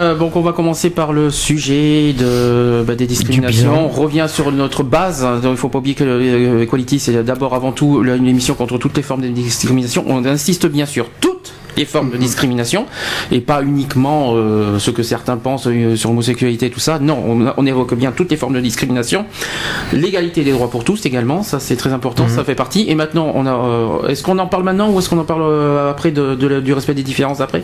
Euh, donc on va commencer par le sujet de, bah, des discriminations. On revient sur notre base. Donc, il ne faut pas oublier que euh, Equality, c'est d'abord avant tout une émission contre toutes les formes de discrimination. On insiste bien sur toutes les formes de discrimination et pas uniquement euh, ce que certains pensent euh, sur l'homosexualité tout ça. Non, on, on évoque bien toutes les formes de discrimination. L'égalité des droits pour tous également, ça c'est très important, ça fait partie. Et maintenant, on a. euh, est-ce qu'on en parle maintenant ou est-ce qu'on en parle après de, de- du respect des différences après?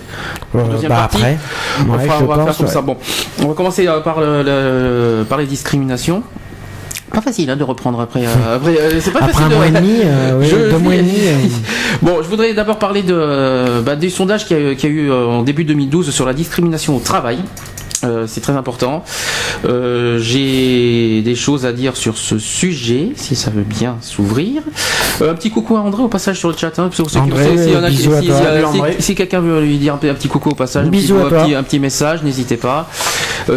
Deuxième bah, partie. après. On, Ouais, va faire pense, comme ouais. ça. Bon, on va commencer par, le, le- par les discriminations. Pas facile hein, de reprendre après. euh, après euh, c'est pas Après facile un de- mois et demi, euh, oui, Je deux mois et demi. euh, Bon, je voudrais d'abord parler de, euh, bah, des sondages qu'il y, a- y a eu euh, en début 2012 sur la discrimination au travail. Euh, c'est très important. Euh, J'ai des choses à dire sur ce sujet, si ça veut bien s'ouvrir. Euh, un petit coucou à André au passage sur le chat. Hein, si- quelqu'un veut lui dire un, petit coucou au passage, un petit, un petit- un petit message, n'hésitez pas.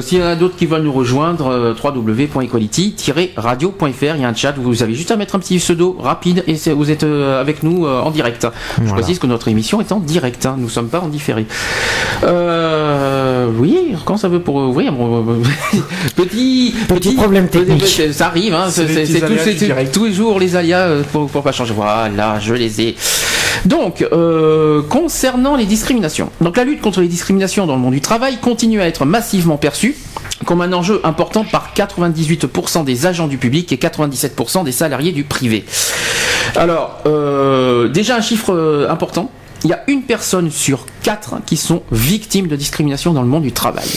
S'il y en a d'autres qui veulent nous rejoindre, www.equality-radio.fr, il y a un chat, vous avez juste à mettre un petit pseudo rapide et vous êtes avec nous en direct. Je précise que notre émission est en direct, hein, nous ne sommes pas en différé. Oui, quand ça veut pour ouvrir, bon, euh, petit, Petit problème technique. petit- ça arrive, hein, C'est tous les jours les aléas euh, pour, pour pas changer. Voilà, je les ai. Donc, euh, concernant les discriminations. Donc, la lutte contre les discriminations dans le monde du travail continue à être massivement perçue comme un enjeu important par 98% des agents du public et 97% des salariés du privé. Alors, euh, déjà un chiffre euh, important. Il y a une personne sur quatre qui sont victimes de discrimination dans le monde du travail.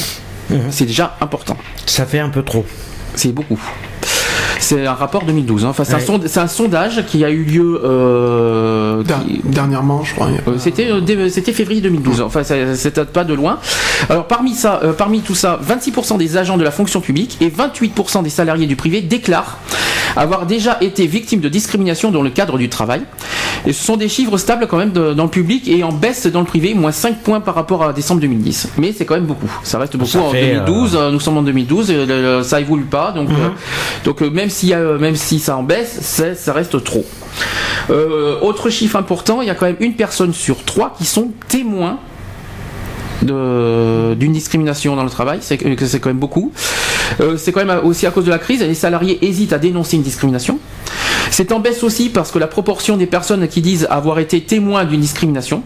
C'est déjà important. Ça fait un peu trop. C'est beaucoup. C'est un rapport 2012. hein. Enfin, c'est un, c'est sondage qui a eu lieu. euh, qui- Dernièrement, je crois. euh, C'était euh, c'était février 2012. Enfin, ça- ça date pas de loin. Alors parmi ça, euh, parmi tout ça, 26% des agents de la fonction publique et 28% des salariés du privé déclarent avoir déjà été victimes de discrimination dans le cadre du travail. Et ce sont des chiffres stables quand même de- dans le public et en baisse dans le privé, moins 5 points par rapport à décembre 2010. Mais c'est quand même beaucoup. Ça reste beaucoup Ça en fait, 2012. euh, Nous sommes en 2012. euh, le- le- ça évolue pas. Donc, euh, donc euh, euh, même si ça en baisse, ça reste trop. Euh, autre chiffre important, il y a quand même une personne sur trois qui sont témoins d'une discrimination dans le travail, c'est quand même beaucoup. Euh, c'est quand même aussi à cause de la crise, les salariés hésitent à dénoncer une discrimination. C'est en baisse aussi parce que la proportion des personnes qui disent avoir été témoins d'une discrimination.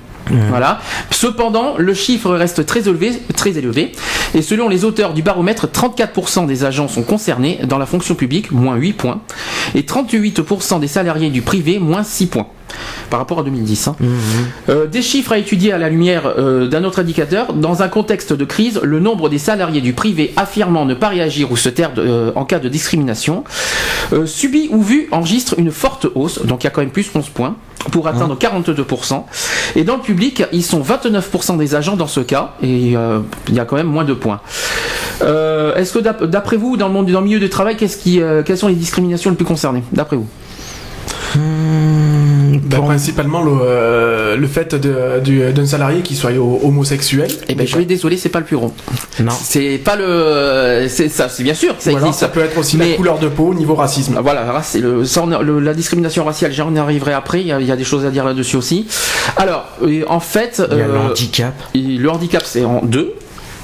Voilà. Cependant, le chiffre reste très élevé, très élevé. Et selon les auteurs du baromètre, 34% des agents sont concernés dans la fonction publique, moins 8 points, et 38% des salariés du privé, moins 6 points par rapport à 2010. hein. Euh, des chiffres à étudier à la lumière euh, d'un autre indicateur. Dans un contexte de crise, le nombre des salariés du privé affirmant ne pas réagir ou se taire de- euh, en cas de discrimination, euh, subi ou vu, enregistre une forte hausse. Donc il y a quand même plus 11 points pour atteindre 42%. Et dans le public, ils sont 29% des agents dans ce cas, et il y a quand même moins de points. Est-ce que d'ap- d'après vous, dans le monde, dans le milieu du travail, qu'est-ce qui, quelles sont les discriminations les plus concernées, d'après vous? Bah, Principalement le, euh, le fait d'un salarié qui soit ho- homosexuel. Eh ben, je suis désolé, c'est pas le plus gros. Non. C'est pas le, c'est ça, c'est bien sûr que ça Ou alors existe. ça peut être aussi Mais- la couleur de peau au niveau racisme. Ah, Voilà, le, ça, on a- le- la discrimination raciale, j'en arriverai après, il y, a, il y a des choses à dire là-dessus aussi. Alors, en fait, Il y a le euh, handicap. et le handicap, c'est en deux.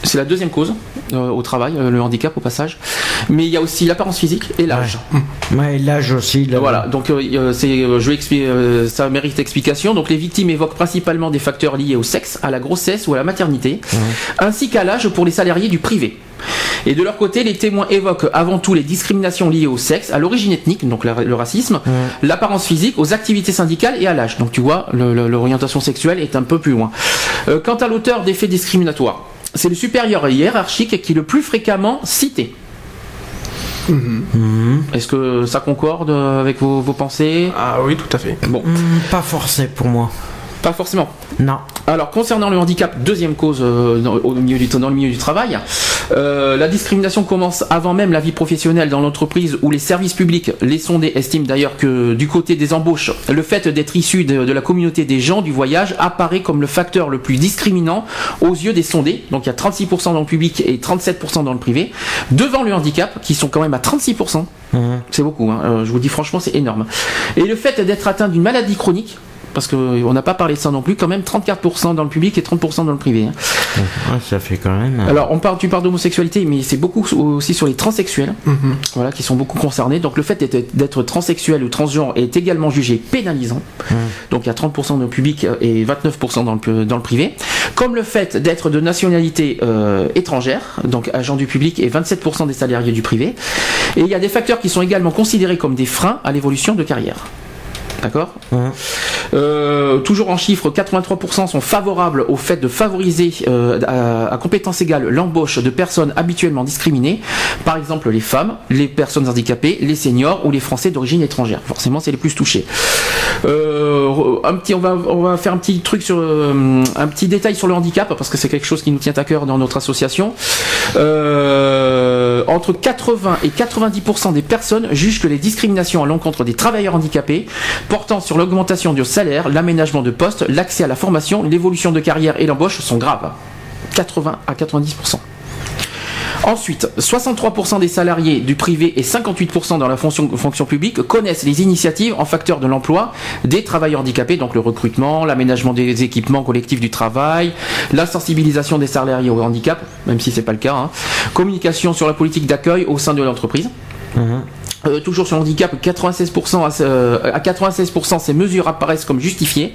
C'est la deuxième cause euh, au travail, euh, le handicap au passage. Mais il y a aussi l'apparence physique et l'âge. Ouais, l'âge aussi. le- Voilà, donc euh, euh, c'est, euh, je vais euh, ça mérite explication. Donc les victimes évoquent principalement des facteurs liés au sexe, à la grossesse ou à la maternité, ainsi qu'à l'âge pour les salariés du privé. Et de leur côté, les témoins évoquent avant tout les discriminations liées au sexe, à l'origine ethnique, donc la- le racisme, l'apparence physique, aux activités syndicales et à l'âge. Donc tu vois, l'orientation sexuelle est un peu plus loin. Euh, quant à l'auteur des faits discriminatoires, c'est le supérieur hiérarchique qui est le plus fréquemment cité. Est-ce que ça concorde avec vos, vos pensées? Ah oui, tout à fait. Bon, Hmm, pas forcé pour moi. Pas forcément. Non. Alors concernant le handicap, deuxième cause euh, dans, au milieu du, dans le milieu du travail, Euh, la discrimination commence avant même la vie professionnelle dans l'entreprise où les services publics, les sondés estiment d'ailleurs que du côté des embauches, le fait d'être issu de, de la communauté des gens du voyage apparaît comme le facteur le plus discriminant aux yeux des sondés. Donc il y a 36% dans le public et 37% dans le privé, devant le handicap qui sont quand même à 36%. Mhm. C'est beaucoup, hein. Euh, je vous dis franchement c'est énorme. Et le fait d'être atteint d'une maladie chronique, parce qu'on n'a pas parlé de ça non plus, quand même 34% dans le public et 30% dans le privé. hein. Ouais, ça fait quand même. Alors, on parle, tu parles d'homosexualité, mais c'est beaucoup aussi sur les transsexuels, Mhm. voilà, qui sont beaucoup concernés. Donc, le fait d'être- transsexuel ou transgenre est également jugé pénalisant. Donc, il y a 30% dans le public et 29% dans le, dans le privé. Comme le fait d'être de nationalité euh, étrangère, donc agent du public et 27% des salariés du privé. Et il y a des facteurs qui sont également considérés comme des freins à l'évolution de carrière. D'accord Mhm. euh, toujours en chiffres, 83% sont favorables au fait de favoriser euh, à, à compétence égale l'embauche de personnes habituellement discriminées, par exemple les femmes, les personnes handicapées, les seniors ou les Français d'origine étrangère. Forcément, c'est les plus touchés. Euh, un petit, on va, on va faire un petit truc sur un petit détail sur le handicap parce que c'est quelque chose qui nous tient à cœur dans notre association. Entre 80 et 90% des personnes jugent que les discriminations à l'encontre des travailleurs handicapés portant sur l'augmentation du salaire, l'aménagement de poste, l'accès à la formation, l'évolution de carrière et l'embauche sont graves. 80 à 90%. Ensuite, 63% des salariés du privé et 58% dans la fonction, publique connaissent les initiatives en facteur de l'emploi des travailleurs handicapés, donc le recrutement, l'aménagement des équipements collectifs du travail, la sensibilisation des salariés au handicap, même si c'est pas le cas, hein, communication sur la politique d'accueil au sein de l'entreprise. Mhm. Euh, toujours sur le handicap, 96% à, ce- à 96%, ces mesures apparaissent comme justifiées.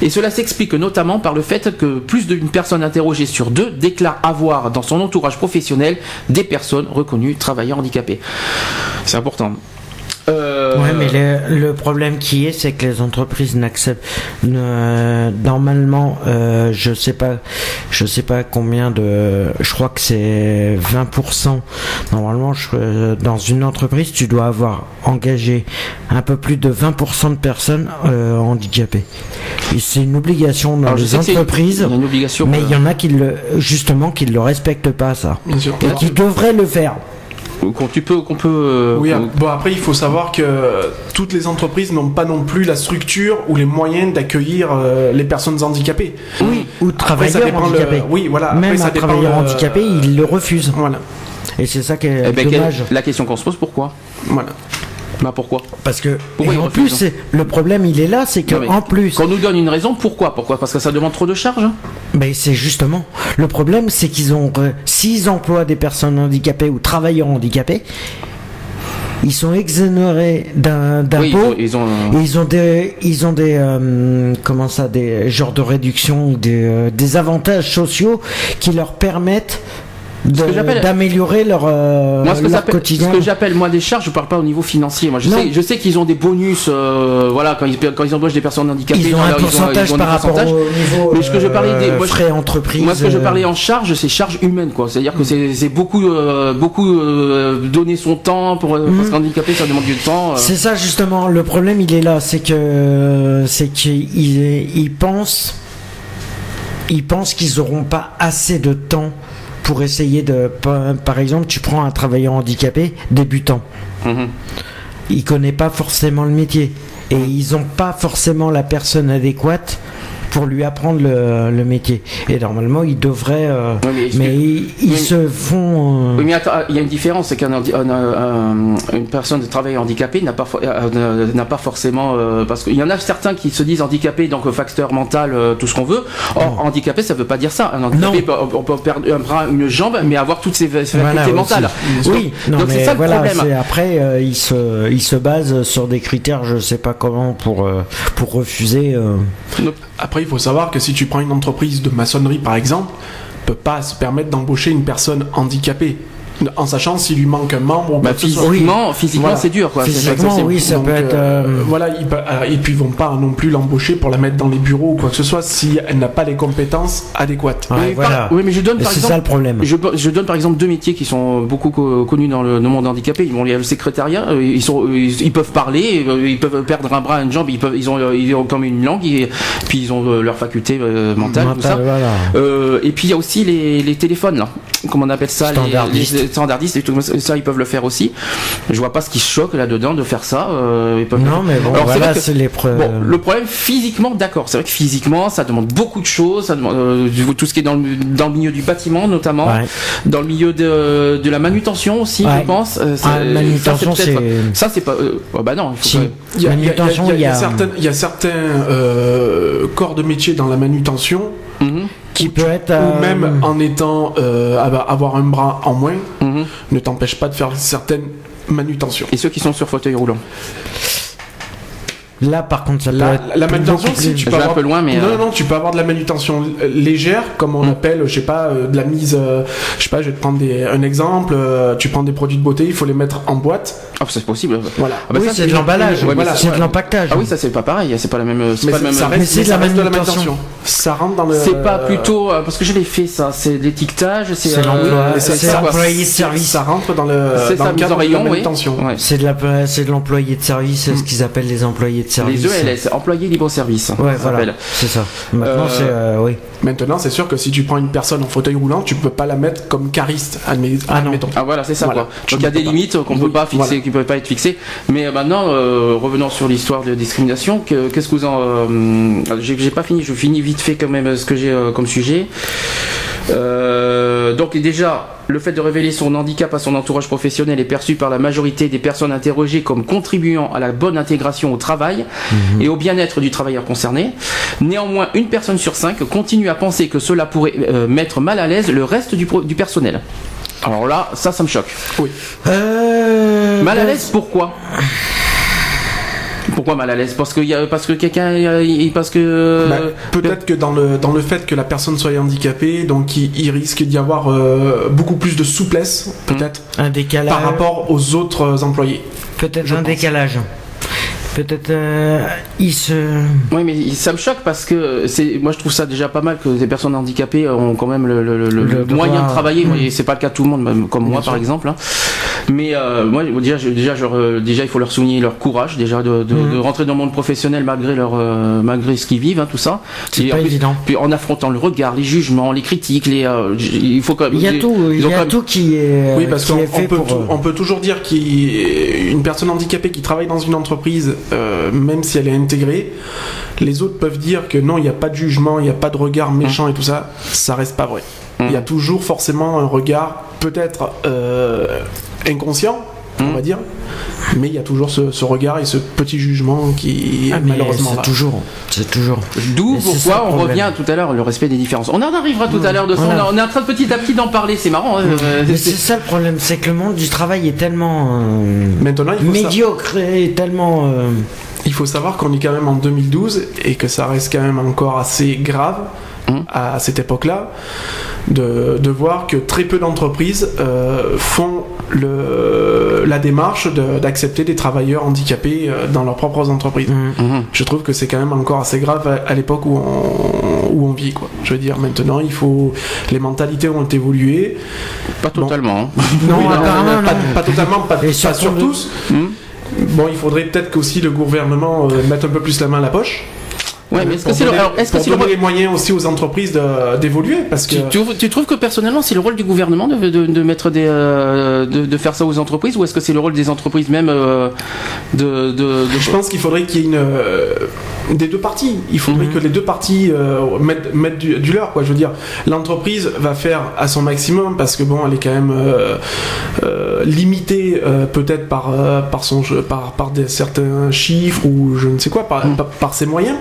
Et cela s'explique notamment par le fait que plus d'une personne interrogée sur deux déclare avoir dans son entourage professionnel des personnes reconnues travailleurs handicapés. C'est important. Euh, Ouais, mais le, le problème qui est, c'est que les entreprises n'acceptent ne- normalement, euh, je sais pas, je sais pas combien de, je crois que c'est 20%. Normalement, je- dans une entreprise, tu dois avoir engagé un peu plus de 20% de personnes euh, handicapées. Et c'est une obligation dans alors, les entreprises. une obligation. Mais euh, il y en a qui le, justement, qui le respectent pas ça. Bien sûr. Et qui devraient le faire. Qu'on tu peux, qu'on peut. euh, Oui, bon après il faut savoir que toutes les entreprises n'ont pas non plus la structure ou les moyens d'accueillir euh, les personnes handicapées. Oui, ou travailleurs le- handicapés. Oui, voilà. Après, Même ça un dépend travailleur le- handicapé, il le refuse. Voilà, Et c'est ça qui est eh ben, dommage. la question qu'on se pose, pourquoi? Voilà. Bah pourquoi Parce que Pourquoi et en plus, hein le problème, il est là, c'est que Non, en plus, Qu'on nous donne une raison, pourquoi Pourquoi Parce que ça demande trop de charges mais c'est justement le problème, c'est qu'ils ont s'ils emploient des personnes handicapées ou travailleurs handicapés, ils sont exonérés d'un Oui, ils d'impôts. ont. ils ont, Et Ils ont des, ils ont des, euh, comment ça, des genres de réduction, des, euh, des avantages sociaux qui leur permettent d'améliorer leur, euh, Moi, ce que, leur quotidien. ce que j'appelle moi des charges, je parle pas au niveau financier. Moi, je Non. sais, je sais qu'ils ont des bonus, euh, voilà, quand ils, quand ils embauchent des personnes handicapées. Ils ont un leur- pourcentage ils ont par rapport au niveau Mais ce que je parlais des- euh, moi, frais entreprises. Moi, ce que je euh, parlais en charge, c'est charge humaine, quoi. C'est-à-dire que c'est c'est beaucoup, euh, beaucoup euh, donner son temps pour euh, parce Mhm. qu'handicapé, ça demande du temps. euh. C'est ça justement, le problème il est là, c'est que c'est qu'ils ils pensent ils pensent qu'ils auront pas assez de temps pour essayer de par par exemple, tu prends un travailleur handicapé débutant. Mhm. Il connaît pas forcément le métier et ils ont pas forcément la personne adéquate pour lui apprendre le, le métier. Et normalement, ils devraient euh, mais- mais ils, se font euh, Oui, mais attends, il y a une différence, c'est qu'un handi- un- un- personne de travail handicapé n'a pas euh, n'a pas forcément parce qu'il y en a certains qui se disent handicapés donc facteur mental tout ce qu'on veut. Or handicapé ça veut pas dire ça. Un handicapé Non. on peut perdre un bras, une jambe mais avoir toutes ses facultés Voilà, aussi. mentales. Oui, non, donc c'est ça le problème. après ils se ils se basent sur des critères, je sais pas comment pour pour refuser. euh. Il faut savoir que si tu prends une entreprise de maçonnerie par exemple, peut pas se permettre d'embaucher une personne handicapée. En sachant s'il lui manque un membre ou Bah, physiquement, physiquement Voilà. c'est dur quoi. Physiquement, oui, ça Donc, peut être. euh, euh, voilà, ils, pe- euh, et puis ils vont pas non plus l'embaucher pour la mettre dans les bureaux ou quoi que ce soit si elle n'a pas les compétences adéquates. ouais, par- voilà. oui, mais je donne Et par c'est exemple. ça le problème. Je, je donne par exemple deux métiers qui sont beaucoup co- connus dans le, monde handicapé. Ils vont il y a le secrétariat, ils sont, ils, ils peuvent parler, ils peuvent perdre un bras, une jambe, ils peuvent, ils ont, ils ont comme une langue, et, puis ils ont leur faculté mentale, tout ça. Mental, voilà. Euh, et puis il y a aussi les, les téléphones là, comment on appelle ça, les- les, standardistes, et tout comme ça, ça, ils peuvent le faire aussi. Je vois pas ce qui choque là-dedans de faire ça. euh, ils peuvent le Non, mais bon, Alors, c'est voilà, vrai que- c'est les preuves. Bon, le problème physiquement, d'accord. C'est vrai que physiquement, ça demande beaucoup de choses. Ça demande euh, tout ce qui est dans le, dans le milieu du bâtiment, notamment, Ouais. dans le milieu de, de la manutention aussi, Ouais. je pense. Euh, Ah, manutention, ça, Ça, c'est pas. euh, oh, bah non, il Si. y a, y y y certains euh, corps de métier dans la manutention qui peut être. où euh, même en étant euh, avoir un bras en moins mhm. ne t'empêche pas de faire certaines manutentions. Et ceux qui sont sur fauteuil roulant. Là, par contre, ça peut La, être. la manutention, si tu peux vais un avoir... peu loin, mais, non, euh, non, non, tu peux avoir de la manutention euh, légère, comme on Mm. appelle, je sais pas, euh, de la mise, euh, je sais pas, je vais te prendre des- un exemple, euh, tu prends des produits de beauté, il faut les mettre en boîte, Ah, c'est possible. voilà. Ah, bah, oui, ça, c'est de l'emballage. Ouais, mais voilà. c'est de ouais. l'empaquetage. Ah oui, ça c'est pas pareil. C'est pas la même. C'est pas même. ça reste, de la manutention. Ça rentre dans le... C'est pas plutôt euh, parce que je l'ai fait ça. C'est l'étiquetage. C'est euh, l'employé de service. Ça rentre dans le, C'est ça, mise en rayon, oui. C'est de la- c'est de l'employé de service, c'est ce qu'ils appellent les employés de service. Les ELS, employés libre service. Ouais, voilà. C'est ça. Maintenant, Euh, c'est. euh, oui. Maintenant, c'est sûr que si tu prends une personne en fauteuil roulant, tu peux pas la mettre comme cariste, admet- Ah non. admettons. Ah voilà, c'est ça Voilà. quoi. Donc il y a ne des pas. limites qu'on peut Oui, pas fixer, voilà. qui peuvent pas être fixées. Mais euh, maintenant, euh, revenons sur l'histoire de discrimination. que- Qu'est-ce que vous en euh, J'ai j'ai pas fini. Je finis vite fait quand même ce que j'ai euh, comme sujet. Euh, donc déjà, le fait de révéler son handicap à son entourage professionnel est perçu par la majorité des personnes interrogées comme contribuant à la bonne intégration au travail et au bien-être du travailleur concerné. Néanmoins, une personne sur cinq continue à penser que cela pourrait euh, mettre mal à l'aise le reste du, pro- du personnel. Alors là, ça, ça me choque. Euh, Mal à ben, l'aise, pourquoi? Pourquoi mal à l'aise Parce que y a- parce que quelqu'un euh, parce que Bah, Peut-être que dans le, dans le fait que la personne soit handicapée, donc il, il risque d'y avoir euh, beaucoup plus de souplesse, peut-être, Un décalage. par rapport aux autres employés. Peut-être un pense. décalage. Peut-être. euh, il se. Oui, mais ça me choque parce que c'est, moi je trouve ça déjà pas mal que des personnes handicapées ont quand même le, le- le- le Le droit. moyen de travailler. Mm. Et c'est pas le cas de tout le monde, comme moi par exemple. hein. Mais euh, moi déjà, je- déjà, je re- déjà, il faut leur souligner leur courage déjà de, de- Mm. de rentrer dans le monde professionnel malgré leur, euh, malgré ce qu'ils vivent, hein, tout ça. C'est pas évident. Puis en affrontant le regard, les jugements, les critiques, les, euh, il faut quand même. Il y a tout, il ils ont y a même- tout qui est, Oui, parce qu'on est fait on peut, pour. on peut toujours dire qu'une personne handicapée qui travaille dans une entreprise, euh, même si elle est intégrée, les autres peuvent dire que non, il n'y a pas de jugement, il n'y a pas de regard méchant et tout ça. Ça reste pas vrai. Mm. Il y a toujours forcément un regard, peut-être euh, inconscient, on Mm. va dire, mais il y a toujours ce, ce regard et ce petit jugement qui ah, malheureusement c'est toujours, c'est toujours. D'où pourquoi on revient tout à l'heure le respect des différences. On en arrivera tout à l'heure de ça. Voilà. On est en train de petit à petit d'en parler. C'est marrant. hein, euh, Mais c'est- ça le problème, c'est que le monde du travail est tellement euh, Maintenant, il faut, médiocre et tellement. euh, il faut savoir qu'on est quand même en 2012 et que ça reste quand même encore assez grave À cette époque-là de, de voir que très peu d'entreprises euh, font le, la démarche de- d'accepter des travailleurs handicapés euh, dans leurs propres entreprises. mm. Mhm. Je trouve que c'est quand même encore assez grave à, à l'époque où on, où on vit. Quoi. Je veux dire, maintenant, il faut les mentalités ont évolué. Pas totalement. Non, Oui, pas, non. pas totalement, pas, sur tous. Mhm. Bon, il faudrait peut-être qu'aussi le gouvernement euh, mette un peu plus la main à la poche. Ouais, mais est-ce que c'est le, donner- alors, est-ce que pour c'est le donner rôle- les moyens aussi aux entreprises de- d'évoluer parce que tu, tu- tu trouves que personnellement c'est le rôle du gouvernement de, de, de mettre des euh, de, de faire ça aux entreprises ou est-ce que c'est le rôle des entreprises même euh, de, je pense qu'il faudrait qu'il y ait une euh, des deux parties. Il faudrait Mhm. que les deux parties euh, mettent, mettent du, du leur quoi. Je veux dire, l'entreprise va faire à son maximum parce que bon, elle est quand même euh, euh, limitée euh, peut-être par euh, par son par par des, certains chiffres ou je ne sais quoi par, Mhm. par, par ses moyens.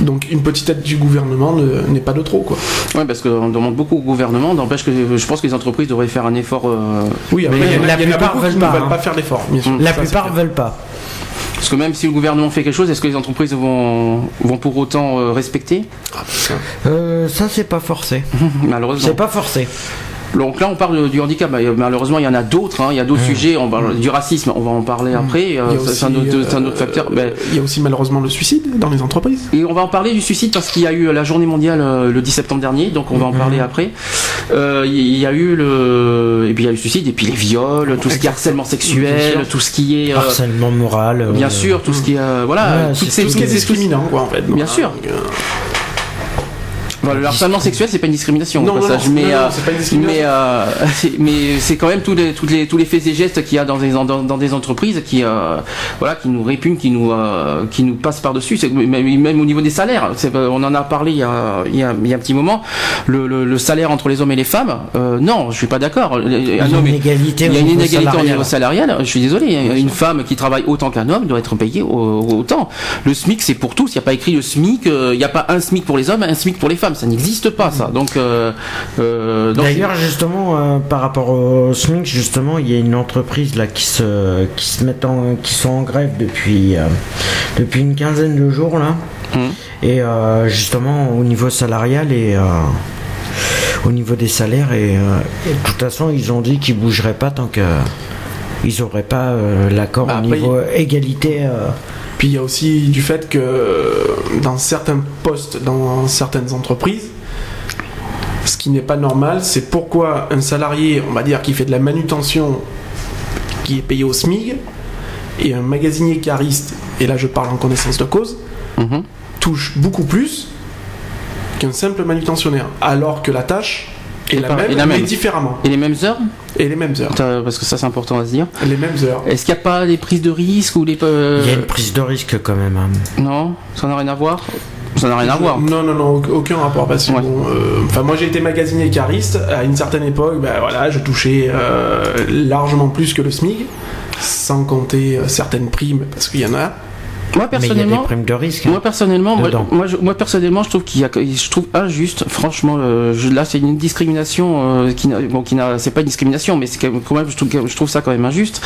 Donc une petite aide du gouvernement ne- n'est pas de trop quoi. Ouais, parce qu'on demande beaucoup au gouvernement, n'empêche que je pense que les entreprises devraient faire un effort. euh, Oui, après, Mais il y en a, la il y en a plupart beaucoup qui veulent ne pas, veulent hein. pas faire l'effort. sûr. La Ça, plupart clair. veulent pas. parce que même si le gouvernement fait quelque chose, est-ce que les entreprises vont vont pour autant euh, respecter? Euh, ça, c'est pas forcé. Malheureusement. C'est pas forcé. Donc là, on parle du handicap. Bah, Malheureusement, il y en a d'autres. hein. Il y a d'autres sujets. On parle du racisme. On va en parler après. euh, ça, C'est un, autre- c'est un euh, autre facteur. Ben, Il y a aussi malheureusement le suicide dans les entreprises. Et on va en parler du suicide parce qu'il y a eu la journée mondiale euh, le 10 septembre dernier, donc on va en parler après. Euh, Il y a eu le, et puis il y a eu le suicide, et puis les viols, tout ce qui est harcèlement sexuel, tout ce qui est, euh, Harcèlement moral. euh, bien sûr, tout ce qui est, euh, voilà, Tout ce qui est discriminant, quoi, en fait. Bien sûr. Voilà, le harcèlement sexuel, c'est pas une discrimination, Non, au non, passage, non, mais, non, non, euh, c'est pas une discrimination. mais, euh, c'est- mais c'est quand même tous les, tous les, tous les faits et gestes qu'il y a dans des, dans, dans des entreprises qui, euh, voilà, qui nous répugnent, qui nous, euh, qui nous passent par dessus. Même, même au niveau des salaires, on en a parlé il y a, il y a, il y a un petit moment. Le, le, le salaire entre les hommes et les femmes, euh, non, je suis pas d'accord. Il y a homme une au niveau inégalité au salarial. niveau salarial. Je suis désolé. Une femme qui travaille autant qu'un homme doit être payée au- autant. Le SMIC, c'est pour tous. Il n'y a pas écrit le SMIC. Il n'y a pas un SMIC pour les hommes, un SMIC pour les femmes. Ça n'existe pas, ça. Donc, euh, euh, D'ailleurs, justement, euh, par rapport au SMIC, justement, il y a une entreprise là qui se, qui se met en, qui sont en grève depuis, depuis une quinzaine de jours là, Mhm. et justement au niveau salarial et au niveau des salaires et, et de toute façon, ils ont dit qu'ils bougeraient pas tant que ils auraient pas euh, l'accord Bah, au niveau égalité. euh, Puis il y a aussi du fait que dans certains postes, dans certaines entreprises, ce qui n'est pas normal, c'est pourquoi un salarié, on va dire, qui fait de la manutention, qui est payé au SMIG, et un magasinier cariste, et là je parle en connaissance de cause, Mhm. touche beaucoup plus qu'un simple manutentionnaire, alors que la tâche Et la même, et la mais même. différemment, Et les mêmes heures et les mêmes heures, Parce que ça, c'est important à se dire. les mêmes heures. Est-ce qu'il n'y a pas des prises de risque ou les. euh, Il y a une prise de risque quand même. hein. Non, ça n'a rien à voir? Ça n'a rien à voir. Non, non, non, auc- aucun rapport. Parce que Ouais. bon, euh, enfin, moi j'ai été magasinier cariste à une certaine époque. Ben voilà, je touchais euh, largement plus que le SMIC, sans compter euh, certaines primes, parce qu'il y en a. Moi, Mais il y a des personnellement. primes de risque. hein. Moi personnellement, moi, moi, je, moi, personnellement, je trouve qu'il y a, je trouve injuste. Franchement, euh, je- là, c'est une discrimination euh, qui, n'a- bon, qui n'a, c'est pas une discrimination, mais c'est quand même, je trouve, je trouve ça quand même injuste.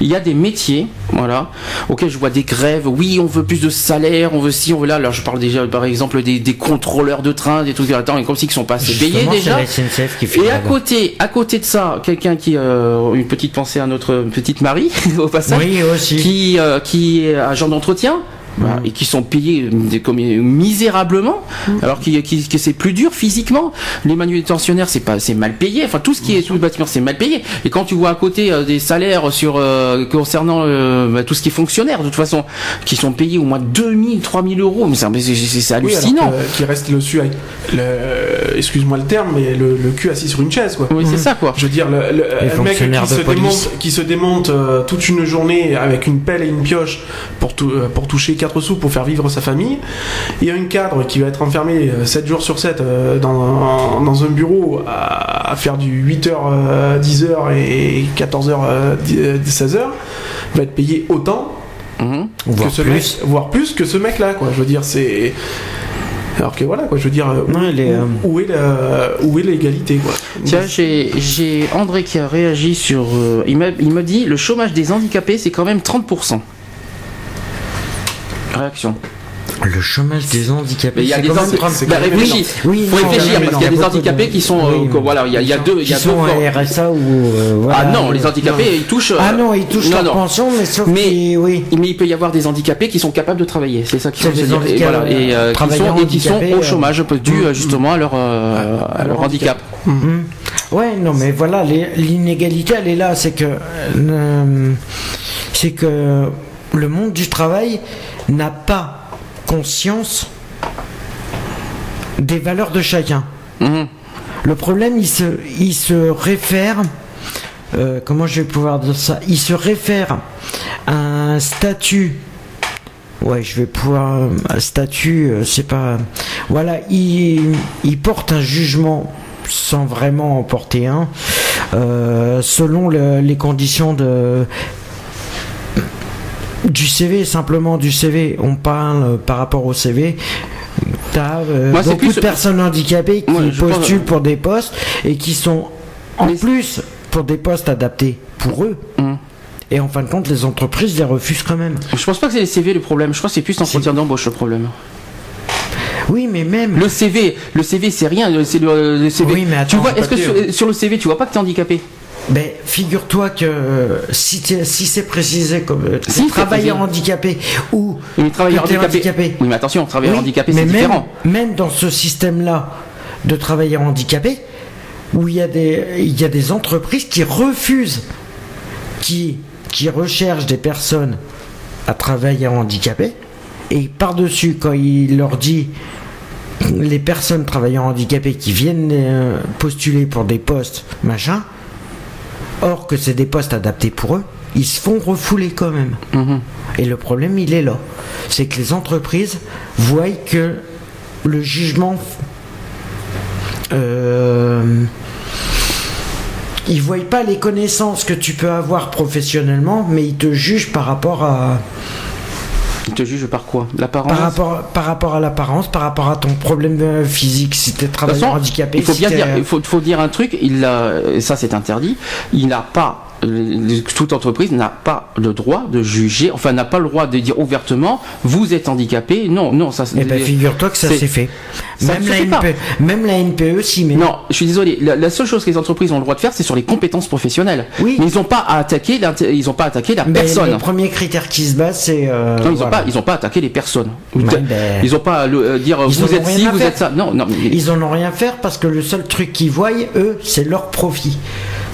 Il y a des métiers, voilà, auxquels je vois des grèves. Oui, on veut plus de salaire, on veut ci, on veut là. Alors, je parle déjà, par exemple, des, des contrôleurs de train, des trucs. Attends, comme si ils sont pas assez payés déjà. la SNCF qui fait Et à côté, à côté de ça, quelqu'un qui, euh, une petite pensée à notre petite Marie au passage, Oui, aussi. qui, euh, qui est agent d'entretien. Voilà, et qui sont payés euh, misérablement, alors qui, qui- que c'est plus dur physiquement. Les manutentionnaires, c'est pas, c'est mal payé. Enfin, tout ce qui est sous le bâtiment, c'est mal payé. Et quand tu vois à côté euh, des salaires sur euh, concernant euh, bah, tout ce qui est fonctionnaire, de toute façon, qui sont payés au moins 2000, 3000 euros, mais c'est Oui, alors hallucinant. que- qui reste le su avec le- excuse-moi le terme, mais le, le cul assis sur une chaise, quoi. Oui, c'est ça quoi. Je veux dire, le, le- un mec qui se, démonte, qui se démonte euh, toute une journée avec une pelle et une pioche pour, tou- euh, pour toucher 4 sous pour faire vivre sa famille, et un cadre qui va être enfermé 7 jours sur 7 euh, dans, dans un bureau à, à faire du 8h, 10h et 14h, 16h, va être payé autant Mhm. Voire que ce plus. mec, voire plus que ce mec-là, quoi. Je veux dire, c'est. Alors que voilà, quoi, je veux dire, euh, Non, où, il est, euh, où est la- où est l'égalité, quoi Tiens, j'ai j'ai André qui a réagi sur. euh, il, m'a- il me dit le chômage des handicapés, c'est quand même 30%. Réaction. Le chômage des handicapés. Il y a des handicapés. 30. c'est quand même réfléchis. Oui, faut réfléchir parce qu'il y a des handicapés qui sont. euh, voilà, il y a, deux. Il y Qui a deux sont RSA ou. euh. Ah non, les handicapés, ils touchent. Ah euh, non, ils touchent leur non. pension, mais sauf Mais- oui. Mais il peut y avoir des handicapés qui sont capables de travailler, c'est ça des dire. Et, voilà, et, euh, qui sont, qui sont au euh, chômage dû mm, euh, justement à leur, euh, à leur handicap. Mhm. Ouais, non, mais voilà, l'inégalité, elle est là. C'est que, euh, c'est que le monde du travail n'a pas conscience des valeurs de chacun. Mhm. Le problème, il se, il se réfère. euh, comment je vais pouvoir dire ça? Il se réfère à un statut. Ouais, je vais pouvoir. Un statut, euh, c'est pas. Voilà, il, il porte un jugement sans vraiment en porter un, euh, selon le- les conditions de du CV, simplement du CV. On parle euh, par rapport au CV. T'as euh, beaucoup plus- de personnes handicapées qui Moi, je pense- postulent pour des postes et qui sont en Mais- plus pour des postes adaptés pour eux. Mhm. Et en fin de compte, les entreprises les refusent quand même. Je pense pas que c'est les CV le problème, je crois que c'est plus l'entretien d'embauche le problème. Oui, mais même. Le CV, le CV c'est rien, le- c'est le, le CV. Oui, mais tu vois, est-ce que sur le CV, tu vois pas que t'es handicapé? Ben, figure-toi que euh, si, si c'est précisé comme euh, Si, travailleur handicapé ou Oui, travailleur handicapé. handicapé. Oui, mais attention, travailleur Oui, handicapé, mais c'est même, différent. Même dans ce système-là de travailleurs handicapés, où il y, a des, il y a des entreprises qui refusent, qui, qui recherchent des personnes à travailleurs handicapés, et par-dessus, quand il leur dit les personnes travaillant handicapés qui viennent euh, postuler pour des postes, machin, or que c'est des postes adaptés pour eux, ils se font refouler quand même. Mhm. Et le problème, il est là. C'est que les entreprises voient que le jugement. Euh, ils voient pas les connaissances que tu peux avoir professionnellement, mais ils te jugent par rapport à, Il te juge par quoi? L'apparence? Par rapport, par rapport à l'apparence, par rapport à ton problème euh, physique, si tu es travailleur handicapé. il faut si bien dire, il faut, faut dire un truc. Il a, et ça c'est interdit. Il n'a pas, toute entreprise n'a pas le droit de juger, enfin n'a pas le droit de dire ouvertement, vous êtes handicapé. Non, non, ça. Eh ben, figure-toi que ça c'est- s'est fait. ça Même se la. NPE, même la NPE s'y met. Non, je suis désolé. La, la seule chose que les entreprises ont le droit de faire, c'est sur les compétences professionnelles. Oui. Mais ils n'ont pas à attaquer, ils pas attaqué la Mais personne. le premier critère qui se base, c'est. euh, Non, ils n'ont voilà. pas, ils ont pas attaqué les personnes. Ouais, ben- Ils n'ont pas à le- euh, dire Ils vous êtes ci, vous faire. êtes ça. Non, non. mais- Ils en ont rien à faire parce que le seul truc qu'ils voient, eux, c'est leur profit.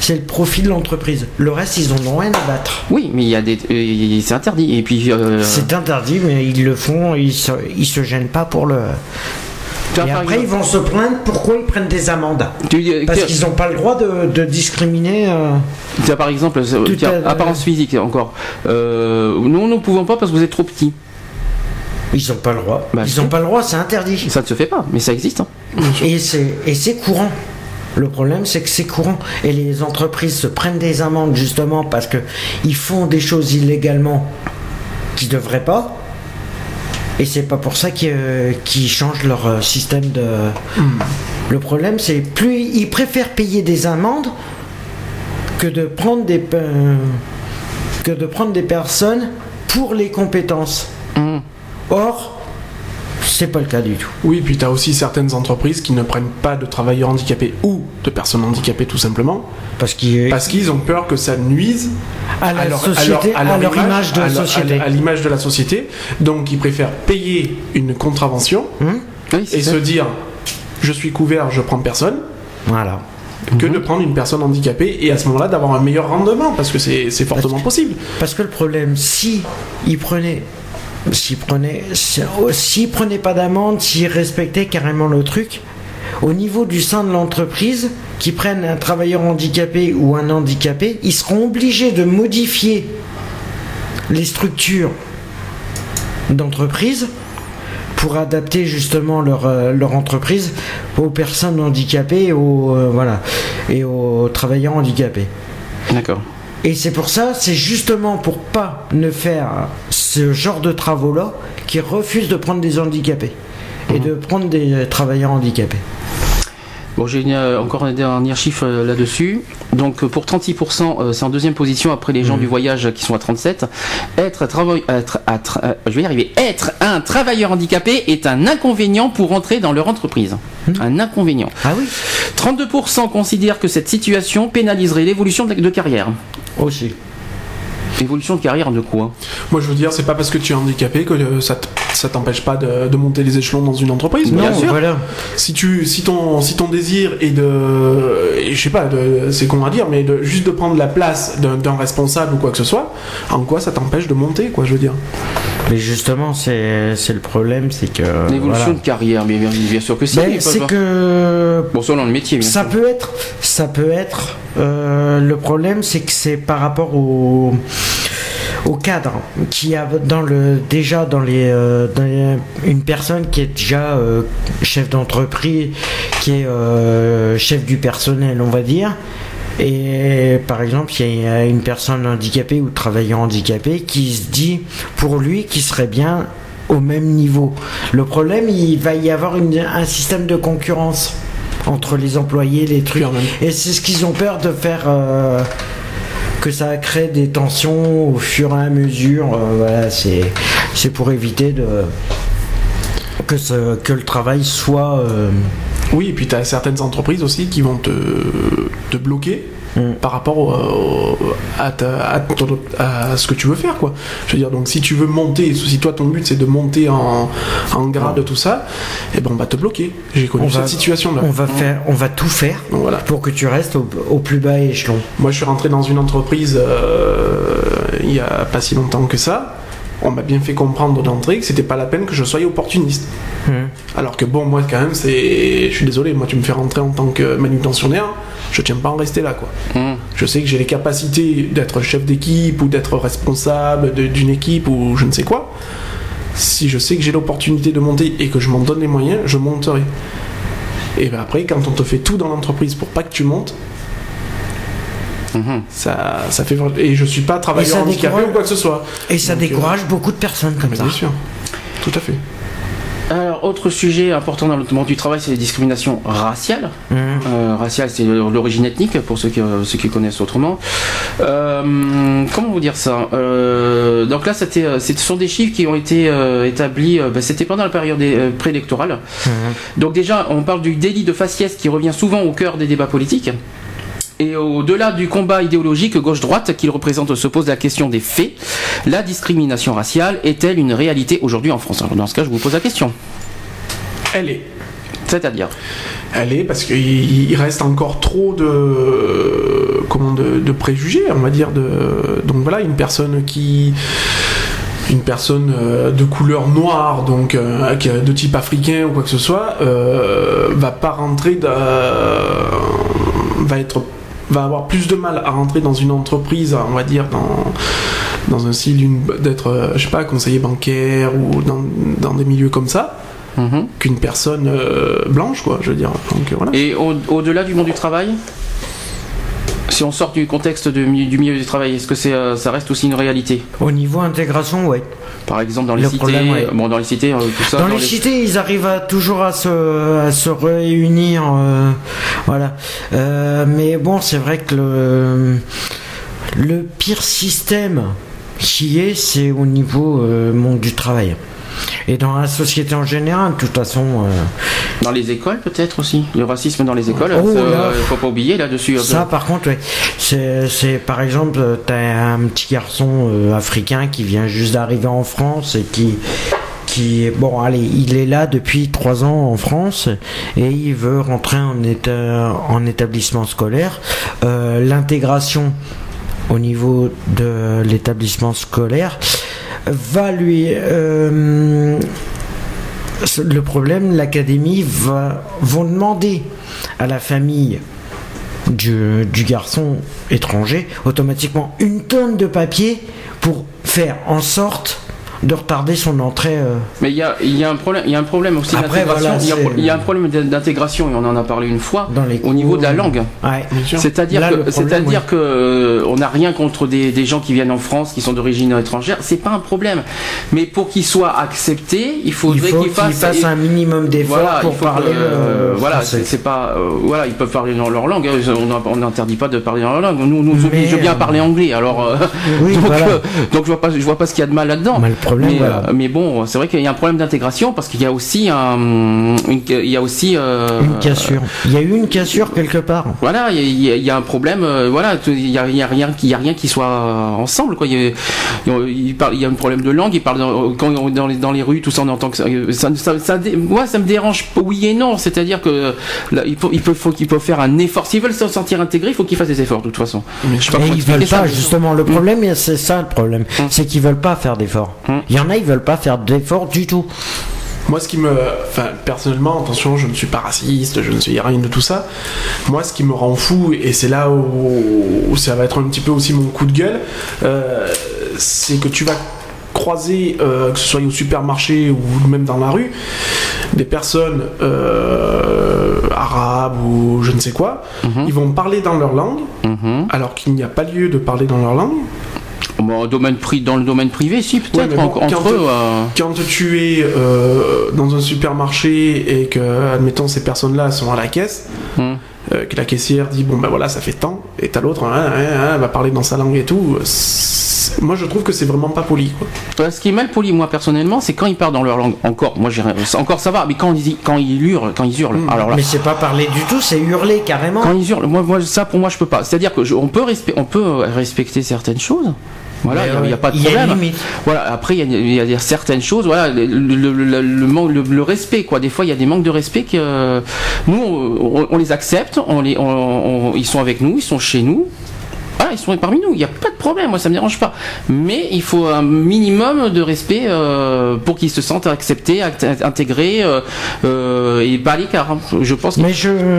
C'est le profit de l'entreprise. Le reste, ils en ont rien à battre. Oui, mais il y a des, euh, c'est interdit. Et puis. euh, C'est interdit, mais ils le font, ils se, ils se gênent pas pour le. Et après, ils vont se plaindre pourquoi ils prennent des amendes. dis- Parce qu'ils n'ont pas le droit de, de discriminer. euh, tu par exemple, euh, Tout tiens, à- apparence physique encore. Euh, nous, nous ne pouvons pas parce que vous êtes trop petit. Ils n'ont pas le droit. Bah, ils n'ont pas le droit, c'est interdit. Ça ne se fait pas, mais ça existe. hein. Et c'est et c'est courant. Le problème, c'est que c'est courant. Et les entreprises se prennent des amendes justement parce que ils font des choses illégalement qu'ils devraient pas. Et c'est pas pour ça qu'ils euh, qu'ils changent leur euh, système de. Le problème, c'est plus ils préfèrent payer des amendes que de prendre des euh, que de prendre des personnes pour les compétences. Mhm. Or, c'est pas le cas du tout. Oui, puis tu as aussi certaines entreprises qui ne prennent pas de travailleurs handicapés ou de personnes handicapées tout simplement, Parce qu'ils parce qu'ils ont peur que ça nuise à la leur- société, à leur, image, de la société. à l'image de la société. Donc ils préfèrent payer une contravention Oui, c'est et ça. se dire je suis couvert, je prends personne, Voilà. que Mhm. de prendre une personne handicapée et à ce moment-là d'avoir un meilleur rendement parce que c'est c'est fortement possible. Parce que le problème, si ils prenaient, s'ils prenaient, oh, prenaient pas d'amende, s'ils respectaient carrément le truc, au niveau du sein de l'entreprise, qui prennent un travailleur handicapé ou un handicapé, ils seront obligés de modifier les structures d'entreprise pour adapter justement leur, euh, leur entreprise aux personnes handicapées aux, euh, voilà, et aux travailleurs handicapés. D'accord. Et c'est pour ça, c'est justement pour pas ne faire ce genre de travaux-là qu'ils refusent de prendre des handicapés et de prendre des travailleurs handicapés. Bon, j'ai euh, encore un dernier chiffre euh, là-dessus. Donc, euh, pour 36%, euh, c'est en deuxième position après les gens du voyage qui sont à 37. Être, travail- être, être- je vais y arriver. Être un travailleur handicapé est un inconvénient pour entrer dans leur entreprise. Un inconvénient. Ah oui 32% considèrent que cette situation pénaliserait l'évolution de, de carrière. Aussi. Évolution de carrière de quoi? Moi je veux dire, c'est pas parce que tu es handicapé que euh, ça t'empêche pas de, de monter les échelons dans une entreprise. Bien non, sûr. voilà. Si tu si ton si ton désir est de et je sais pas c'est con à dire mais de juste de prendre la place d'un d'un responsable ou quoi que ce soit, en quoi ça t'empêche de monter quoi je veux dire? Mais justement, c'est le problème, c'est que. L'évolution voilà. de carrière, bien, bien sûr que si. Ben, c'est que Bon, selon le métier, bien ça sûr. peut être, ça peut être. euh, le problème, c'est que c'est par rapport au au cadre qui a dans le déjà dans les, euh, dans les- une personne qui est déjà euh, chef d'entreprise, qui est euh, chef du personnel, on va dire. Et par exemple, il y a une personne handicapée ou travailleur handicapé qui se dit pour lui qu'il serait bien au même niveau. Le problème, il va y avoir une- un système de concurrence entre les employés, les trucs. Et c'est ce qu'ils ont peur de faire. euh, que ça crée des tensions au fur et à mesure. euh, voilà, c'est c'est pour éviter de. que, ce- que le travail soit. euh, Oui, et puis tu as certaines entreprises aussi qui vont te, te bloquer Mm. par rapport au- à, ta- à ton- à ce que tu veux faire. quoi. Je veux dire, donc si tu veux monter, si toi ton but c'est de monter en, en grade, tout ça, et ben on va te bloquer. J'ai connu On cette situation-là. on va faire, on va tout faire voilà. pour que tu restes au, au plus bas échelon. Moi, je suis rentré dans une entreprise euh, il y a pas si longtemps que ça. On m'a bien fait comprendre d'entrée que c'était pas la peine que je sois opportuniste. Mhm. Alors que bon, moi quand même, c'est. Je suis désolé, moi tu me fais rentrer en tant que manutentionnaire, je tiens pas à en rester là quoi. Hum. Je sais que j'ai les capacités d'être chef d'équipe ou d'être responsable de- d'une équipe ou je ne sais quoi. Si je sais que j'ai l'opportunité de monter et que je m'en donne les moyens, je monterai. Et ben après, quand on te fait tout dans l'entreprise pour pas que tu montes, Mhm. ça, ça fait. Et je suis pas travailleur ça handicapé décourage- ou quoi que ce soit. Et ça Donc, euh, décourage beaucoup de personnes comme Mais ça. bien sûr. Tout à fait. Alors, autre sujet important dans le monde du travail, c'est les discriminations raciales. Euh, raciale, c'est l'origine ethnique, pour ceux qui, euh, ceux qui connaissent autrement. Euh, comment vous dire ça? Euh, Donc là, c'était, ce sont des chiffres qui ont été euh, établis, euh, ben, c'était pendant la période euh, préélectorale. Mhm. Donc déjà, on parle du délit de faciès qui revient souvent au cœur des débats politiques. Et au-delà du combat idéologique gauche-droite qu'il représente, se pose la question des faits. La discrimination raciale est-elle une réalité aujourd'hui en France? Alors, Dans ce cas, je vous pose la question. Elle est. C'est-à-dire? Elle est parce qu'il il reste encore trop de comment de, de préjugés, on va dire. De, donc voilà, une personne qui une personne euh, de couleur noire, donc euh, de type africain ou quoi que ce soit, euh, va pas rentrer, dans- va être va avoir plus de mal à rentrer dans une entreprise, on va dire dans dans un style d'être euh, je sais pas conseiller bancaire ou dans, dans des milieux comme ça Mhm. qu'une personne euh, blanche, quoi, je veux dire. Donc euh, voilà. Et au- au-delà du monde du travail si on sort du contexte de du milieu du travail, est-ce que c'est, euh, ça reste aussi une réalité? Au niveau intégration, ouais. Par exemple dans les Le cités, problème, ouais. bon dans les cités, euh, tout ça. Dans, les, cités, ils arrivent à, toujours à se, à se réunir, euh, voilà. Euh, mais bon, c'est vrai que le, le pire système qui est, c'est au niveau monde du travail. Et dans la société en général, de toute façon, euh, Dans les écoles peut-être aussi, le racisme dans les écoles, Oh ça, là. euh, faut pas oublier là-dessus. ça par contre, ouais. c'est, par exemple, euh, t'as un petit garçon euh, africain qui vient juste d'arriver en France et qui qui bon allez il est là depuis trois ans en France et il veut rentrer en, éta- en établissement scolaire Euh, l'intégration au niveau de l'établissement scolaire va lui euh, le problème l'académie va vont demander à la famille du, du garçon étranger automatiquement une tonne de papier pour faire en sorte de retarder son entrée euh, Mais il y a, il y a un problème, il y a un problème aussi d'intégration. voilà, il, y y a un problème d'intégration et on en a parlé une fois dans les au niveau de la langue. Ouais. Sûr. C'est-à-dire que, c'est-à-dire que euh, on n'a rien contre des, des gens qui viennent en France, qui sont d'origine étrangère, c'est pas un problème. Mais pour qu'ils soient acceptés, il Il faudrait faut qu'ils qu'il fassent, fasse un minimum d'efforts voilà, pour parler euh, voilà, c'est, pas, euh, voilà, ils peuvent parler dans leur langue. hein, On n'interdit pas de parler dans leur langue. Nous, nous oblige bien à euh, parler anglais. Alors, euh, Oui, donc, voilà. euh, donc je vois pas, je vois pas ce qu'il y a de mal là-dedans. Mais problème, mais, voilà. euh, mais bon, c'est vrai qu'il y a un problème d'intégration parce qu'il y a aussi un, une- il y a aussi euh, une cassure. Il y a eu une cassure quelque part. voilà, il y, a- il y un problème. euh, voilà, il y a, il y a rien, qui- il y a rien qui soit euh, ensemble. Quoi. Il, y a, il, parle- il y a un problème de langue. Il parle dans, quand on- dans les dans les rues, tout ça, on entend que ça, ça, ça, ça dé- moi, ça me dérange. Oui et non. C'est-à-dire que là, il faut, il faut qu'il faut faire un effort. S'ils veulent se sentir intégrés, il faut qu'ils fassent des efforts. De toute façon. Je sais pas ils veulent pas, mais- justement. Le problème, et c'est ça le problème. Hum. C'est qu'ils veulent pas faire d'efforts. Il y en a, ils veulent pas faire d'efforts du tout. Moi, ce qui me. Enfin, personnellement, attention, je ne suis pas raciste, je ne suis rien de tout ça. Moi, ce qui me rend fou, et c'est là où, où ça va être un petit peu aussi mon coup de gueule, euh, c'est que tu vas croiser, euh, que ce soit au supermarché ou même dans la rue, des personnes euh, arabes ou je ne sais quoi, Mhm. ils vont parler dans leur langue, Mhm. alors qu'il n'y a pas lieu de parler dans leur langue. Bon, domaine pri- dans le domaine privé, si peut-être Ouais, mais bon, en- entre quand- eux. euh, Quand tu es euh, dans un supermarché et que, admettons, ces personnes-là sont à la caisse, hum. Euh, que la caissière dit bon ben voilà ça fait tant et t'as l'autre hein, hein, hein, elle va parler dans sa langue et tout. C'est- Moi je trouve que c'est vraiment pas poli quoi. Euh, Ce qui est mal poli, moi personnellement, c'est quand ils parlent dans leur langue. Encore, moi, encore ça va, mais quand ils, quand ils hurlent, quand ils hurlent, alors là, Mais c'est pas parler du tout, c'est hurler carrément. quand ils hurlent, moi, moi, ça pour moi, je peux pas. C'est-à-dire que je- on peut, respe- on peut respecter certaines choses. Voilà, Mais il n'y a, a pas de il y a une problème. limite. Voilà, après, il y y, a, il y a certaines choses, voilà, le, le, le, le respect, quoi. Des fois, il y a des manques de respect que euh, nous, on, on- on les accepte, on les, on, on- ils sont avec nous, ils sont chez nous. Voilà, ils sont parmi nous, il n'y a pas de problème, moi ça me dérange pas. Mais il faut un minimum de respect euh, pour qu'ils se sentent acceptés, intégrés euh, euh, et pas à l'écart. hein. Je pense Mais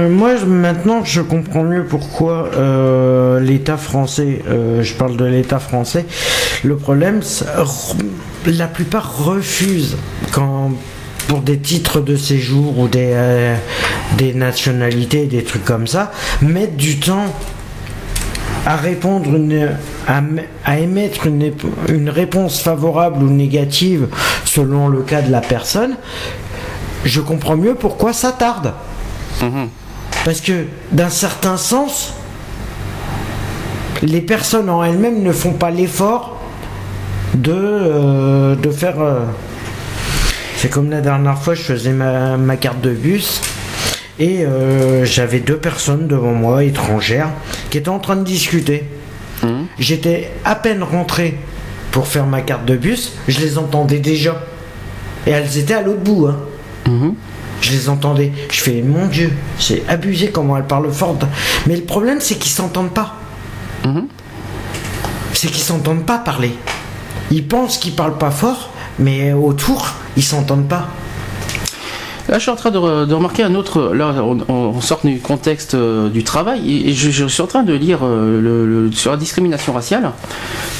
moi maintenant je comprends mieux pourquoi l'État français, je parle de l'État français, le problème, la plupart refusent quand pour des titres de séjour ou des, des nationalités, des trucs comme ça, mettre du temps à répondre une, à, émettre une, une réponse favorable ou négative selon le cas de la personne, je comprends mieux pourquoi ça tarde. Parce que d'un certain sens, les personnes en elles-mêmes ne font pas l'effort de, euh, de faire... euh, C'est comme la dernière fois, je faisais ma, ma carte de bus et euh, j'avais deux personnes devant moi, étrangères, qui étaient en train de discuter. J'étais à peine rentré pour faire ma carte de bus, je les entendais déjà. Et elles étaient à l'autre bout. Hein. Je les entendais. Je fais, mon Dieu, c'est abusé comment elles parlent fort. Mais le problème, c'est qu'ils s'entendent pas. C'est qu'ils s'entendent pas parler. Ils pensent qu'ils parlent pas fort, mais autour, ils s'entendent pas. Là, je suis en train de, re- de remarquer un autre. Là, on, on sort du contexte euh, du travail et, et je, je suis en train de lire euh, le, le- sur la discrimination raciale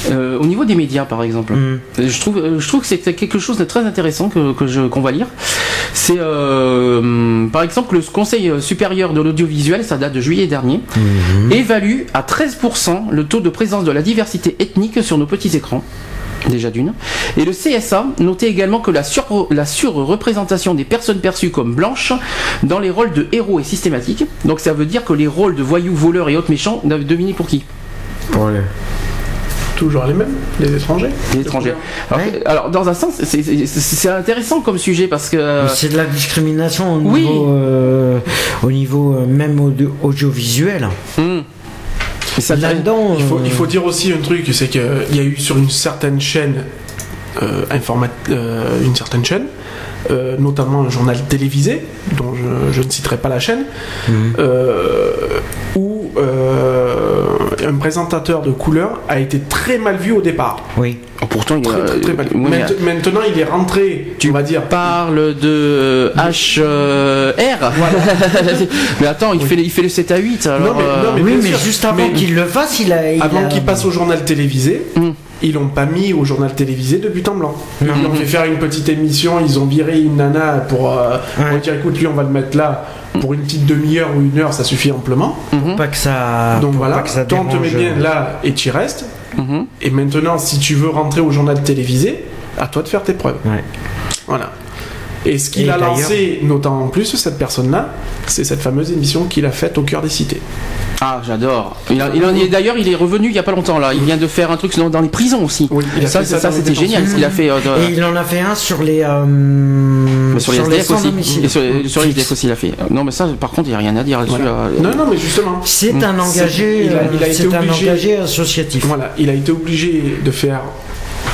euh, au niveau des médias, par exemple. Mm. Je trouve, je trouve que c'est quelque chose de très intéressant que, que je- qu'on va lire. C'est par exemple le Conseil supérieur de l'audiovisuel, ça date de juillet dernier, évalue à 13% le taux de présence de la diversité ethnique sur nos petits écrans. Déjà d'une. Et le CSA notait également que la, sur- la surreprésentation des personnes perçues comme blanches dans les rôles de héros est systématique. Donc ça veut dire que les rôles de voyous, voleurs et autres méchants, devinez pour qui? Toujours les mêmes, les étrangers. Les étrangers. Alors, Ouais. alors, dans un sens, c'est- intéressant comme sujet parce que... C'est de la discrimination au oui. niveau, euh, au niveau euh, même audio- audiovisuel. Hmm. Et ça- Là-dedans, Il faut, euh, il faut dire aussi un truc, c'est qu'il y a eu sur une certaine chaîne, une certaine chaîne, euh, notamment un journal télévisé, dont je, je ne citerai pas la chaîne, euh, où euh, un présentateur de couleur a été très mal vu au départ. oui. Oh, pourtant, il a- Très, très, mal vu. oui, Maintenant, il est rentré, Tu on va dire. parle de HR. mais attends, il, fait, le- il fait le 7 à 8. Alors, Non, mais- euh, non, mais oui, bien mais sûr. juste avant qu'il le fasse, il a. il Avant a- qu'il passe au journal télévisé, Mm. Ils l'ont pas mis au journal télévisé de but en blanc. Ils ont fait faire une petite émission, ils ont viré une nana pour, euh, Ouais. pour dire écoute, lui on va le mettre là pour une petite demi-heure ou une heure, ça suffit amplement. mhm, Pas que ça. Donc pour voilà, que ça toi on te met bien là et tu y restes. mhm. Et maintenant, si tu veux rentrer au journal télévisé, à toi de faire tes preuves. Ouais. Voilà. Et ce qu'il Et a lancé, notamment en plus, cette personne-là, c'est cette fameuse émission qu'il a faite au cœur des cités. Ah, j'adore. Il a- il a- et D'ailleurs, il est revenu il y a pas longtemps là. Il vient de faire un truc dans, dans les prisons aussi. Oui, il a ça, fait ça ça, dans les c'était génial ce qu'il a fait. euh, de- Et il en a fait un sur les. euh, mais sur les SDF aussi. Et sur, les- sur les SDF aussi, il a fait. Non, mais ça, par contre, il n'y a rien à dire là-dessus. Voilà. là. Non, non, mais justement. C'est Mm. un engagé. il a- euh, il a été c'est un obligé- engagé associatif. Voilà, il a été obligé de faire,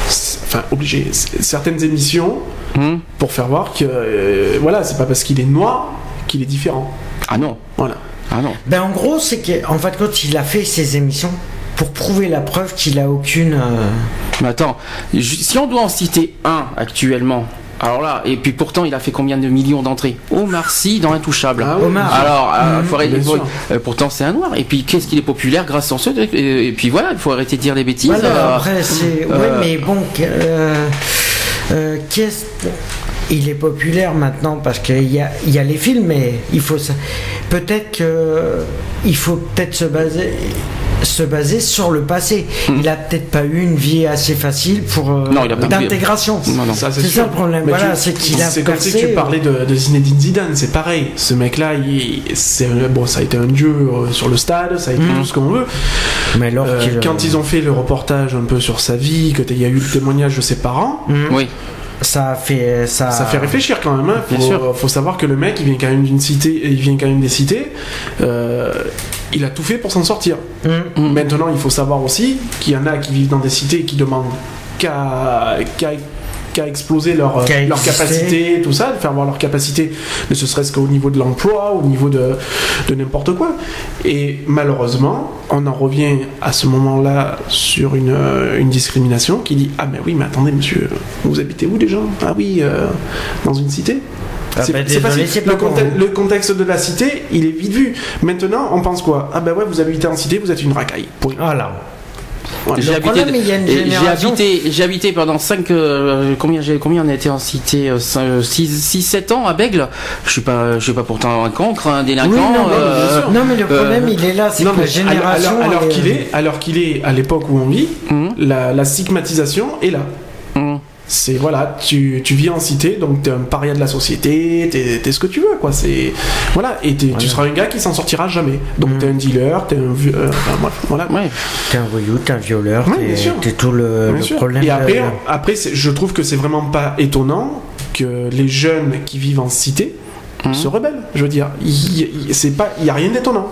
enfin obligé, certaines émissions Hmm pour faire voir que, euh, voilà, c'est pas parce qu'il est noir qu'il est différent. Ah non. Voilà. Ah non. Ben en gros, c'est qu'en fait, quand il a fait ses émissions pour prouver la preuve qu'il a aucune. euh, Mais attends, si on doit en citer un actuellement, alors là, et puis pourtant il a fait combien de millions d'entrées? Omar Sy dans Intouchable. Ah Omar. Alors, euh, Mhm. faut arrêter- faut- euh, pourtant c'est un noir. Et puis qu'est-ce qu'il est populaire grâce à ce truc? Et, et puis voilà, il faut arrêter de dire des bêtises. Voilà, euh, après, c'est. euh, Ouais, mais bon. que- euh, euh, qu'est-ce. Il est populaire maintenant parce qu'il y a, il y a les films, mais il faut. ça- Peut-être que. Il faut peut-être se baser. se baser sur le passé. Il a peut-être pas eu une vie assez facile pour euh, d'intégration. C'est ça le problème. Mais Voilà, c'est qu'il a C'est comme si percé, tu euh, parlais de, de Zinedine Zidane, c'est pareil. Ce mec-là, c'est bon, ça a été un dieu euh, sur le stade, ça a été Mm. tout ce qu'on veut. Mais alors Euh, quand ils ont fait le reportage un peu sur sa vie, que il y a eu le témoignage de ses parents, Mhm. Oui. Ça fait ça. ça fait réfléchir quand même. Hein. Faut, Bien sûr. faut savoir que le mec, il vient quand même d'une cité, il vient quand même des cités. euh, il a tout fait pour s'en sortir. Mm. Maintenant, il faut savoir aussi qu'il y en a qui vivent dans des cités et qui demandent qu'à qu'à- qu'à exploser leur, Qu'à leur exister. capacité, tout ça, de faire voir leur capacité, ne serait-ce qu'au niveau de l'emploi, au niveau de, de n'importe quoi. Et malheureusement, on en revient à ce moment-là sur une, euh, une discrimination qui dit Ah, mais oui, mais attendez, monsieur, vous habitez où déjà? Ah, oui, euh, dans une cité Ah bah, désolé, le, pour conte- vous. le contexte de la cité, il est vite vu. Maintenant, on pense quoi? Ah ben ouais, vous habitez en cité, vous êtes une racaille. Point. Voilà. J'ai habité, j'ai habité, pendant 5 combien j'ai combien on a été en cité 6 7 ans à Bègle. Je suis pas je suis pas pourtant un cancre, un délinquant. Oui, non, mais euh. Non, mais le problème, euh, il est là, c'est que la génération. alors, qu'il est, alors qu'il est à l'époque où on vit, la, la stigmatisation est là. C'est voilà, tu, tu vis en cité, donc t'es un paria de la société, t'es t'es ce que tu veux, quoi. C'est voilà, et tu seras un gars qui s'en sortira jamais. Donc Mm. t'es un dealer, t'es un vieux, euh, enfin, voilà. Ouais. T'es un voyou, t'es un violeur, Ouais, t'es- tout le, problème. Et après, euh, après je trouve que c'est vraiment pas étonnant que les jeunes qui vivent en cité Mhm. se rebellent. Je veux dire, c'est pas, il y a rien d'étonnant.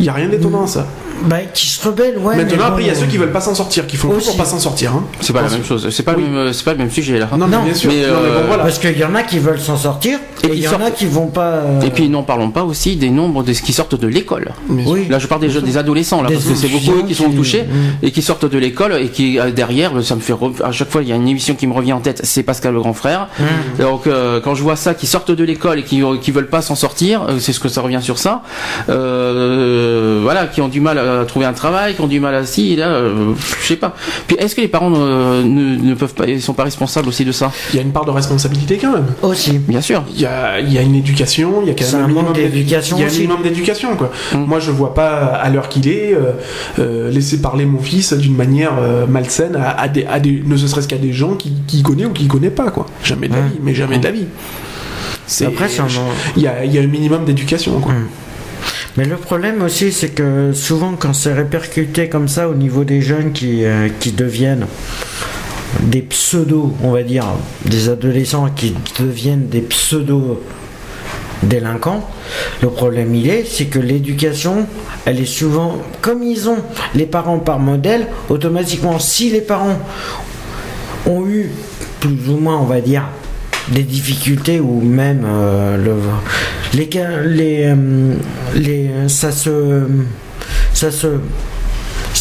Il y a rien d'étonnant à ça. Bah, qui se rebelle, ouais. Maintenant, mais après, il y a ceux qui veulent pas s'en sortir, qui font tout pour pas s'en sortir. hein. C'est pas la même chose. C'est pas Oui. le même pas le même sujet là. Non, Non, mais bien sûr. mais, Non, mais bon, euh, voilà. Parce qu'il y en a qui veulent s'en sortir, Et il y en a qui vont pas. euh, Et puis n'en parlons pas aussi des nombres de ce qui sortent de l'école. Oui. Là, je parle des jeunes, des adolescents, là, Des parce que c'est beaucoup eux qui sont touchés et qui sortent de l'école et qui euh, derrière, ça me fait re- à chaque fois il y a une émission qui me revient en tête, c'est Pascal le grand frère. Mm. Donc euh, quand je vois ça, qui sortent de l'école et qui qui veulent pas s'en sortir, c'est ce que ça revient sur ça. Euh, voilà, qui ont du mal à trouver un travail, qui ont du mal à si, là, euh, je sais pas. Puis est-ce que les parents ne, ne, ne peuvent pas, ils sont pas responsables aussi de ça? Il y a une part de responsabilité quand même. Aussi. Bien sûr. Il y a, il y a une éducation, il y a quand même un minimum d'éducation Il y a un minimum d'éducation, quoi. Mm. Moi, je vois pas à l'heure qu'il est euh, euh, laisser parler mon fils d'une manière euh, malsaine à, à des, à des, ne serait-ce qu'à des gens qui, qui connaît ou qui connaît pas, quoi. Jamais de la Mm. vie, mais jamais de la vie. C'est- Après, c'est un- il y a, il y a un minimum d'éducation, quoi. Mais le problème aussi, c'est que souvent, quand c'est répercuté comme ça au niveau des jeunes qui, euh, qui deviennent des pseudos, on va dire, des adolescents qui deviennent des pseudos délinquants, le problème il est, c'est que l'éducation, elle est souvent, comme ils ont les parents par modèle, automatiquement, si les parents ont eu plus ou moins, on va dire, des difficultés ou même euh, le, les, les, euh, les, ça se, ça se,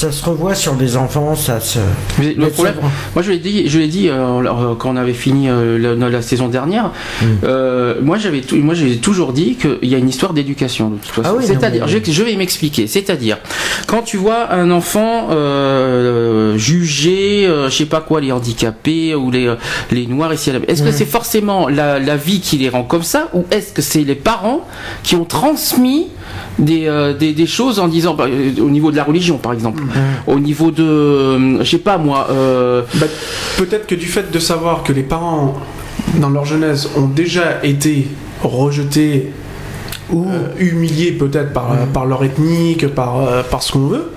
ça se revoit sur les enfants, ça se. Mais le Mais problème, c'est- moi je l'ai dit, je l'ai dit euh, alors, quand on avait fini euh, la, la saison dernière. Mm. euh, moi j'avais, moi j'ai toujours dit qu'il y a une histoire d'éducation de toute façon. Ah oui, C'est-à-dire, je, je vais m'expliquer. C'est-à-dire, quand tu vois un enfant euh, jugé, euh, je sais pas quoi, les handicapés ou les les noirs ici, est-ce que Mm. c'est forcément la, la vie qui les rend comme ça, ou est-ce que c'est les parents qui ont transmis des, euh, des, des choses en disant bah, euh, au niveau de la religion par exemple? Au niveau de je sais pas moi euh, Bah, Peut-être que du fait de savoir que les parents, dans leur jeunesse, ont déjà été rejetés ou humiliés peut-être par, par leur ethnique, par, euh, par ce qu'on veut,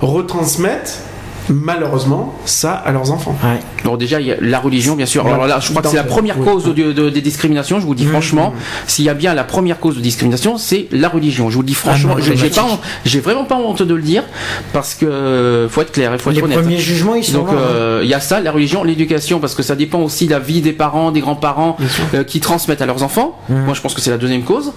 retransmettent malheureusement ça à leurs enfants. Ouais. Bon, déjà, il y a la religion, bien sûr. Alors là, je crois que c'est la première cause de, de- des discriminations. Je vous dis Mmh. franchement, s'il y a bien la première cause de discrimination, c'est la religion. Je vous dis franchement, non, j'ai vraiment pas honte de le dire parce que euh, faut être clair, il faut être Les honnête. premiers jugements, ils sont Donc hein. euh, il y a ça, la religion, l'éducation, parce que ça dépend aussi de la vie des parents, des grands-parents euh, qui transmettent à leurs enfants. Mmh. Moi, je pense que c'est la deuxième cause.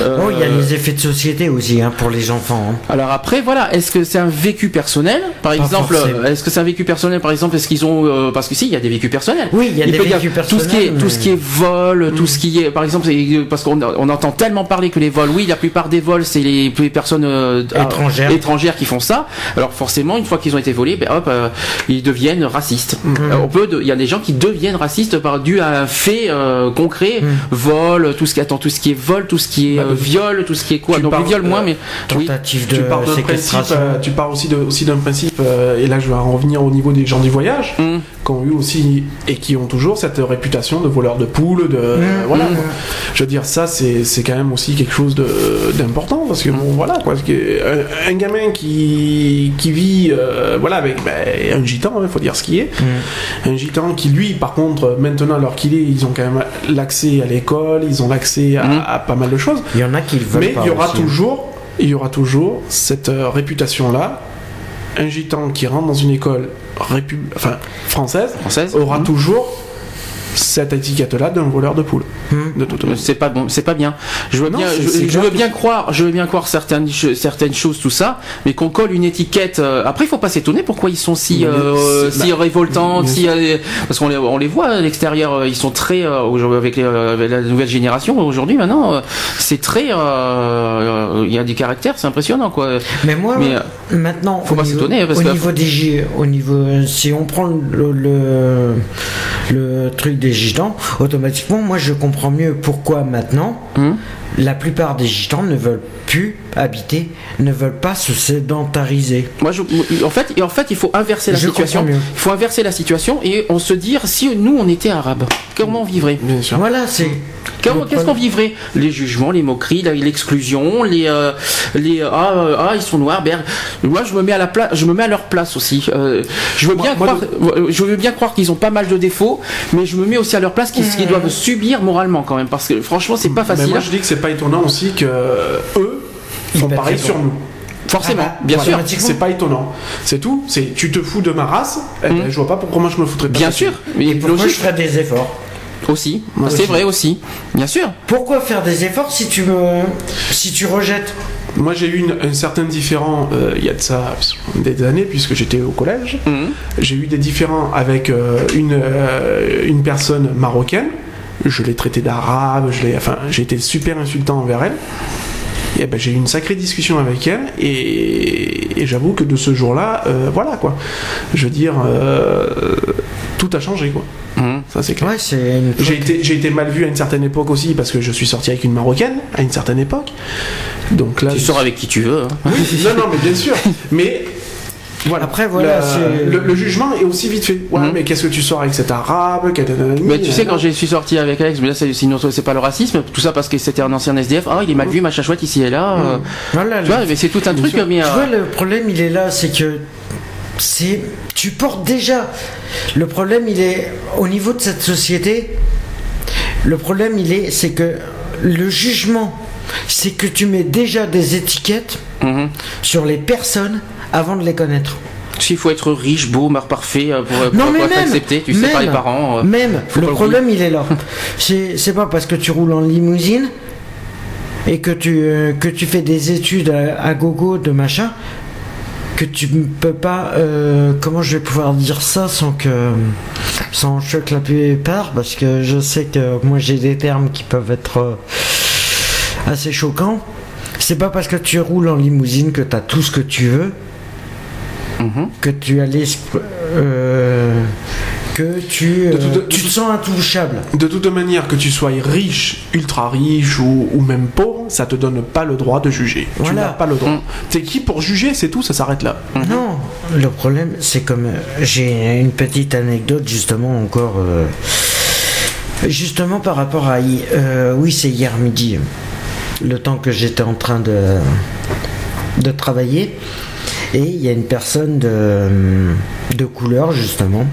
Euh, Oh, il y a les effets de société aussi hein, pour les enfants. hein. Alors après, voilà, est-ce que c'est un vécu personnel? Par Pas exemple, forcément. Euh, est-ce que c'est un vécu personnel, par exemple Est-ce qu'ils ont euh, parce que si, il y a des vécus personnels. Oui, il y a des vécus tout ce qui est personnels, tout ce qui est vol, tout ce qui est, par exemple, c'est- parce qu'on on entend tellement parler que les vols, oui, la plupart des vols, c'est les, les personnes euh, Étrangères. étrangères qui font ça. Alors forcément, une fois qu'ils ont été volés, ben hop, euh, ils deviennent racistes. Euh, on peut, il y a des gens qui deviennent racistes par dû à un fait euh, concret, Mm. vol, tout ce qui attend, tout ce qui est vol, tout ce qui est Bah, euh, viol, tout ce qui est quoi? tu Donc parles, le viol moins, euh, mais oui. Tentative de tu parles principe, euh, tu parles aussi de- aussi d'un principe, euh, et là je vais en revenir au niveau des gens du voyage, Mm. qui ont eu aussi et qui ont toujours cette réputation de voleurs de poules, de voilà. Mm. quoi. Je veux dire ça c'est c'est quand même aussi quelque chose de d'important parce que bon voilà quoi, parce que un, un gamin qui qui vit euh, voilà avec ben, un gitan, il faut dire ce qui est, Mm. un gitan qui lui par contre maintenant alors qu'il est, ils ont quand même l'accès à l'école, ils ont l'accès à, Mm. à pas mal de choses. Il y en a qui le veulent Mais pas il y aura aussi. toujours, il y aura toujours cette euh, réputation-là. Un gitan qui rentre dans une école enfin, française, Française. aura Mm. toujours cette étiquette-là d'un voleur de poules. Hmm. De toute manière. C'est pas bon, c'est pas bien. Je veux Non, bien, je, veux bien croire, je veux bien croire certaines certaines choses, tout ça, mais qu'on colle une étiquette. euh, après, il faut pas s'étonner pourquoi ils sont si euh, si bah, révoltants, si euh, parce qu'on les, on les voit à l'extérieur, ils sont très aujourd'hui, avec, les, avec la nouvelle génération aujourd'hui maintenant, c'est très, il y a du caractère, c'est impressionnant quoi. Mais moi, Mais, maintenant, faut au pas niveau- s'étonner, parce au que- niveau des au niveau, si on prend le, le, le truc des gitans, automatiquement, moi, je comprends mieux pourquoi maintenant Hum. La plupart des gitans ne veulent plus habiter, ne veulent pas se sédentariser. Moi, je, en fait, et en fait, il faut inverser la Je situation. Il faut inverser la situation et on se dire si nous on était arabes, comment on vivrait? Bien sûr. Voilà, c'est. Qu'est-ce qu'on vivrait? Les jugements, les moqueries, l'exclusion, les, euh, les ah, euh, ah ils sont noirs. Ben, moi je me mets à la place, je me mets à leur place aussi. Euh, je veux bien moi, croire, je veux bien croire qu'ils ont pas mal de défauts, mais je me mets aussi à leur place qu'ils Mmh. qu'ils doivent subir moralement quand même, parce que franchement c'est pas Mais facile. moi hein. je dis que c'est pas étonnant aussi que euh, eux Ils font pareil sur nous. Forcément, Ah bah, bien sûr. C'est pas étonnant. C'est tout. C'est tu te fous de ma race. Eh ben, Mm. je vois pas pourquoi moi je me foutrais pas. bien sûr, mais Et pourquoi je ferais des efforts aussi. Moi c'est vrai aussi, bien sûr. Pourquoi faire des efforts si tu me, si tu rejettes Moi j'ai eu une- un certain différent euh, il y a de ça des années puisque j'étais au collège. Mhm. J'ai eu des différends avec euh, une, euh, une personne marocaine. Je l'ai traité d'arabe, je l'ai, enfin, j'ai été super insultant envers elle. Et ben, j'ai eu une sacrée discussion avec elle et, et j'avoue que de ce jour-là, euh, voilà quoi. Je veux dire, euh, tout a changé quoi. Mhm. Ça c'est clair. Ouais. J'ai été, j'ai été mal vu à une certaine époque aussi parce que je suis sorti avec une marocaine à une certaine époque. Donc là, Tu je- sors avec qui tu veux. hein. oui, non, non, mais bien sûr. Mais voilà. Après, voilà, le, le jugement est aussi vite fait. Ouais, Mhm. mais qu'est-ce que tu sors avec cet arabe Mais tu sais, quand je suis sorti avec Alex, mais là c'est sinon c'est pas le racisme, tout ça parce que c'était un ancien SDF. Ah, il est mal vu, machin chouette ici et là. euh, Voilà, Tu vois, mais c'est tout un truc, mais. Tu euh, vois, le problème, il est là, c'est que c'est tu portes déjà. Le problème, il est au niveau de cette société. Le problème, il est, c'est que le jugement, c'est que tu mets déjà des étiquettes mhm. sur les personnes avant de les connaître. S'il faut être riche, beau, mar parfait euh, pour, pour, Non, mais pour être accepté, tu sais, même, par les parents. euh, Même, le pas problème, il est là. C'est c'est pas parce que tu roules en limousine et que tu, euh, que tu fais des études à, à gogo de machin que tu ne peux pas. euh, comment je vais pouvoir dire ça sans que. sans choc la plupart Parce que je sais que moi j'ai des termes qui peuvent être euh, assez choquants. C'est pas parce que tu roules en limousine que tu as tout ce que tu veux Mhm. que tu as l'esprit. euh, que tu, De euh, toute- tu te sens intouchable. De toute manière, que tu sois riche, ultra riche ou, ou même pauvre, ça te donne pas le droit de juger. Tu Voilà. n'as pas le droit. Mm. T'es qui pour juger C'est tout, ça s'arrête là. Non, le problème, c'est comme. euh, J'ai une petite anecdote, justement, encore. euh, justement, par rapport à. euh, oui, c'est hier midi. Le temps que j'étais en train de. de travailler. Et il y a une personne de. couleur, justement.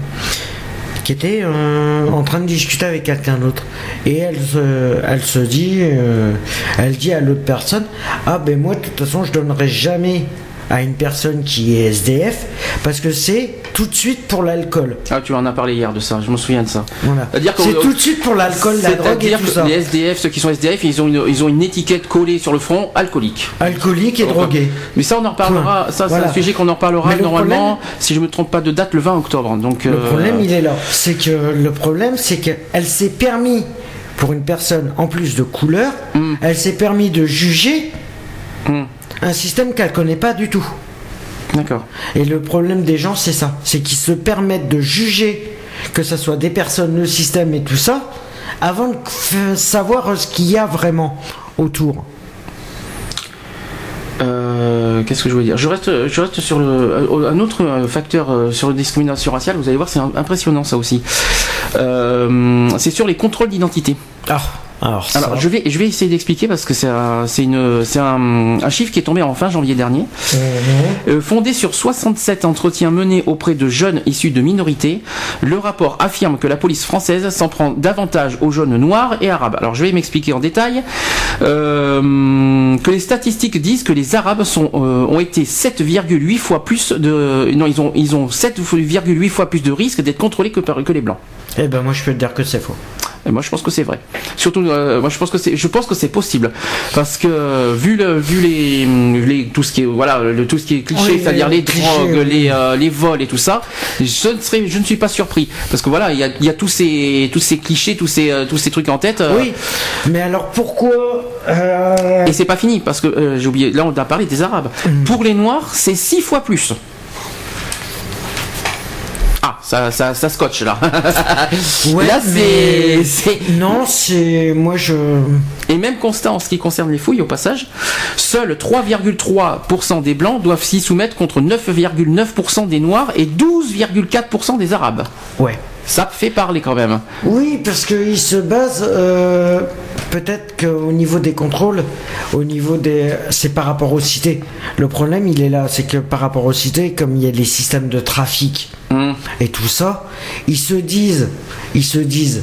Qui était euh, en train de discuter avec quelqu'un d'autre. Et elle se, elle se dit. euh, elle dit à l'autre personne Ah, ben moi, de toute façon, je donnerai jamais à une personne qui est SDF Parce que c'est tout de suite pour l'alcool. Ah, tu en as parlé hier de ça, je me souviens de ça. Voilà. C'est tout de suite pour l'alcool, la drogue et tout ça. les SDF, ceux qui sont SDF, ils ont une, ils ont une étiquette collée sur le front, alcoolique. Alcoolique et drogué. Mais ça, on en reparlera. Ça, c'est un sujet qu'on en reparlera normalement, si je me trompe pas de date, le 20 octobre. Donc, Le euh, problème, il est là. C'est que le problème, c'est qu'elle s'est permis, pour une personne en plus de couleur, Mm. elle s'est permis de juger Mm. Un système qu'elle connaît pas du tout. D'accord. Et le problème des gens, c'est ça. C'est qu'ils se permettent de juger, que ce soit des personnes, le système et tout ça, avant de savoir ce qu'il y a vraiment autour. Euh, Qu'est-ce que je voulais dire? Je reste, je reste sur le, euh, un autre euh, facteur sur la discrimination raciale. Vous allez voir, c'est impressionnant ça aussi. Euh, c'est sur les contrôles d'identité. Ah, alors, ça. Alors, je vais, je vais essayer d'expliquer parce que c'est un, un, un chiffre qui est tombé en fin janvier dernier. Mhm. Euh, fondé sur 67 entretiens menés auprès de jeunes issus de minorités, le rapport affirme que la police française s'en prend davantage aux jeunes noirs et arabes. Alors je vais m'expliquer en détail. Euh, que les statistiques disent que les arabes sont, euh, ont été 7,8 fois plus de... Non, ils ont, ils ont 7,8 fois plus de risques d'être contrôlés que, par- que les blancs. Eh ben, moi, je peux te dire que c'est faux. Et moi, je pense que c'est vrai. Surtout, euh, moi, je pense que c'est, je pense que c'est possible, parce que vu le, vu les, les, tout ce qui est, voilà, le, tout ce qui est cliché, Oui, c'est-à-dire les les clichés, drogues, oui. les, euh, les vols et tout ça, je ne serais, je ne suis pas surpris, parce que voilà, il y a, il y a tous ces, tous ces clichés, tous ces, euh, tous ces trucs en tête. Oui, mais alors pourquoi euh, Et c'est pas fini, parce que j'ai oublié, là on a parlé des Arabes. Mm. Pour les Noirs, c'est six fois plus. Ah, ça, ça, ça scotche là. Ouais, là, c'est, mais- c'est, Non, c'est. Moi, je. Et même constat en ce qui concerne les fouilles, au passage, seuls 3,3% des Blancs doivent s'y soumettre contre 9,9% des Noirs et 12,4% des Arabes. Ouais. Ça fait parler quand même. Oui, parce qu'il se base. euh, Peut-être qu'au niveau des contrôles, au niveau des. C'est par rapport aux cités. Le problème, il est là. C'est que par rapport aux cités, comme il y a les systèmes de trafic Hum. et tout ça, ils se disent. Ils se disent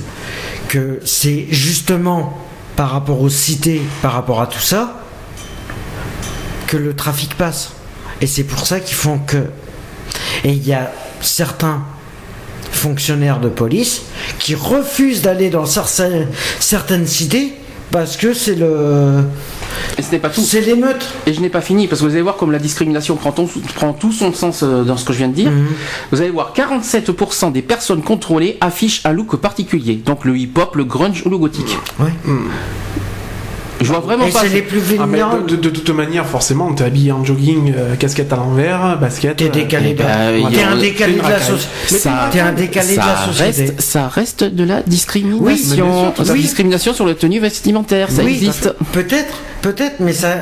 que c'est justement par rapport aux cités, par rapport à tout ça, que le trafic passe. Et c'est pour ça qu'ils font que. Et il y a certains fonctionnaires de police qui refusent d'aller dans certaines, certaines cités parce que c'est le. Et ce n'est pas tout. C'est l'émeute. Et je n'ai pas fini, parce que vous allez voir comme la discrimination prend, ton- prend tout son sens euh, dans ce que je viens de dire. Mhm. Vous allez voir 47% des personnes contrôlées affichent un look particulier. Donc le hip-hop, le grunge ou le gothique. Ouais. Je vois vraiment Et pas. c'est les plus Ah, mais vulnérables. de, de- de toute manière, forcément, t'es habillé en jogging, euh, casquette à l'envers, basket. T'es euh, décalé. T'es un décalé de la société. Ça- T'es un décalé de la ça société. Reste, ça reste de la Oui, discrimination. sûr, la oui. discrimination sur la tenue vestimentaire, ça Oui, existe. Peut-être, peut-être, mais ça,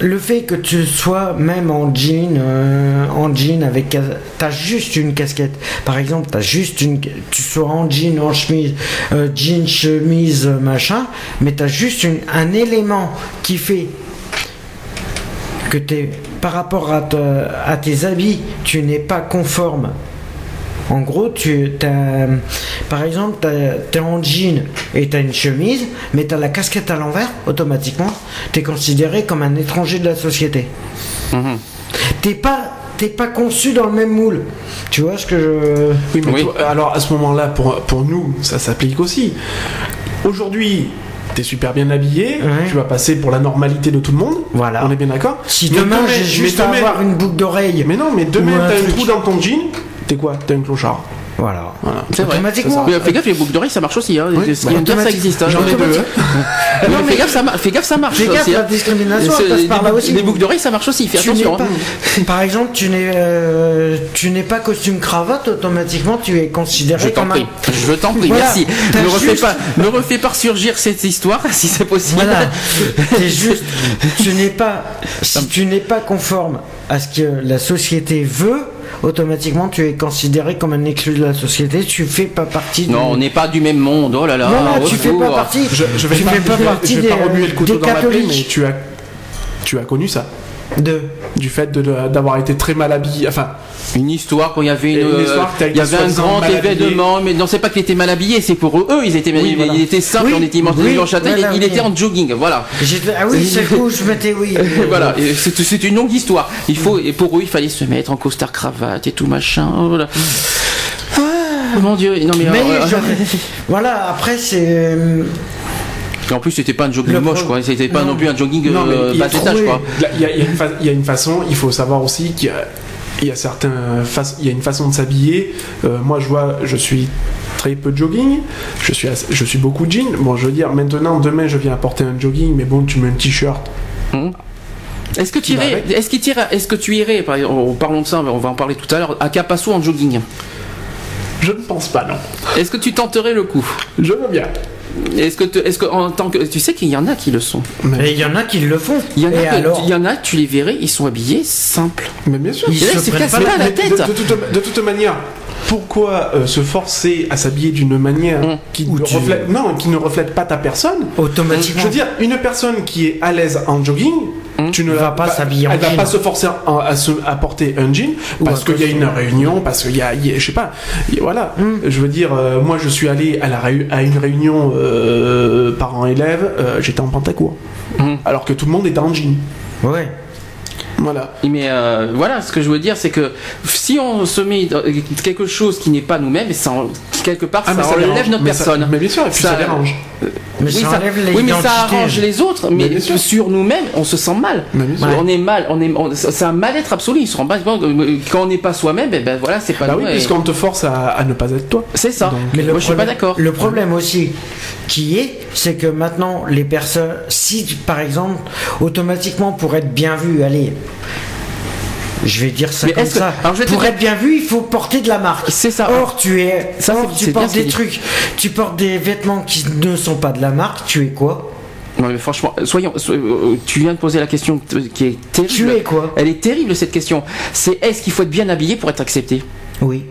le fait que tu sois même en jean, euh, en jean avec, t'as juste une casquette. Par exemple, t'as juste une, tu sois en jean, en chemise, euh, jean, chemise, machin, mais t'as juste un élément qui fait que t'es, par rapport à, à tes habits, tu n'es pas conforme. En gros, tu t'as, par exemple, t'as- t'es en jean et t'as une chemise, mais t'as la casquette à l'envers, automatiquement, t'es considéré comme un étranger de la société. Mhm. T'es pas, t'es pas conçu dans le même moule. Tu vois ce que je. Oui, mais Oui. toi, alors à ce moment-là, pour, pour nous, ça s'applique aussi. Aujourd'hui, t'es super bien habillé, Ouais. tu vas passer pour la normalité de tout le monde. Voilà. On est bien d'accord Si Mais demain demain- j'ai juste à avoir une boucle d'oreille, Mais non, mais demain, t'as un trou dans ton jean, t'es quoi T'es un clochard. voilà. Voilà. C'est vrai. Automatiquement. Mais fais gaffe, les boucles d'oreilles, ça marche aussi. Hein. Oui, ça existe. hein. J'en ai deux. hein. Mais Non, fais, gaffe, ça mar- fais gaffe, ça marche. Fais ça gaffe, aussi, la hein. discrimination, elle passe par les là boucles- aussi. Les boucles d'oreilles, ça marche aussi. Fais Tu attention. pas- hein. par exemple, tu n'es, euh, tu n'es pas costume cravate, automatiquement tu es considéré Je t'en prie, un. je t'en prie, Voilà, merci. Ne refais, juste- pas, ne refais pas surgir cette histoire si c'est possible. Voilà, c'est juste, tu n'es pas, si tu n'es pas conforme à ce que la société veut, automatiquement tu es considéré comme un exclu de la société. Tu fais pas partie. Non, on du... n'est pas du même monde. Oh là là. non, tu fais pas partie. Je, je vais tu pas, fais pas je vais- partie je vais des, pas remuer le couteau dans la plaie, mais tu as, tu as connu ça. De. Du fait de- de- d'avoir été très mal habillé. Enfin, Une histoire quand il y avait une, Une euh, histoire il y avait un grand événement, mais non c'est pas qu'il était mal habillé, c'est pour eux, ils étaient mal Oui, habillés. voilà. il était simple, Oui, on était oui, matin, il- était en jogging, voilà. J'étais- Ah oui, c'est coup, je m'étais, oui. voilà, c'est une longue histoire. Il faut et pour eux il fallait se mettre en costard cravate et tout machin. oh, Voilà. Ah, mon dieu, non mais, Mais euh, voilà, après c'est. En plus c'était pas un jogging moche quoi, c'était pas Non. non plus un jogging Non, mais euh, bas étage trop- quoi. Il y, a- il y a une fa- il y a une façon, il faut savoir aussi qu'il y a, il y a certains fa- il y a une façon de s'habiller. Euh, moi, je vois, je suis très peu de jogging, je suis, assez- je suis beaucoup de jean. Bon, je veux dire, maintenant, demain, je viens apporter un jogging, mais bon, tu mets un t-shirt. Est-ce que tu irais, est-ce qu'il t'irait- est-ce que tu irais, par exemple, en parlons de ça, on va en parler tout à l'heure, à Capasso en jogging? Je ne pense pas, non. Est-ce que tu tenterais le coup? Je veux bien. Est-ce que, est-ce que en tant que, tu sais qu'il y en a qui le sont. Et il y en a qui le font. Il y en a, que- alors il y en a, tu les verrais, ils sont habillés simples. Mais bien sûr. Ils se prennent cassent pas pas la- la Mais tête. de, de toute, de toute manière, pourquoi euh, se forcer à s'habiller d'une manière Hum. qui, Où ne tu- reflète, non, qui ne reflète pas ta personne? Automatiquement. Je veux dire, une personne qui est à l'aise en jogging, Hum. tu ne Va la- pas s'habiller en Elle va jean. pas se forcer à, à se, à porter un jean Ou parce qu'il y a une réunion, parce qu'il y a, il y a- je sais pas, y voilà. Hum. Je veux dire, euh, moi je suis allé à, la à une réunion euh, parents-élèves, euh, j'étais en pantacourt. Hum. Alors que tout le monde était en jean. Ouais. Voilà. Mais euh, voilà, ce que je veux dire, c'est que si on se met quelque chose qui n'est pas nous-mêmes, ça, quelque part, Ah, ça, ça enlève dérange. notre Mais ça- personne. mais bien sûr, et puis ça dérange. Mais oui, ça ça, oui, mais ça arrange les autres, Mais mais, bien sûr. sur nous-mêmes, on se sent mal. Mais bien sûr. On est mal, on est, on- c'est un mal-être absolu. Ils se rendent pas quand on n'est pas soi-même, eh ben voilà, c'est pas Bah nous. oui, et- puisqu'on te force à, à ne pas être toi. C'est ça. Donc, Mais le Moi, je suis pas problème- d'accord. Le problème aussi qui est, c'est que maintenant les personnes, si par exemple, automatiquement pour être bien vu, allez, je vais dire ça Mais comme que- ça, alors, je vais te pour dire- être bien vu, il faut porter de la marque. C'est ça. Or tu es, Ça, or, c'est- tu portes des trucs, tu portes des vêtements qui ne sont pas de la marque. Tu es quoi? Non, mais franchement, soyons, so- euh, tu viens de poser la question qui est terrible. Tu es quoi? Elle est terrible cette question. C'est est-ce qu'il faut être bien habillé pour être accepté? Oui.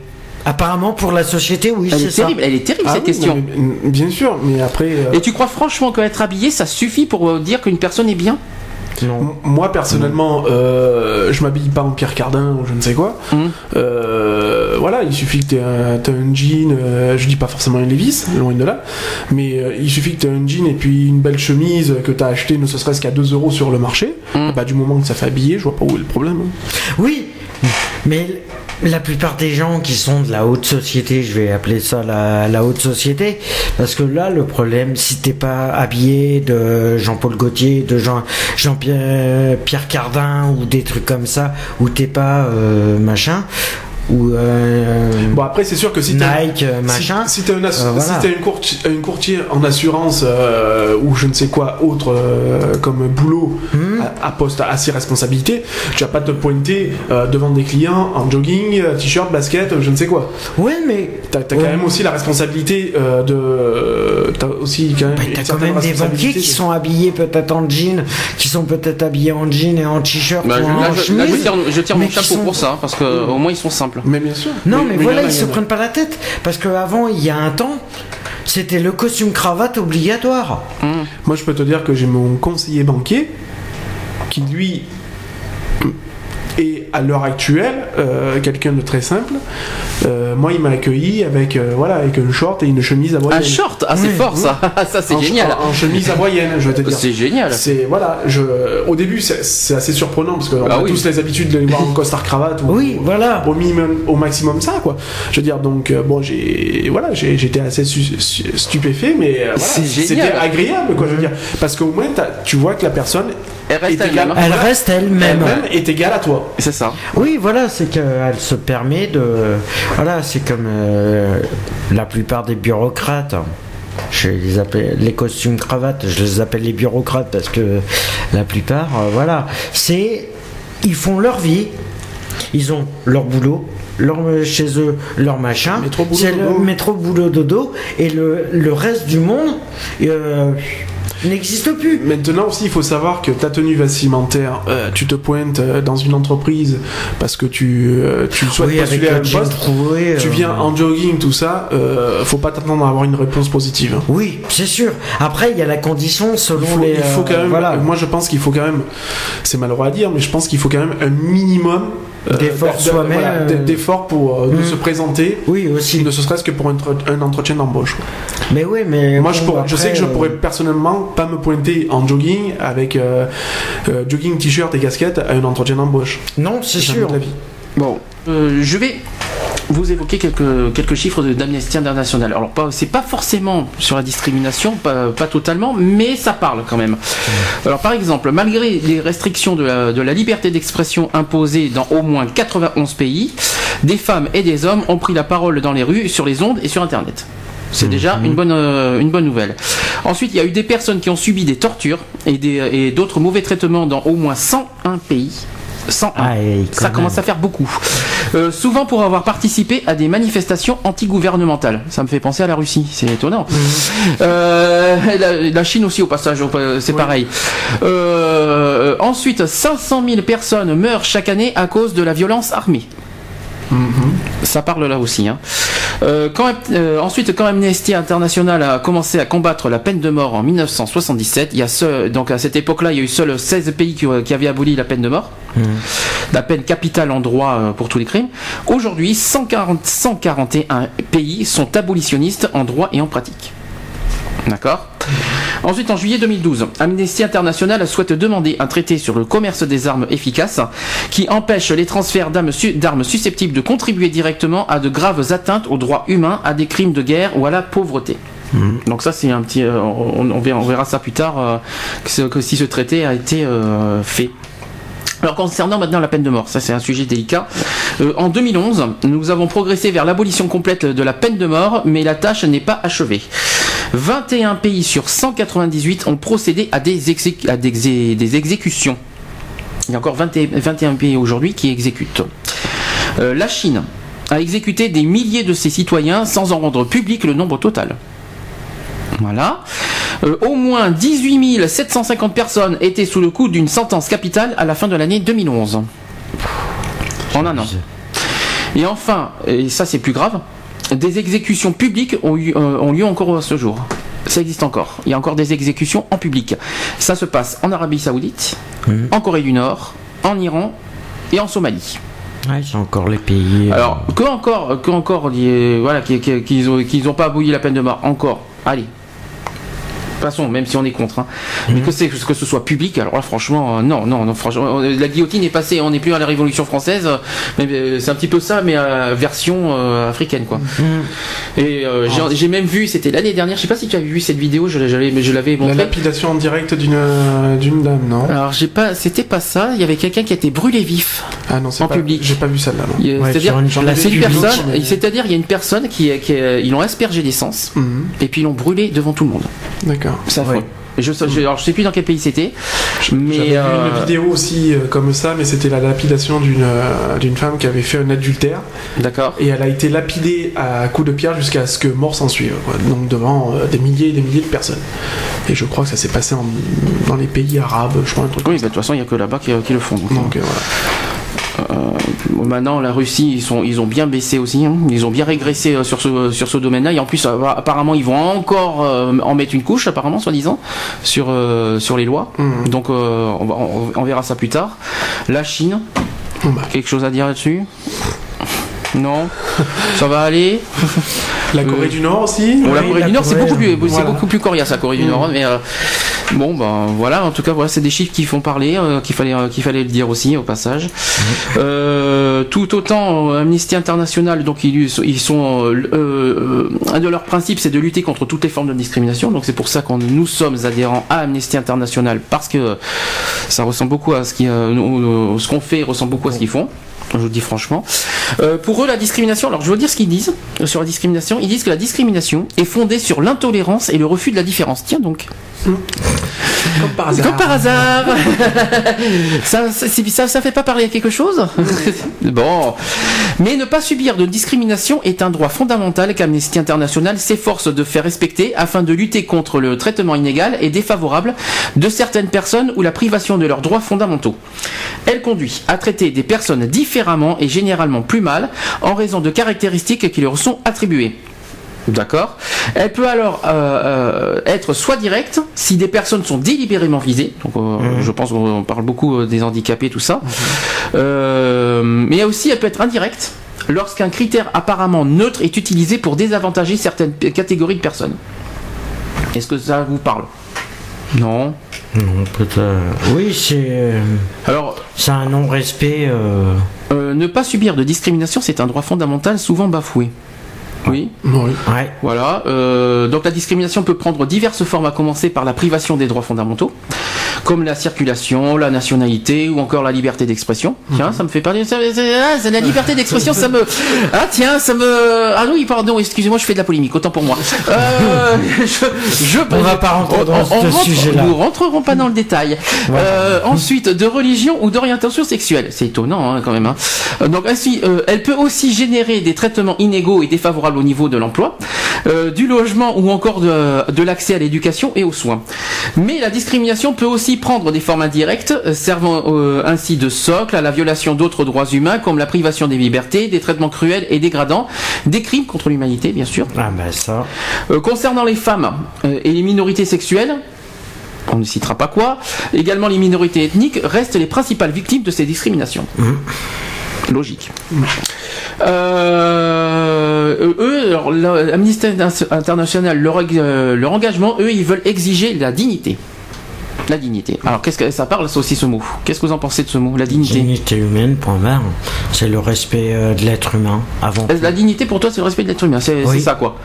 Apparemment pour la société, oui, Elle c'est est ça. terrible. Elle est terrible Ah cette oui, question. non, mais- bien sûr, mais après. euh, Et tu crois franchement qu'être habillé, ça suffit pour euh, dire qu'une personne est bien? Non. Moi personnellement, euh, je m'habille pas en Pierre Cardin ou je ne sais quoi. Mhm. Euh, voilà, il suffit que tu aies un, t'aies un jean, euh, je dis pas forcément un Levi's, loin de là, mais euh, il suffit que tu aies un jean et puis une belle chemise que tu as acheté ne serait-ce qu'à 2 euros sur le marché. Mhm. Bah, du moment que ça fait habiller, je vois pas où est le problème. hein. Oui, mais la plupart des gens qui sont de la haute société, je vais appeler ça la, haute société, parce que là, le problème, si t'es pas habillé de Jean-Paul Gaultier, de Jean, Jean-Pierre Pierre Cardin ou des trucs comme ça, ou t'es pas euh, machin, ou euh, Bon après c'est sûr que si t'as Nike, euh, machin. Si, si t'es un assu- Euh, voilà. si t'es une, courti- une courtier en assurance euh, ou je ne sais quoi autre euh, comme boulot Hmm. à, à poste à ses responsabilités, tu vas pas te pointer euh, devant des clients en jogging, euh, t-shirt, basket, euh, je ne sais quoi. Ouais, mais T'as as quand Ouais. même aussi la responsabilité euh, de. T'as aussi quand même. bah, t'as quand même des banquiers qui sont habillés peut-être en jean, qui sont peut-être habillés en jean et en t-shirt Bah, ou je- en là, je, là, je chemise. tire, je tire mais mon chapeau sont- pour ça, parce que au moins ils sont simples. Mais bien sûr. Non, mais, voilà, ils se prennent pas la tête. Parce qu'avant, il y a un temps, c'était le costume cravate obligatoire. Moi, je peux te dire que j'ai mon conseiller banquier qui, lui, est à l'heure actuelle euh, quelqu'un de très simple. Euh, moi, il m'a accueilli avec, euh, voilà, avec un short et une chemise à Un moyenne. short, ah c'est Oui, fort ça, ça c'est génial. En, en chemise à moyenne, je vais te dire. C'est génial. C'est voilà, je au début c'est assez surprenant parce qu'on Bah a oui. tous les habitudes de les voir en costard cravate ou Oui, voilà. au minimum au maximum ça quoi. Je veux dire donc euh, bon j'ai voilà j'étais assez su- su- stupéfait mais euh, voilà, C'est c'était génial. agréable quoi je veux dire parce qu'au moins tu vois que la personne Elle reste elle-même. Elle reste elle-même. elle-même est égale à toi. C'est ça. Oui, voilà, c'est qu'elle se permet de. Voilà, c'est comme euh, la plupart des bureaucrates. Je les appelle les costumes cravates, je les appelle les bureaucrates parce que la plupart, euh, voilà, c'est. Ils font leur vie, ils ont leur boulot, leur, chez eux, leur machin. Métro, boulot, C'est le métro, boulot, dodo. Et le, le reste du monde. euh, n'existe plus. Maintenant aussi, il faut savoir que ta tenue vestimentaire, euh, tu te pointes euh, dans une entreprise parce que tu, euh, tu souhaites Oui, postuler à un poste. Tu euh, viens en jogging, tout ça, faut pas t'attendre à avoir une réponse positive. Oui, c'est sûr. Après, il y a la condition selon Il faut, les. il faut quand même, Voilà. moi je pense qu'il faut quand même, c'est malheureux à dire, mais je pense qu'il faut quand même un minimum euh, D'effort de- soi-même, voilà, euh, d- d'effort pour euh, de Mm. se présenter, Oui, aussi. ne serait-ce que pour un, entre- un entretien d'embauche. Mais oui, mais. Moi, bon, je, pourrais- je sais que je pourrais personnellement pas me pointer en jogging avec euh, euh, jogging, t-shirt et casquette à un entretien d'embauche. Non, c'est sûr. Bon, euh, je vais vous évoquer quelques, quelques chiffres de- d'Amnesty International. Alors, pas, c'est pas forcément sur la discrimination, pas, pas totalement, mais ça parle quand même. Alors, par exemple, malgré les restrictions de la, de la liberté d'expression imposées dans au moins 91 pays, des femmes et des hommes ont pris la parole dans les rues, sur les ondes et sur Internet. C'est déjà une bonne, euh, une bonne nouvelle. Ensuite, il y a eu des personnes qui ont subi des tortures et des- et d'autres mauvais traitements dans au moins 101 pays. 101. Ah, et quand Ça même. commence à faire beaucoup. Euh, souvent pour avoir participé à des manifestations antigouvernementales. Ça me fait penser à la Russie, c'est étonnant. Euh, la, la Chine aussi au passage, c'est pareil. Euh, ensuite, 500 000 personnes meurent chaque année à cause de la violence armée. Ça parle là aussi. hein. Euh, quand, euh, ensuite, quand Amnesty International a commencé à combattre la peine de mort en 1977, il y a donc à cette époque-là, il y a eu seuls 16 pays qui, qui avaient aboli la peine de mort, la peine capitale en droit euh, pour tous les crimes. Aujourd'hui, 140, 141 pays sont abolitionnistes en droit et en pratique. D'accord Ensuite, en juillet 2012, Amnesty International souhaite demander un traité sur le commerce des armes efficaces qui empêche les transferts d'armes su- d'armes susceptibles de contribuer directement à de graves atteintes aux droits humains, à des crimes de guerre ou à la pauvreté. Donc ça c'est un petit, euh, on, on verra, ça plus tard euh, que si ce traité a été euh, fait. Alors concernant maintenant la peine de mort, ça c'est un sujet délicat. Euh, en 2011, nous avons progressé vers l'abolition complète de la peine de mort, mais la tâche n'est pas achevée. 21 pays sur 198 ont procédé à des, à des, exé- des exécutions. Il y a encore 20 et- 21 pays aujourd'hui qui exécutent. Euh, la Chine a exécuté des milliers de ses citoyens sans en rendre public le nombre total. Voilà. Euh, au moins 18 750 personnes étaient sous le coup d'une sentence capitale à la fin de l'année 2011. En un an. Et enfin, et ça c'est plus grave, des exécutions publiques ont, eu, euh, ont lieu encore à ce jour. Ça existe encore. Il y a encore des exécutions en public. Ça se passe en Arabie Saoudite, en Corée du Nord, en Iran et en Somalie. Ouais, c'est encore les pays. euh, Alors, que encore, que encore, voilà, qu'ils qu'ils- qu'ils ont, qu'ils ont pas aboli la peine de mort, encore, allez. De toute façon, même si on est contre, hein. mais que, c'est, que ce soit public, alors là, franchement, euh, non, non, non, franchement, euh, la guillotine est passée, on n'est plus à la Révolution française, euh, mais euh, c'est un petit peu ça, mais euh, version euh, africaine, quoi. Et euh, j'ai, j'ai même vu, c'était l'année dernière, je sais pas si tu as vu cette vidéo, je, l'avais- je l'avais La montré. lapidation en direct d'une euh, d'une dame, non? Alors, j'ai pas, c'était pas ça, il y avait quelqu'un qui a été brûlé vif. Ah non, c'est en pas, public. J'ai pas vu celle-là. non. Ouais, c'est-à-dire, là, c'est une personne, c'est-à-dire, il y a une personne qui, qui ils l'ont aspergé d'essence, Mhm, et puis ils l'ont brûlé devant tout le monde. D'accord. Affreux. Ouais. Je, sais- je, alors, je sais plus dans quel pays c'était, mais J'avais euh, vu une vidéo aussi euh, comme ça, mais c'était la lapidation d'une euh, d'une femme qui avait fait un adultère d'accord. et elle a été lapidée à coups de pierre jusqu'à ce que mort s'en suive. quoi. Donc devant euh, des milliers et des milliers de personnes. Et je crois que ça s'est passé en- dans les pays arabes, je crois un truc. Oui, bah, de toute façon, il y a que là-bas qui, qui le font. ça. Donc euh, voilà. Bon, Maintenant, la Russie, ils sont, ils ont bien baissé aussi. hein. Ils ont bien régressé euh, sur ce, sur ce domaine-là. Et en plus, euh, apparemment, ils vont encore euh, en mettre une couche, apparemment, soi-disant, sur, euh, sur les lois. Mhm. Donc, euh, on, va- on- on verra ça plus tard. La Chine, bah, quelque chose à dire là-dessus? Non Ça va aller La Corée Euh, du Nord aussi Bon, la Corée la du Nord, c'est beaucoup plus, euh, voilà. beaucoup plus coriace la Corée du Nord, mais euh, bon, ben voilà. En tout cas, voilà, c'est des chiffres qui font parler, euh, qu'il fallait, qu'il fallait le dire aussi au passage. Euh, tout autant, Amnesty International, donc ils, ils sont, un de leurs principes, c'est de lutter contre toutes les formes de discrimination. Donc c'est pour ça qu'on nous sommes adhérents à Amnesty International parce que ça ressemble beaucoup à ce qui, nous- ce qu'on fait ressemble beaucoup à ce qu'ils font. Je vous le dis franchement. Euh, pour eux, la discrimination, alors je veux dire ce qu'ils disent euh, sur la discrimination. Ils disent que la discrimination est fondée sur l'intolérance et le refus de la différence. Tiens donc. Comme par hasard. Comme par hasard. ça, ça, c'est- ça, ça fait pas parler à quelque chose Bon. Mais ne pas subir de discrimination est un droit fondamental qu'Amnesty International s'efforce de faire respecter afin de lutter contre le traitement inégal et défavorable de certaines personnes ou la privation de leurs droits fondamentaux. Elle conduit à traiter des personnes différemment et généralement plus mal en raison de caractéristiques qui leur sont attribuées. D'accord? Elle peut alors euh, euh, être soit directe si des personnes sont délibérément visées. Donc, euh, je pense qu'on parle beaucoup des handicapés, tout ça. Euh, mais aussi, elle peut être indirecte lorsqu'un critère apparemment neutre est utilisé pour désavantager certaines catégories de personnes. Est-ce que ça vous parle? Non. Non, peut-être. Oui, c'est. euh, Alors, C'est un non-respect. euh, euh, ne pas subir de discrimination, c'est un droit fondamental souvent bafoué. Oui. Oui. Ouais. Voilà. euh, donc la discrimination peut prendre diverses formes, à commencer par la privation des droits fondamentaux, comme la circulation, la nationalité ou encore la liberté d'expression. Tiens, ça me fait parler. ah, la liberté d'expression, ça me. Ah tiens, ça me. Ah oui, pardon. Excusez-moi, je fais de la polémique. Autant pour moi. Euh, je, je- On va pas rentrer dans ce rentre- sujet-là. Nous rentrerons pas dans le détail. Euh, ensuite, de religion ou d'orientation sexuelle. C'est étonnant hein, quand même. hein. Donc ainsi, elle peut aussi générer des traitements inégaux et défavorables au niveau de l'emploi, euh, du logement ou encore de, de l'accès à l'éducation et aux soins. Mais la discrimination peut aussi prendre des formes indirectes, euh, servant euh, ainsi de socle à la violation d'autres droits humains comme la privation des libertés, des traitements cruels et dégradants, des crimes contre l'humanité bien sûr. Ah, bah ça. Concernant les femmes et les minorités sexuelles, on ne citera pas quoi, également les minorités ethniques restent les principales victimes de ces discriminations. Logique. Euh, eux, alors, la- Amnesty International, leur, euh, leur engagement, eux, ils veulent exiger la dignité. La dignité. Alors, qu'est-ce que ça parle, ça aussi, ce mot? Qu'est-ce que vous en pensez de ce mot La dignité? Dignité humaine, point barre. C'est le respect euh, de l'être humain avant. La dignité, pour toi, c'est le respect de l'être humain. C'est Oui. c'est ça, quoi.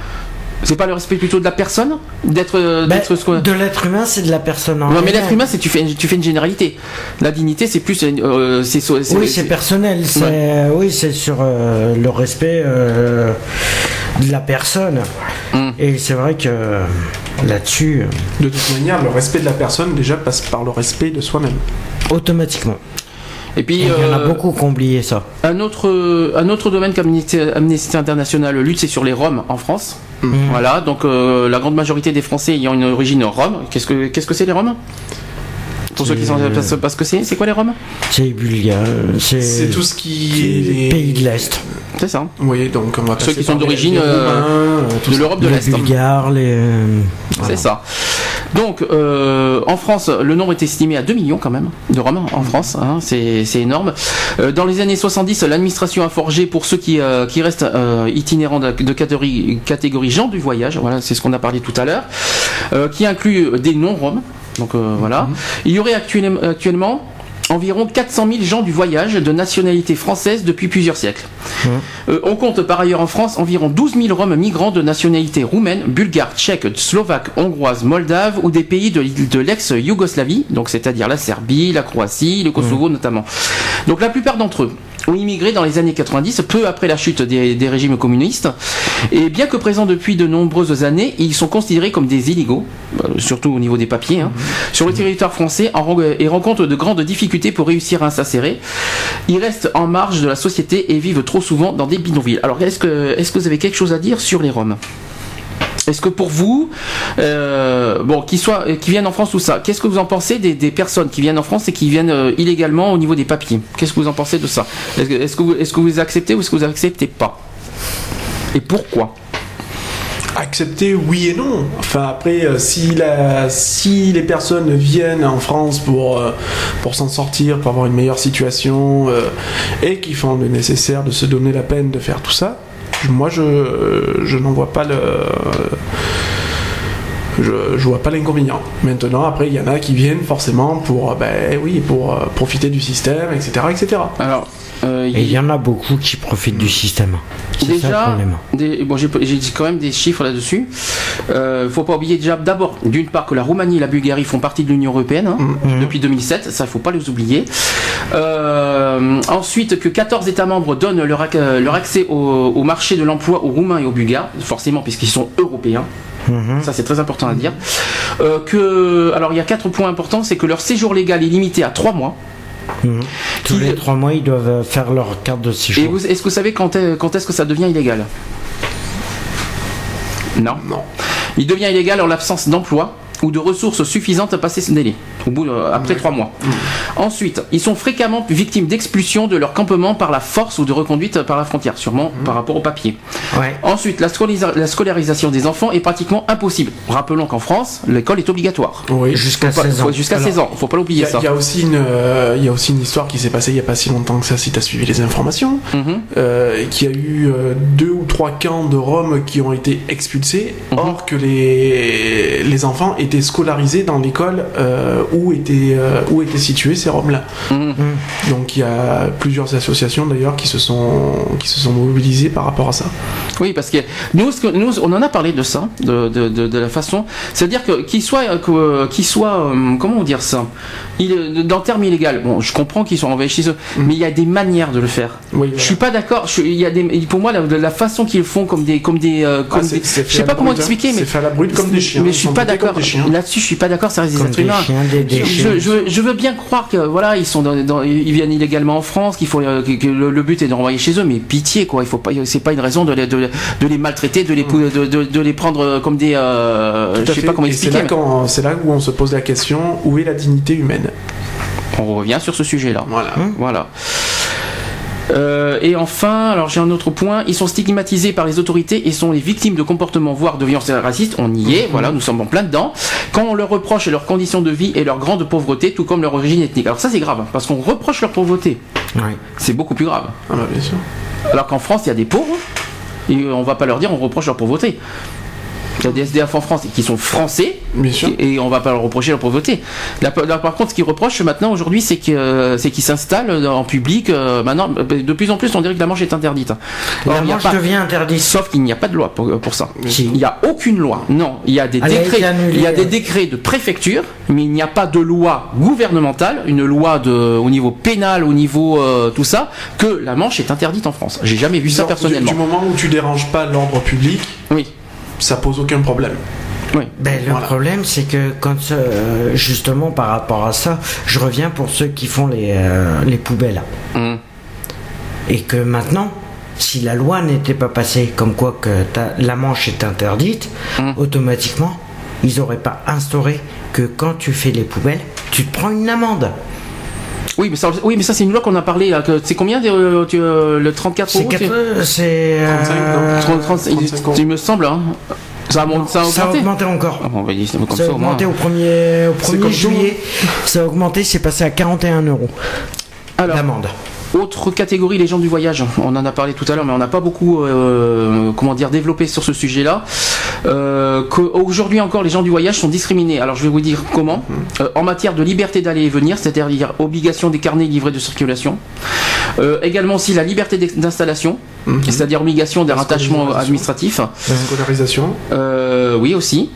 C'est pas le respect plutôt de la personne D'être euh, d'être ce qu'on- de l'être humain, c'est de la personne en Non mais l'être humain c'est tu fais tu fais une généralité. La dignité c'est plus euh, c'est Oui, c'est personnel. C'est oui, c'est sur euh, le respect euh, de la personne. Mm. Et c'est vrai que là-dessus, De toute manière, le respect de la personne déjà passe par le respect de soi-même. automatiquement. Et puis Il y en a euh, beaucoup qui ont oublié ça. un autre un autre domaine qu'Amnesty Amnesty International lutte c'est sur les Roms en France. Mm. Voilà donc euh, la grande majorité des Français ayant une origine rome. Qu'est-ce que qu'est-ce que c'est les Roms? Pour ceux qui C'est- ne savent pas ce que c'est, c'est quoi les Roms? C'est bulgare. C'est C'est tout ce qui les est. pays de l'Est. C'est ça. Oui, donc on va Ceux qui sont les- d'origine, les euh, euh, De l'Europe de les l'Est. Bulgares, les. euh, C'est voilà. ça. Donc, euh, en France, le nombre est estimé à 2 millions quand même de Roms en France. hein, c'est c'est énorme. Euh, dans les années 70, l'administration a forgé pour ceux qui, euh, qui restent euh, itinérants de, de catégorie, catégorie gens du voyage. Voilà, c'est ce qu'on a parlé tout à l'heure, euh, qui inclut des non-Roms. Donc euh, voilà. Il y aurait actuellement environ 400 000 gens du voyage de nationalité française depuis plusieurs siècles. Euh, on compte par ailleurs en France environ 12 000 Roms migrants de nationalité roumaine, bulgare, tchèque, slovaque, hongroise, moldave ou des pays de, de l'ex-Yougoslavie, donc c'est-à-dire la Serbie, la Croatie, le Kosovo notamment. Donc la plupart d'entre eux ont immigré dans les années 90, peu après la chute des, des régimes communistes. Et bien que présents depuis de nombreuses années, ils sont considérés comme des illégaux, euh, surtout au niveau des papiers, hein, sur le territoire français ren- et rencontrent de grandes difficultés pour réussir à s'insérer. Ils restent en marge de la société et vivent trop souvent dans des bidonvilles. Alors est-ce que, est-ce que vous avez quelque chose à dire sur les Roms? Est-ce que pour vous, euh, bon, qu'ils soient, euh, qui viennent en France ou ça, qu'est-ce que vous en pensez des, personnes qui viennent en France et qui viennent euh, illégalement au niveau des papiers? Qu'est-ce que vous en pensez de ça? Est-ce que, vous, acceptez ou est-ce que vous acceptez pas? Et pourquoi? Accepter oui et non. Enfin après, si, les personnes viennent en France pour, s'en sortir, pour avoir une meilleure situation, et qui font le nécessaire de se donner la peine de faire tout ça, moi je, je n'en vois pas le... Je, je vois pas l'inconvénient. Maintenant, après, il y en a qui viennent forcément pour, ben oui, pour euh, profiter du système, etc., etc. Alors, euh, Et il y en a beaucoup qui profitent du système. C'est ça le Déjà, des- bon, j'ai dit quand même des chiffres là-dessus. Euh, faut pas oublier déjà d'abord, d'une part, que la Roumanie et la Bulgarie font partie de l'Union européenne hein, Mhm. depuis 2007. Ça, faut pas les oublier. Euh, ensuite, que 14 États membres donnent leur, ac- leur accès au, au marché de l'emploi aux Roumains et aux Bulgares, forcément puisqu'ils sont européens. Mhm. Ça c'est très important à dire. Euh, que alors il y a quatre points importants, c'est que leur séjour légal est limité à trois mois. Mhm. Tous Qui- les trois mois, ils doivent faire leur carte de Et séjour. vous- est-ce que vous savez quand est- quand est-ce que ça devient illégal? Non? Non. Il devient illégal en l'absence d'emploi ou de ressources suffisantes à passer ce délai, au bout de- après trois mois. Ensuite, ils sont fréquemment victimes d'expulsion de leur campement par la force ou de reconduite par la frontière, sûrement par rapport au papier. Ouais. Ensuite, la, scolisa- la scolarisation des enfants est pratiquement impossible. Rappelons qu'en France, l'école est obligatoire. Oui. Jusqu'à Faut pas- 16 faut- ans. Jusqu'à Alors, 16 ans, faut pas Il y, l'oublier a, ça. il y a aussi une, euh, il y a aussi une histoire qui s'est passée il n'y a pas si longtemps que ça, si tu as suivi les informations, Mhm. euh, qu'il y a eu euh, deux ou trois camps de Roms qui ont été expulsés, Mhm. or que les, les enfants étaient scolarisés dans l'école euh, où, étaient, euh, où étaient situés ces Roms-là. Mhm. Donc il y a plusieurs associations d'ailleurs qui, se sont- qui se sont mobilisées par rapport à ça. Oui, parce que nous, ce que- nous, on en a parlé de ça, de, de, de, de la façon. C'est-à-dire que qu'il soit, euh, que- qu'il soit, euh, comment dire ça, il, dans le terme illégal. Bon, je comprends qu'ils sont envahis chez eux, mais il y a des manières de le faire. Oui, Je suis pas d'accord. Il y a des, pour moi, la, la façon qu'ils font comme des, comme des, comme c'est- des- je sais pas comment hein. expliquer, mais C'est fait à la brute comme des chiens. Mais je suis pas d'accord. Chiens. Là-dessus, je suis pas d'accord. Ça reste des êtres humains. Je, je- je veux bien croire que voilà, ils sont dans, dans- ils viennent illégalement en France, qu'il faut euh, que, que le, le but est de renvoyer chez eux, mais pitié quoi, il faut pas, c'est pas une raison de les, de, de les maltraiter, de les, pou- de, de, de les prendre comme des, euh, je sais fait. pas comment Et c'est expliquer. là, c'est là où on se pose la question où est la dignité humaine? On revient sur ce sujet-là. Voilà. Voilà. Euh, et enfin, alors j'ai un autre point, ils sont stigmatisés par les autorités et sont les victimes de comportements voire de violences racistes. On y est, voilà, nous sommes en plein dedans. Quand on leur reproche leurs conditions de vie et leur grande pauvreté, tout comme leur origine ethnique. Alors ça c'est grave, parce qu'on reproche leur pauvreté. C'est beaucoup plus grave. Ah bah bien sûr. Alors qu'en France, il y a des pauvres, et on va pas leur dire on reproche leur pauvreté. Il y a des SDF en France qui sont français, Bien sûr. et on va pas leur reprocher leur pauvreté. Là, là, par contre, ce qu'ils reprochent maintenant aujourd'hui, c'est que euh, c'est qu'ils s'installent en public. euh, maintenant, de plus en plus, on dirait que la manche est interdite. Or, La manche pas- devient interdite. Sauf qu'il n'y a pas de loi pour, pour ça. Si. Il n'y a aucune loi. Non, il y a des Elle a été décrets. annulée, Il y a des euh. décrets de préfecture, mais il n'y a pas de loi gouvernementale, une loi de, au niveau pénal, au niveau euh, tout ça, que la manche est interdite en France. J'ai jamais vu ça personnellement. Du, moment où tu déranges pas l'ordre public, Oui, ça pose aucun problème. oui. Ben, le Voilà. problème, c'est que quand euh, justement par rapport à ça, je reviens pour ceux qui font les, euh, les poubelles. Hum. Et que maintenant, si la loi n'était pas passée, comme quoi que ta- la manche est interdite, Hum. automatiquement, ils n'auraient pas instauré que quand tu fais les poubelles, tu te prends une amende. Oui, mais ça, oui, mais ça c'est une loi qu'on a parlé. là, que- C'est combien euh, tu, euh, le 34 C'est euros quatre- tu- euh, c'est. 35, non euh, 30, 35, 35 euros. il me semble. Hein. Ça a, ça a ça a augmenté. encore. Ah bon, on va dire, c'est comme ça a ça, moins. augmenté au 1er, au C'est 1er comme tout, juillet. Ça a augmenté, c'est passé à 41 euros. Alors, L'amende. Autre catégorie, les gens du voyage. On en a parlé tout à l'heure, mais on n'a pas beaucoup, euh, comment dire, développé sur ce sujet-là. Euh, Aujourd'hui encore, les gens du voyage sont discriminés. Alors, je vais vous dire comment. Euh, en matière de liberté d'aller et venir, c'est-à-dire obligation des carnets livrés de circulation. Également aussi la liberté d'installation, c'est-à-dire obligation d'un La rattachement scolarisation. administratif. La scolarisation. Oui aussi.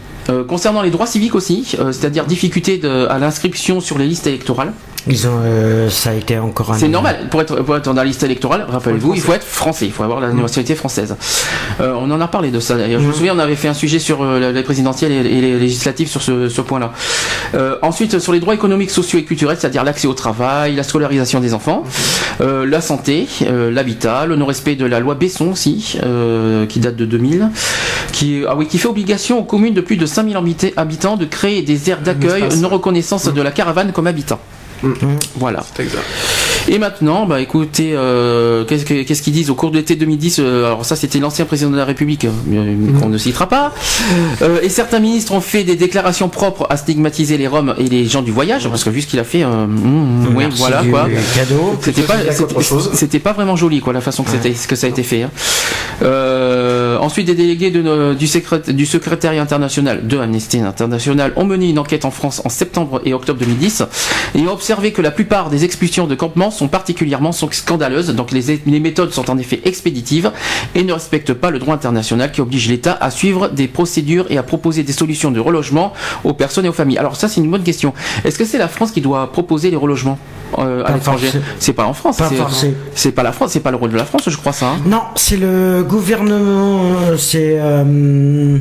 Concernant les droits civiques aussi, c'est-à-dire difficulté de- à l'inscription sur les listes électorales. Ils ont, euh, ça a été encore un. C'est normal. Pour être, pour être dans la liste électorale, rappelez-vous, il faut être français. Il faut avoir la nationalité française. Euh, on en a parlé de ça d'ailleurs. Je me souviens, on avait fait un sujet sur euh, les présidentielles et, et les législatives sur ce, ce point-là. Euh, ensuite, sur les droits économiques, sociaux et culturels, c'est-à-dire l'accès au travail, la scolarisation des enfants, euh, la santé, euh, l'habitat, le non-respect de la loi Besson aussi, euh, qui date de 2000, qui, ah oui, qui fait obligation aux communes de plus de 5000 habité- habitants de créer des aires d'accueil, non reconnaissance de la caravane comme habitant. Voilà. C'est exact. Et maintenant, bah écoutez, euh, qu'est-ce que- qu'est-ce qu'ils disent au cours de l'été 2010 euh, Alors ça, c'était l'ancien président de la République, euh, qu'on ne citera pas. Euh, et certains ministres ont fait des déclarations propres à stigmatiser les Roms et les gens du voyage, parce que vu ce qu'il a fait, euh, mm, oui, Merci voilà quoi. C'était pas, c'était- pas vraiment joli quoi la façon que c'était, que ça a été fait. hein. Ensuite, des délégués de, du, du secrétariat international de Amnesty International ont mené une enquête en France en septembre et octobre 2010 et ont observé que la plupart des expulsions de campements sont particulièrement scandaleuses. Donc les, les méthodes sont en effet expéditives et ne respectent pas le droit international qui oblige l'État à suivre des procédures et à proposer des solutions de relogement aux personnes et aux familles. Alors ça, c'est une bonne question. Est-ce que c'est la France qui doit proposer les relogements euh, à l'étranger. C'est pas en France. C'est- pas la France. C'est pas le rôle de la France, je crois ça. hein. Non, c'est le gouvernement. C'est. euh,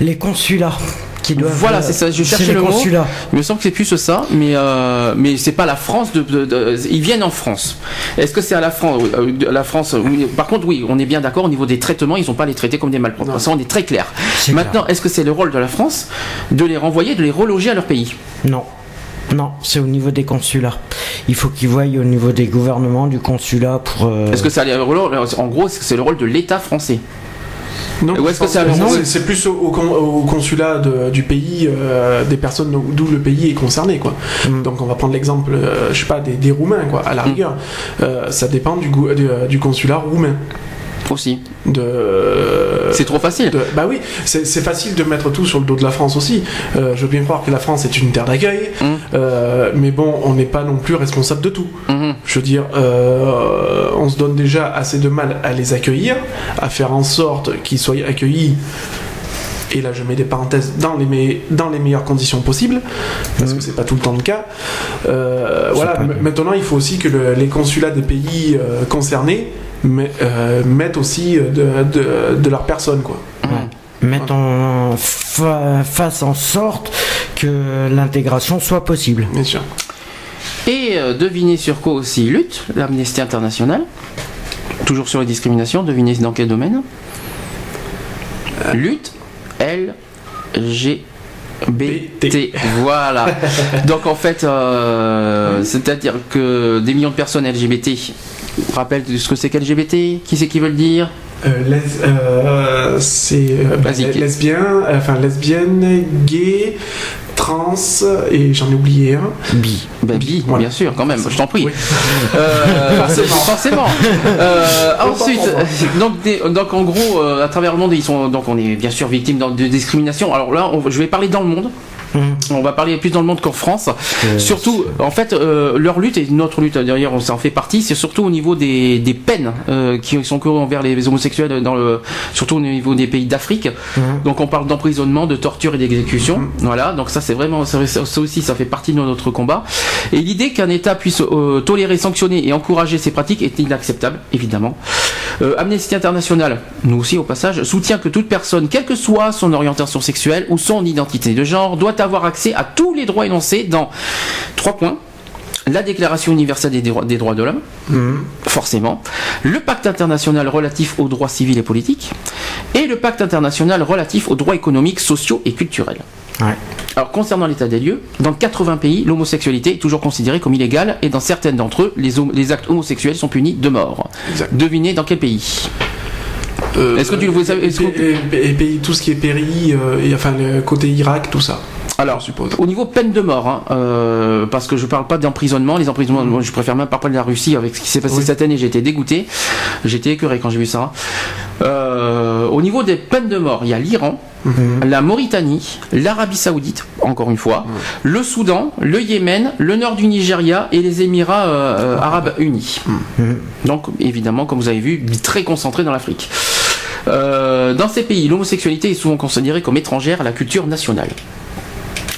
Les consulats qui doivent. Voilà, c'est ça. Je cherchais le mot. consulats. Il me semble que c'est plus ça, mais euh, mais c'est pas la France. De, de- de- ils viennent en France. Est-ce que c'est à la France euh, La France. oui. Par contre, oui, on est bien d'accord au niveau des traitements. Ils n'ont pas les traités comme des malpropres. Ça, on est très clair. Maintenant, est-ce que c'est le rôle de la France de les renvoyer, de les reloger à leur pays? Non. Non, c'est au niveau des consulats. Il faut qu'ils voient au niveau des gouvernements, du consulat pour. euh, Est-ce que ça, en gros, est-ce que c'est le rôle de l'État français? Non, Ou est-ce je que pense c'est plus au, au con- au consulat de- du pays, euh, des personnes d'où le pays est concerné, quoi. Mm. Donc on va prendre l'exemple, euh, je sais pas, des, des Roumains, quoi. À la Mm. rigueur, Euh, ça dépend du, du consulat roumain. Aussi De. C'est trop facile. de- bah oui, c'est facile de mettre tout sur le dos de la France aussi. Euh, je veux bien croire que la France est une terre d'accueil, Mm. euh, mais bon, on n'est pas non plus responsable de tout. Mhm. Je veux dire, euh, on se donne déjà assez de mal à les accueillir, à faire en sorte qu'ils soient accueillis. Et là, je mets des parenthèses dans les, me- dans les meilleures conditions possibles, parce que c'est pas tout le temps le cas. Euh, voilà. Maintenant, il faut aussi que le- les consulats des pays euh, concernés met- euh, mettent aussi euh, de, de, de leur personne, quoi. Mettre en fa- fasse en sorte que l'intégration soit possible. Bien sûr. Et euh, devinez sur quoi aussi lutte l'Amnesty International? Toujours sur les discriminations, devinez dans quel domaine? Lutte LGBT. Voilà. Donc en fait, euh, c'est-à-dire que des millions de personnes LGBT rappellent ce que c'est qu'LGBT Qui c'est qui veut le dire Euh, les- euh, c'est euh, lesbien, euh, enfin lesbienne, gay, trans et j'en ai oublié un. Bi. Ben, bi, Voilà. bien sûr, quand même, je t'en prie. Oui. Euh, Forcément. forcément. Euh, ensuite, donc, des- donc en gros, euh, à travers le monde, ils sont, donc on est bien sûr victime de, de discrimination. Alors là, on- je vais parler dans le monde. On va parler plus dans le monde qu'en France. Surtout, en fait, euh, leur lutte et notre lutte derrière, on s'en fait partie. C'est surtout au niveau des, des peines euh, qui sont courues envers les homosexuels, dans le, surtout au niveau des pays d'Afrique. Mhm. Donc on parle d'emprisonnement, de torture et d'exécution. Voilà, donc ça c'est vraiment, ça, ça aussi, ça fait partie de notre combat. Et l'idée qu'un État puisse euh, tolérer, sanctionner et encourager ces pratiques est inacceptable, évidemment. Amnesty International, nous aussi au passage, soutient que toute personne, quelle que soit son orientation sexuelle ou son identité de genre, doit avoir accès à tous les droits énoncés dans trois points. La Déclaration universelle des droits, des droits de l'homme, forcément, le pacte international relatif aux droits civils et politiques, et le pacte international relatif aux droits économiques, sociaux et culturels. Ouais. Alors concernant l'état des lieux, dans 80 pays, l'homosexualité est toujours considérée comme illégale et dans certaines d'entre eux, les, les actes homosexuels sont punis de mort. Exact. Devinez dans quel pays? Euh, Est-ce que tu le vois- et, et- et pays- tout ce qui est péri, euh, enfin le côté Irak, tout ça. Alors, je suppose. au niveau peine de mort, hein, euh, parce que je parle pas d'emprisonnement, les emprisonnements, moi, je préfère même pas parler de la Russie avec ce qui s'est passé Oui. cette année, j'ai été dégoûté, été écœuré quand j'ai vu ça. Euh, au niveau des peines de mort, il y a l'Iran, la Mauritanie, l'Arabie Saoudite, encore une fois, le Soudan, le Yémen, le nord du Nigeria et les Émirats euh, Arabes Unis. Donc, évidemment, comme vous avez vu, très concentré dans l'Afrique. Dans ces pays, l'homosexualité est souvent considérée comme étrangère à la culture nationale.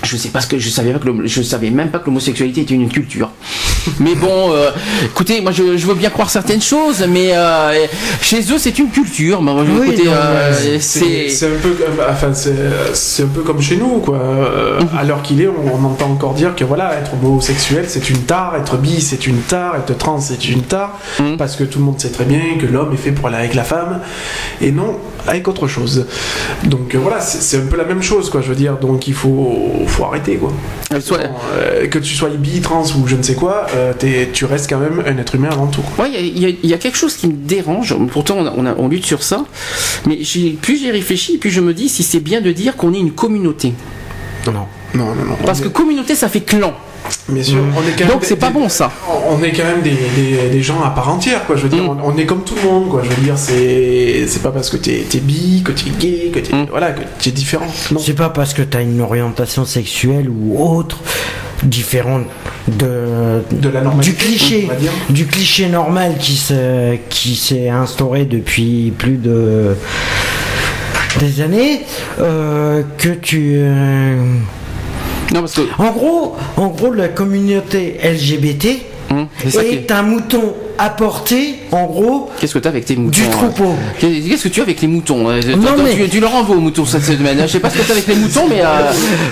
Je sais pas ce que je savais pas que le- je savais même pas que l'homosexualité était une culture. Mais bon, euh, écoutez, moi je, je veux bien croire certaines choses, mais euh, chez eux c'est une culture. Oui, euh, C'est un peu, comme- enfin c'est un peu comme chez nous quoi. À l'heure qu'il est, on, on entend encore dire que voilà, être homosexuel c'est une tare, être bi c'est une tare, être trans c'est une tare, Mhm. parce que tout le monde sait très bien que l'homme est fait pour aller avec la femme et non avec autre chose. Donc voilà, c'est c'est un peu la même chose quoi. Je veux dire, donc il faut faut arrêter quoi. Soit- Bon, euh, que tu sois bi, trans ou je ne sais quoi, euh, tu restes quand même un être humain avant tout. Ouais, il y a- il y, y a quelque chose qui me dérange. Pourtant, on, a- on, a- on lutte sur ça. Mais j'ai- plus j'y réfléchis, plus je me dis si c'est bien de dire qu'on est une communauté. Non. Non, non, non. Parce que communauté, ça fait clan. Bien sûr, on est quand même Donc c'est pas bon ça. On est quand même des, des- des gens à part entière, quoi. Je veux dire, Mm. on, on est comme tout le monde, quoi. Je veux dire, c'est c'est pas parce que t'es es bi, que t'es gay, que t'es Mm. voilà, que t'es différent. Non. C'est pas parce que tu as une orientation sexuelle ou autre différente de, De la normalité, du cliché on va dire. du cliché normal qui se qui s'est instauré depuis plus de des années euh, que tu euh, Non, parce que. en gros en gros la communauté LGBT Hum, est- un mouton apporté En gros, Qu'est-ce que tu as avec tes moutons du hein troupeau. Qu'est-ce que tu as avec les moutons euh, Non, attends, mais- tu, tu leur envoies aux moutons cette semaine. Je sais pas ce que tu as avec les moutons, mais euh,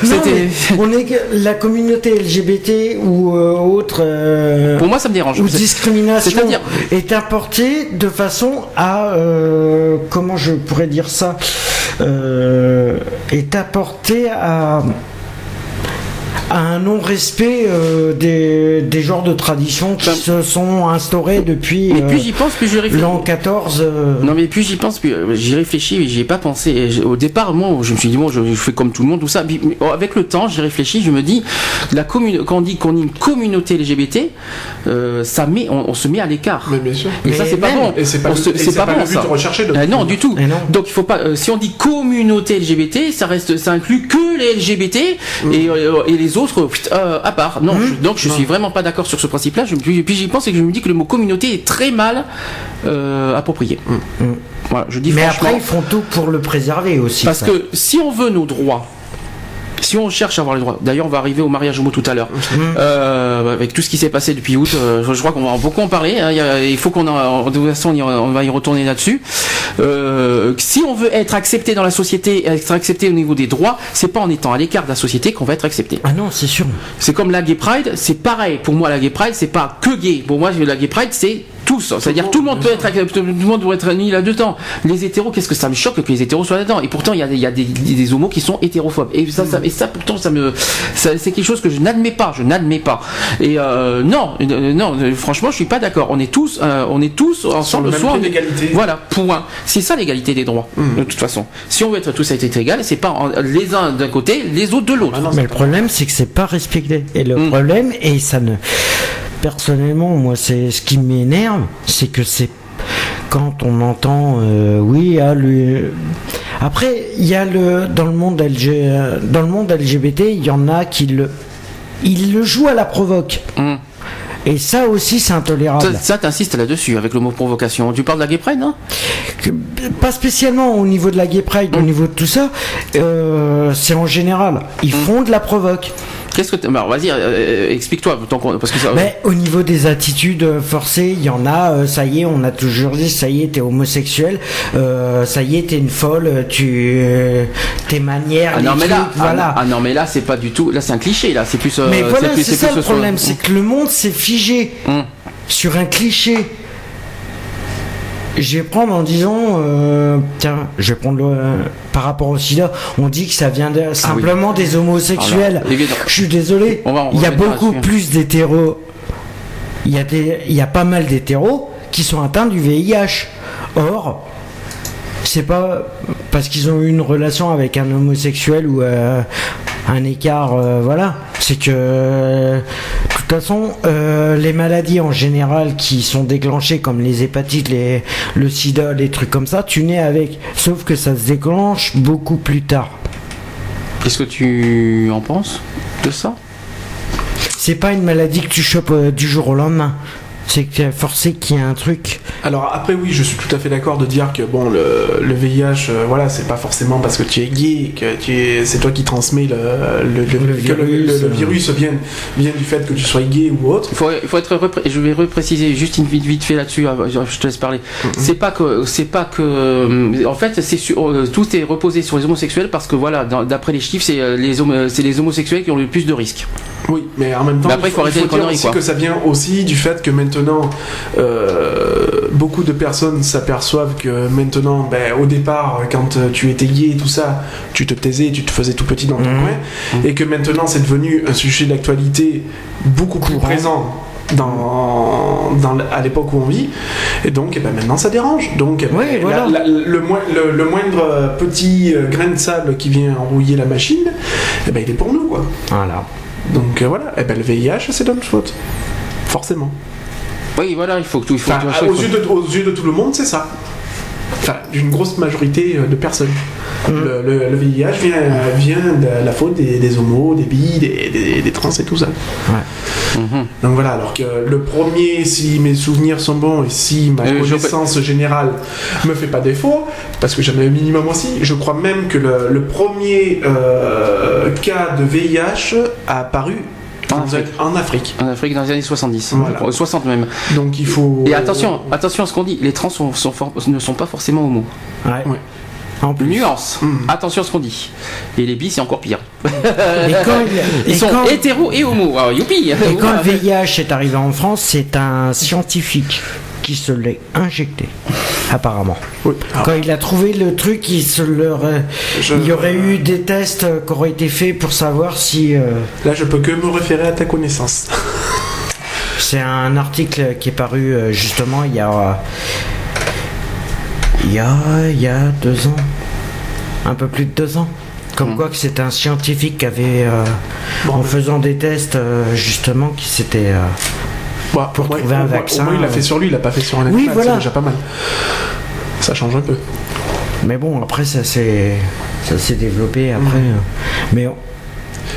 Non, c'était. mais on est la communauté LGBT ou euh, autre Pour moi, ça me dérange. ou discrimination c'est-à-dire- est apportée de façon à comment je pourrais dire ça est apportée à à un non-respect euh, des, des genres de traditions qui Enfin, se sont instaurées depuis Mais euh, plus j'y pense, plus je réfléchis. l'an 14. euh, Non mais plus j'y pense, plus j'y réfléchis, mais j'y ai pas pensé. Et Au départ, moi, je me suis dit bon, je, je fais comme tout le monde, tout ça. Puis, mais, avec le temps, j'y réfléchis, je me dis, la commune, quand on dit qu'on est une communauté LGBT, euh, ça met, on, on se met à l'écart. Mais bien sûr. Et Mais ça c'est pas bon. Et c'est pas, On le- se- et c'est pas, bon le but ça. recherché de Euh, non, du tout. Et non. Donc il faut pas. euh, si on dit communauté LGBT, ça reste, ça inclut que les LGBT et, euh, et les autres euh, à part. Non. je- donc je suis vraiment pas d'accord sur ce principe-là. Je- Puis, puis j'y pense et que je me dis que le mot communauté est très mal euh, approprié. Voilà, je dis mais après, ils font tout pour le préserver aussi. Parce ça. que si on veut nos droits, si on cherche à avoir les droits, d'ailleurs on va arriver au mariage homo tout à l'heure, Euh, avec tout ce qui s'est passé depuis août, euh, je crois qu'on va beaucoup en parler, hein, il, faut qu'on en, de toute façon on, y- on va y retourner là-dessus. Euh, si on veut être accepté dans la société, être accepté au niveau des droits, c'est pas en étant à l'écart de la société qu'on va être accepté. Ah non, c'est sûr. C'est comme la Gay Pride, c'est pareil. Pour moi, la Gay Pride, c'est pas que gay. Pour moi, la Gay Pride, c'est tous. C'est-à-dire tout le monde peut être, tout le monde doit être mis là-dedans. Les hétéros, qu'est-ce que ça me choque que les hétéros soient là-dedans? Et pourtant, il y a, des- il y a des, des homos qui sont hétérophobes. Et ça, ça, et ça pourtant, ça me, c'est quelque chose que je n'admets pas. Je n'admets pas. Et euh, non, euh, non, euh, franchement, je suis pas d'accord. On est tous, euh, on est tous ensemble. le même soit on est-. Voilà, point. C'est ça l'égalité des droits. De toute façon, si on veut être tous à être égal, c'est pas en- les uns d'un côté, les autres de l'autre. Ah non, Mais le problème, c'est que c'est pas respecté. Et le Mm. problème, et ça ne. Personnellement, moi, c'est ce qui m'énerve, c'est que c'est quand on entend, euh, oui, ah, le. Après, il y a le dans le monde LG, dans le monde LGBT, il y en a qui le, ils le jouent à la provoque. Hum. Et ça aussi, c'est intolérable. Ça, ça t'insistes là-dessus avec le mot provocation. Tu parles de la Gay Pride, non? Pas spécialement au niveau de la gay pride, au Mm. niveau de tout ça, euh, c'est en général. Ils font de la provoque. Qu'est-ce que alors, vas-y, euh, explique-toi tant qu'on- parce que ça. Mais au niveau des attitudes euh, forcées, il y en a, euh, ça y est, on a toujours dit, ça y est, t'es homosexuel, euh, ça y est, t'es une folle, tu, euh, tes manières, Ah non mais là, trucs, voilà. ah, ah non mais là c'est pas du tout, là c'est un cliché là, c'est plus. euh, Mais voilà, c'est ça plus le problème, c'est que le monde s'est figé Hum. sur un cliché. Je vais prendre en disant, euh, tiens, je vais prendre le, euh, par rapport au sida, on dit que ça vient de- simplement des homosexuels. Alors. Je suis désolé, On va en il y a beaucoup plus d'hétéros, il y, a des, il y a pas mal d'hétéros qui sont atteints du VIH. Or, c'est pas parce qu'ils ont eu une relation avec un homosexuel ou euh, un écart, euh, voilà. C'est que, toute façon, euh, les maladies en général qui sont déclenchées, comme les hépatites, les, le sida, les trucs comme ça, tu nais avec. Sauf que ça se déclenche beaucoup plus tard. Qu'est-ce que tu en penses de ça? C'est pas une maladie que tu chopes euh, du jour au lendemain. C'est que forcé qu'il y ait un truc. Alors après oui, je suis tout à fait d'accord de dire que bon le, le VIH, euh, voilà, c'est pas forcément parce que tu es gay que tu es, c'est toi qui transmets le, le, le- que virus, le- le euh. virus vient, vient du fait que tu sois gay ou autre. Il faut, il faut être repré- je vais repréciser juste une vite, vite fait là-dessus. ah, Je te laisse parler. C'est pas que, c'est pas que, euh, en fait, c'est sur, tout est reposé sur les homosexuels parce que voilà, dans- d'après les chiffres, c'est les homo- c'est les homosexuels qui ont le plus de risques. Oui, mais en même temps, Mais après, il faut arrêter les dire conneries, aussi quoi. que ça vient aussi du fait que maintenant, euh, beaucoup de personnes s'aperçoivent que maintenant, ben, au départ, quand tu étais gay et tout ça, tu te taisais, tu te faisais tout petit dans ton Mhm. coin, et que maintenant c'est devenu un sujet d'actualité beaucoup plus Courant. présent. Dans, à l'époque où on vit et donc eh ben, maintenant ça dérange donc eh Oui, la- voilà. la- le, moin- le- le moindre petit euh, grain de sable qui vient enrouiller la machine eh ben, il est pour nous quoi Voilà. donc euh, voilà, et ben, le VIH, c'est de notre faute. Forcément. Oui, voilà, il faut que tout, il faut, Enfin, aux, yeux de, aux yeux de tout le monde, c'est ça. Enfin, d'une grosse majorité euh, de personnes. Le, le- le VIH vient, vient de la faute des, des homos, des bi, des, des- des trans et tout ça. Mhm. Donc voilà, alors que le premier, si mes souvenirs sont bons et si ma Euh, je- connaissance générale me fait pas défaut, parce que j'en ai un minimum aussi, je crois même que le, le premier euh, cas de VIH a apparu En Afrique. en Afrique. En Afrique dans les années 70, Voilà. Euh, 60 même. Donc il faut. Et attention, attention à ce qu'on dit, les trans sont- sont for- ne sont pas forcément homo. Ouais. Ouais. En plus. Nuance, Mhm. attention à ce qu'on dit. Et les bis, c'est encore pire. Et quand, il- Ils et sont quand- hétéros et homo. Alors, youpi et quand le VIH est arrivé en France, c'est un scientifique qui se l'est injecté, apparemment. Oui. Quand il a trouvé le truc, il, se leur, euh, Je- il y aurait eu des tests euh, qui auraient été faits pour savoir si. euh, là, je peux que me référer à ta connaissance. C'est un article qui est paru justement il y a. Il y a, il y a deux ans. Un peu plus de deux ans. Comme Mhm. quoi que c'est un scientifique qui avait, euh, Bon, en faisant des tests, euh, justement, qui s'était. euh, Bah, pour trouver un vaccin, Au moins, il l'a fait sur lui, il l'a pas fait sur un Oui, animal. voilà. C'est déjà pas mal. Ça change un peu. Mais bon, après, ça s'est, ça s'est développé après. Mhm. euh. Mais on-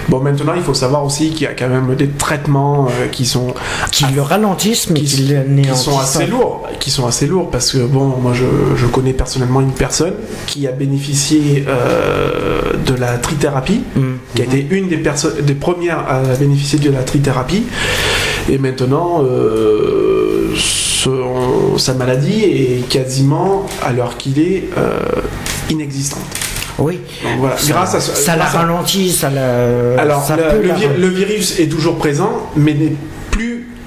Bon, maintenant, il faut savoir aussi qu'il y a quand même des traitements euh, qui sont qui le ralentissent, mais qui, qui, qui sont assez lourds, qui sont assez lourds parce que bon, moi je, je connais personnellement une personne qui a bénéficié euh, de la trithérapie, Mhm. qui a été une des personnes, des premières à bénéficier de la trithérapie, et maintenant euh, son- sa maladie est quasiment à l'heure qu'il est euh, inexistante. Oui. Donc voilà, Ça, grâce à ce- ça la grâce ralentit, ça la. alors, ça le, vir- le virus est toujours présent, mais n'est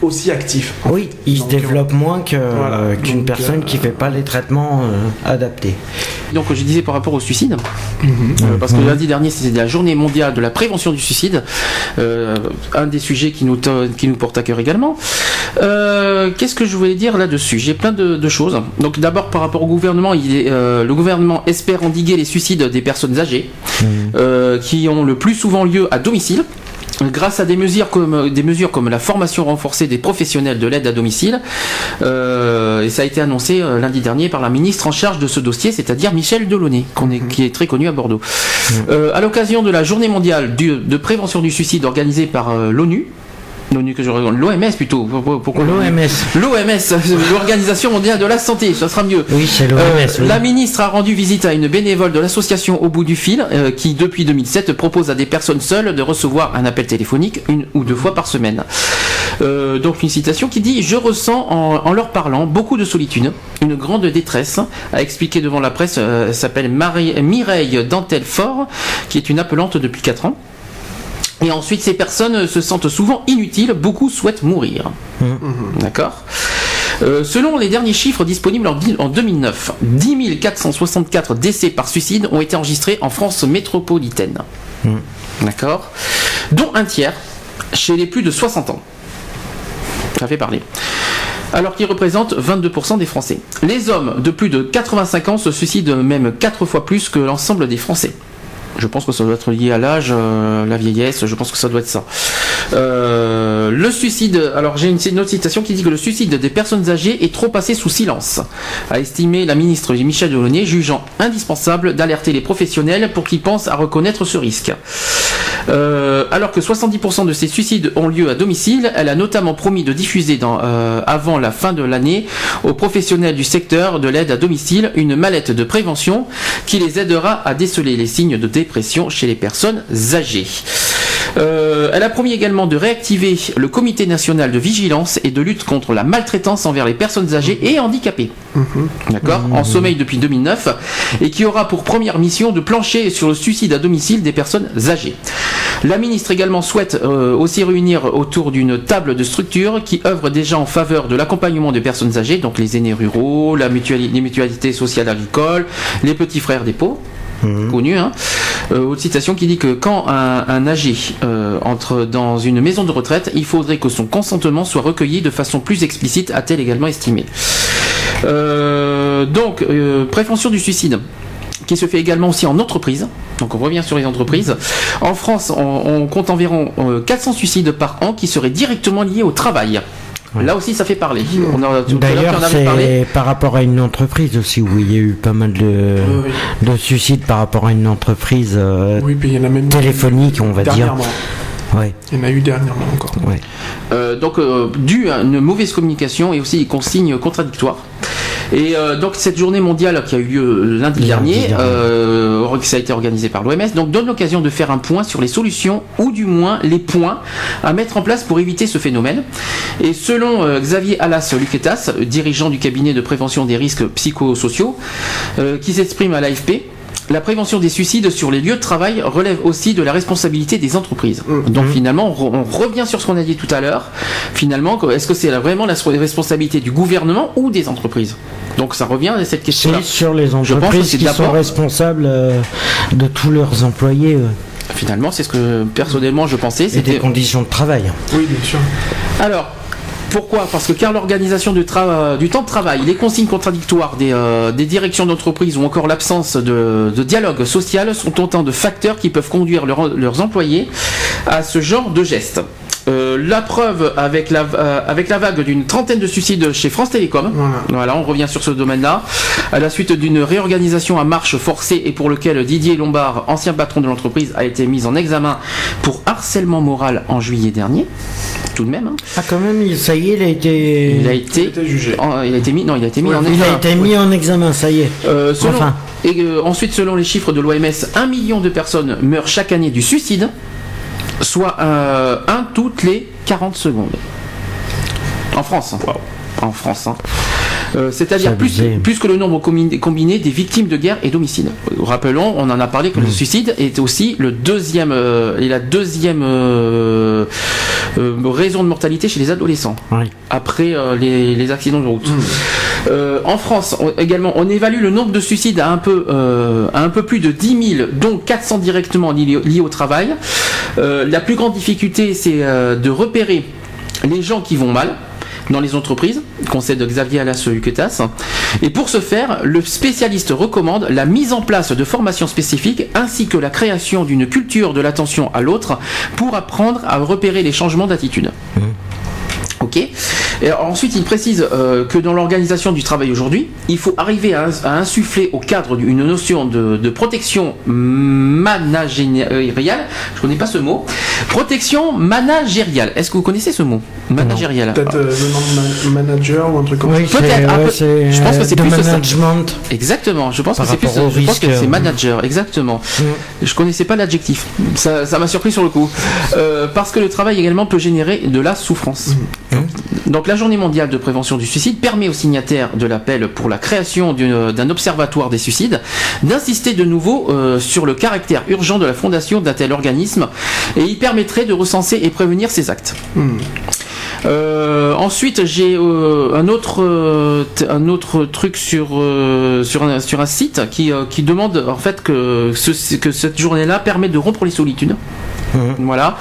aussi actif. Oui, il se développe moins que, Voilà, qu'une personne euh, qui fait pas les traitements euh, adaptés. Donc, je disais par rapport au suicide, Mhm. euh, parce que lundi dernier, c'était la journée mondiale de la prévention du suicide, euh, un des sujets qui nous, qui nous porte à cœur également. Euh, Qu'est-ce que je voulais dire là-dessus? J'ai plein de, de choses. Donc, d'abord, par rapport au gouvernement, il est, euh, le gouvernement espère endiguer les suicides des personnes âgées, euh, qui ont le plus souvent lieu à domicile. Grâce à des mesures comme des mesures comme la formation renforcée des professionnels de l'aide à domicile, euh, et ça a été annoncé euh, lundi dernier par la ministre en charge de ce dossier, c'est-à-dire Michel Delaunay, est, qui est très connu à Bordeaux. Euh, à l'occasion de la journée mondiale du- de prévention du suicide organisée par euh, l'ONU, l'ONU que je regarde, l'OMS plutôt. Pourquoi- L'OMS. L'OMS, l'Organisation mondiale de la santé, ça sera mieux. Oui, c'est l'OMS. Euh, oui. La ministre a rendu visite à une bénévole de l'association Au bout du fil, euh, qui depuis 2007 propose à des personnes seules de recevoir un appel téléphonique une ou deux fois par semaine. Euh, donc une citation qui dit Je ressens en, en leur parlant beaucoup de solitude, une grande détresse, a expliqué devant la presse, elle s'appelle Mireille Dantel-Fort, qui est une appelante depuis 4 ans. Et ensuite, ces personnes se sentent souvent inutiles, beaucoup souhaitent mourir. D'accord Euh, selon les derniers chiffres disponibles en, di- en 2009, 10 464 décès par suicide ont été enregistrés en France métropolitaine. D'accord Dont un tiers chez les plus de 60 ans. Ça fait parler. Alors qu'ils représentent 22% des Français. Les hommes de plus de 85 ans se suicident même 4 fois plus que l'ensemble des Français. Je pense que ça doit être lié à l'âge, euh, la vieillesse, je pense que ça doit être ça. Euh, le suicide, alors j'ai une, autre citation qui dit que le suicide des personnes âgées est trop passé sous silence, a estimé la ministre Michel Delaunay, jugeant indispensable d'alerter les professionnels pour qu'ils pensent à reconnaître ce risque. Euh, alors que 70% de ces suicides ont lieu à domicile, elle a notamment promis de diffuser avant la fin de l'année aux professionnels du secteur de l'aide à domicile une mallette de prévention qui les aidera à déceler les signes de dépression chez les personnes âgées. Euh, elle a promis également de réactiver le comité national de vigilance et de lutte contre la maltraitance envers les personnes âgées et handicapées. D'accord En sommeil depuis 2009 et qui aura pour première mission de plancher sur le suicide à domicile des personnes âgées. La ministre également souhaite euh, aussi réunir autour d'une table de structures qui œuvrent déjà en faveur de l'accompagnement des personnes âgées, donc les aînés ruraux, les mutualités sociales agricoles, les petits frères des pauvres connu. Hein. Euh, autre citation qui dit que quand un, âgé euh, entre dans une maison de retraite, il faudrait que son consentement soit recueilli de façon plus explicite, a-t-elle également estimé. Euh, donc, prévention du suicide qui se fait également aussi en entreprise. Donc on revient sur les entreprises. En France, on, compte environ euh, 400 suicides par an qui seraient directement liés au travail. Là aussi, ça fait parler. D'ailleurs, c'est par rapport à une entreprise aussi où il y a eu pas mal de, Oui, oui. de suicides par rapport à une entreprise euh, Oui, puis il y en a même téléphonique, on va dire. Ouais, Il y en a eu dernièrement encore. ouais. Euh, donc, euh, dû à une mauvaise communication et aussi des consignes contradictoires. Et euh, donc cette journée mondiale qui a eu lieu lundi, Lundi dernier, euh, ça a été organisé par l'OMS, donc donne l'occasion de faire un point sur les solutions ou du moins les points à mettre en place pour éviter ce phénomène. Et selon euh, Xavier Alas Luquetas, dirigeant du cabinet de prévention des risques psychosociaux, euh, qui s'exprime à l'AFP, la prévention des suicides sur les lieux de travail relève aussi de la responsabilité des entreprises. Donc finalement, on, re- on revient sur ce qu'on a dit tout à l'heure. Finalement, est-ce que c'est vraiment la responsabilité du gouvernement ou des entreprises? Donc ça revient à cette question-là. C'est sur les Je pense que entreprises qui sont responsables euh, de tous leurs employés Finalement, c'est ce que personnellement je pensais. et des C'était conditions de travail. Oui, bien sûr. Alors, pourquoi Parce que car l'organisation du, temps de travail, les consignes contradictoires des, euh, directions d'entreprise ou encore l'absence de, dialogue social sont autant de facteurs qui peuvent conduire leurs employés à ce genre de gestes. Euh, la preuve avec la, euh, avec la vague d'une trentaine de suicides chez France Télécom. Voilà. on revient sur ce domaine-là. À la suite d'une réorganisation à marche forcée et pour lequel Didier Lombard, ancien patron de l'entreprise, a été mis en examen pour harcèlement moral en juillet dernier. Tout de même. hein. Ah quand même, il- ça y est, il a été... Il a Il été, jugé. en- il a été mis, non, il a été mis Ouais, en Il examen. a été mis en examen, ça y est. Euh, selon- Enfin. Et euh, ensuite, selon les chiffres de l'OMS, un million de personnes meurent chaque année du suicide, soit euh, un toutes les 40 secondes. En France. hein. En France. hein. Euh, C'est-à-dire C'est plus, que le nombre combiné, des victimes de guerre et d'homicide. Euh, Rappelons, on en a parlé que le suicide est aussi le deuxième euh, et la deuxième euh, raison de mortalité chez les adolescents Oui. après les, les accidents de route. Euh, en France, on- également, on évalue le nombre de suicides à un peu, à un peu plus de 10 000, dont 400 directement liés, liés au travail. La plus grande difficulté, c'est de repérer les gens qui vont mal dans les entreprises, conseil de Xavier Alas Huquetas. Et pour ce faire, le spécialiste recommande la mise en place de formations spécifiques ainsi que la création d'une culture de l'attention à l'autre pour apprendre à repérer les changements d'attitude. Ok. Et ensuite, il précise euh, que dans l'organisation du travail aujourd'hui, il faut arriver à, ins- à insuffler au cadre d'une notion de, de protection managériale. Je connais pas ce mot. Protection managériale. Est-ce que vous connaissez ce mot? Managériale. Peut-être euh, le nom de ma- manager ou un truc comme Oui, ça. Peut-être, ouais, c'est, je pense que c'est de plus ça. management. Exactement. Je pense Par que c'est plus. Je pense que c'est euh, manager. Exactement. Je connaissais pas l'adjectif. Ça m'a surpris sur le coup. Euh, parce que le travail également peut générer de la souffrance. Donc la journée mondiale de prévention du suicide permet aux signataires de l'appel pour la création d'une- d'un observatoire des suicides d'insister de nouveau euh, sur le caractère urgent de la fondation d'un tel organisme et il permettrait de recenser et prévenir ces actes. Euh, ensuite, j'ai euh, un autre euh, un autre truc sur sur un sur un site qui qui demande en fait que ce, que cette journée-là permet de rompre les solitudes. Voilà.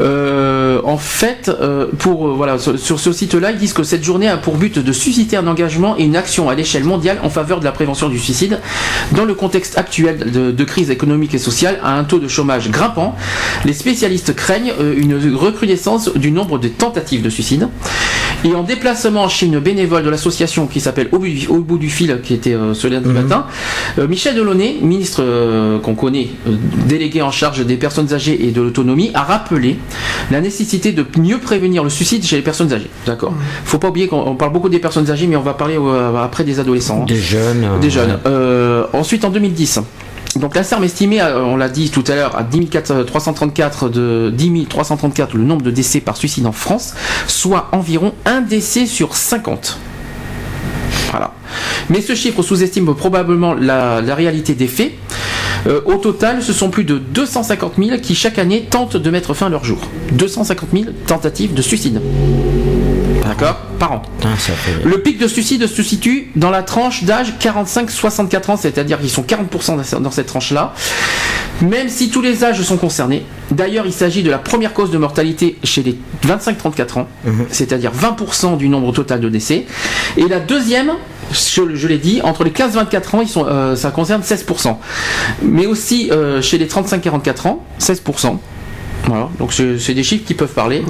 Euh, en fait, pour voilà sur, sur ce site-là, ils disent que cette journée a pour but de susciter un engagement et une action à l'échelle mondiale en faveur de la prévention du suicide dans le contexte actuel de, de crise économique et sociale à un taux de chômage grimpant. Les spécialistes craignent une recrudescence du nombre de tentatives de suicide. Et en déplacement chez une bénévole de l'association qui s'appelle Au, bout du- Au bout du fil, qui était euh, ce lundi matin, euh, Michel Delaunay, ministre euh, qu'on connaît, délégué en charge des personnes âgées et de l'autonomie, a rappelé la nécessité de mieux prévenir le suicide chez les personnes âgées. D'accord Faut pas oublier qu'on on parle beaucoup des personnes âgées, mais on va parler après des adolescents. hein. Des jeunes. Des jeunes. Ensuite, en 2010. Donc la SERM estimait, euh, on l'a dit tout à l'heure, à 10 334 de 10 334 le nombre de décès par suicide en France, soit environ un décès sur 50. Voilà. Mais ce chiffre sous-estime probablement la, la réalité des faits. Euh, au total, ce sont plus de 250 000 qui chaque année tentent de mettre fin à leur jour. 250 000 tentatives de suicide. D'accord Par an. Ça fait... Le pic de suicide se situe dans la tranche d'âge 45-64 ans, c'est-à-dire qu'ils sont 40% dans ce- dans cette tranche-là. Même si tous les âges sont concernés. D'ailleurs, il s'agit de la première cause de mortalité chez les 25-34 ans, c'est-à-dire 20% du nombre total de décès. Et la deuxième, je, je l'ai dit, entre les 15-24 ans, ils sont, euh, ça concerne 16%. Mais aussi euh, chez les 35-44 ans, 16%. Voilà, donc c'est des chiffres qui peuvent parler.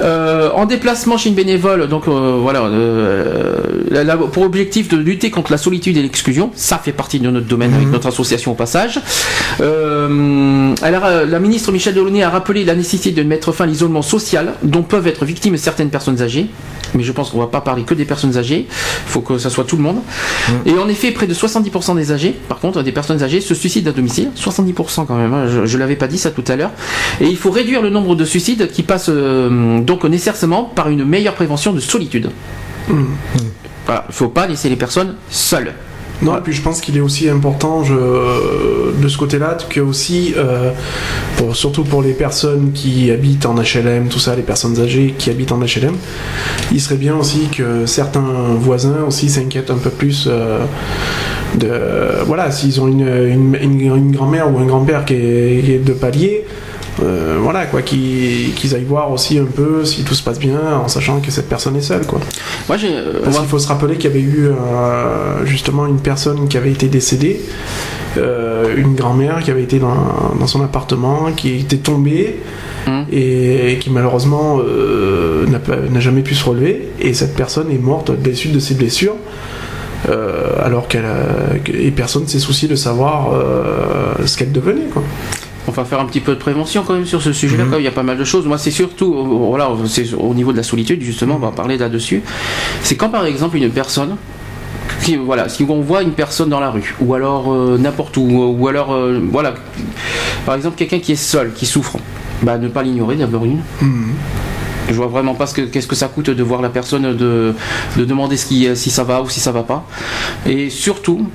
Euh, en déplacement chez une bénévole, donc euh, voilà, euh, la- la- pour objectif de lutter contre la solitude et l'exclusion, ça fait partie de notre domaine avec notre association au passage. Euh, elle a- la ministre Michel Delaunay a rappelé la nécessité de mettre fin à l'isolement social dont peuvent être victimes certaines personnes âgées. Mais je pense qu'on va pas parler que des personnes âgées, il faut que ça soit tout le monde. Et en effet, près de 70% des âgés, par contre, des personnes âgées se suicident à domicile. 70% quand même, hein, je, je l'avais pas dit ça tout à l'heure. Et il faut réduire le nombre de suicides qui passent euh, donc nécessairement par une meilleure prévention de solitude. Voilà, il faut pas laisser les personnes seules. Non, et puis je pense qu'il est aussi important je, de ce côté-là que aussi, euh, pour, surtout pour les personnes qui habitent en HLM, tout ça, les personnes âgées qui habitent en HLM, il serait bien aussi que certains voisins aussi s'inquiètent un peu plus euh, de, voilà, s'ils ont une, une, une- une grand-mère ou un grand-père qui est de palier. Euh, voilà quoi, qu'ils qu'ils aillent voir aussi un peu si tout se passe bien en sachant que cette personne est seule quoi. Moi, j'ai. euh, Parce moi- qu'il faut se rappeler qu'il y avait eu euh, justement une personne qui avait été décédée, euh, une grand-mère qui avait été dans, dans son appartement, qui était tombée Mhm. et qui malheureusement n'a jamais pu se relever. Et cette personne est morte des suites de ses blessures. euh, alors qu'elle et personne s'est soucié de savoir euh, ce qu'elle devenait quoi. On va faire un petit peu de prévention quand même sur ce sujet-là. même, Il y a pas mal de choses. Moi, c'est surtout, euh, voilà, c'est au niveau de la solitude justement. On va parler là-dessus. C'est quand par exemple une personne qui, voilà, si on voit une personne dans la rue, ou alors euh, n'importe où, ou alors, euh, voilà, par exemple quelqu'un qui est seul, qui souffre, bah ne pas l'ignorer d'abord une. Je vois vraiment pas ce que qu'est-ce que ça coûte de voir la personne de, de demander ce qui, si ça va ou si ça va pas. Et surtout,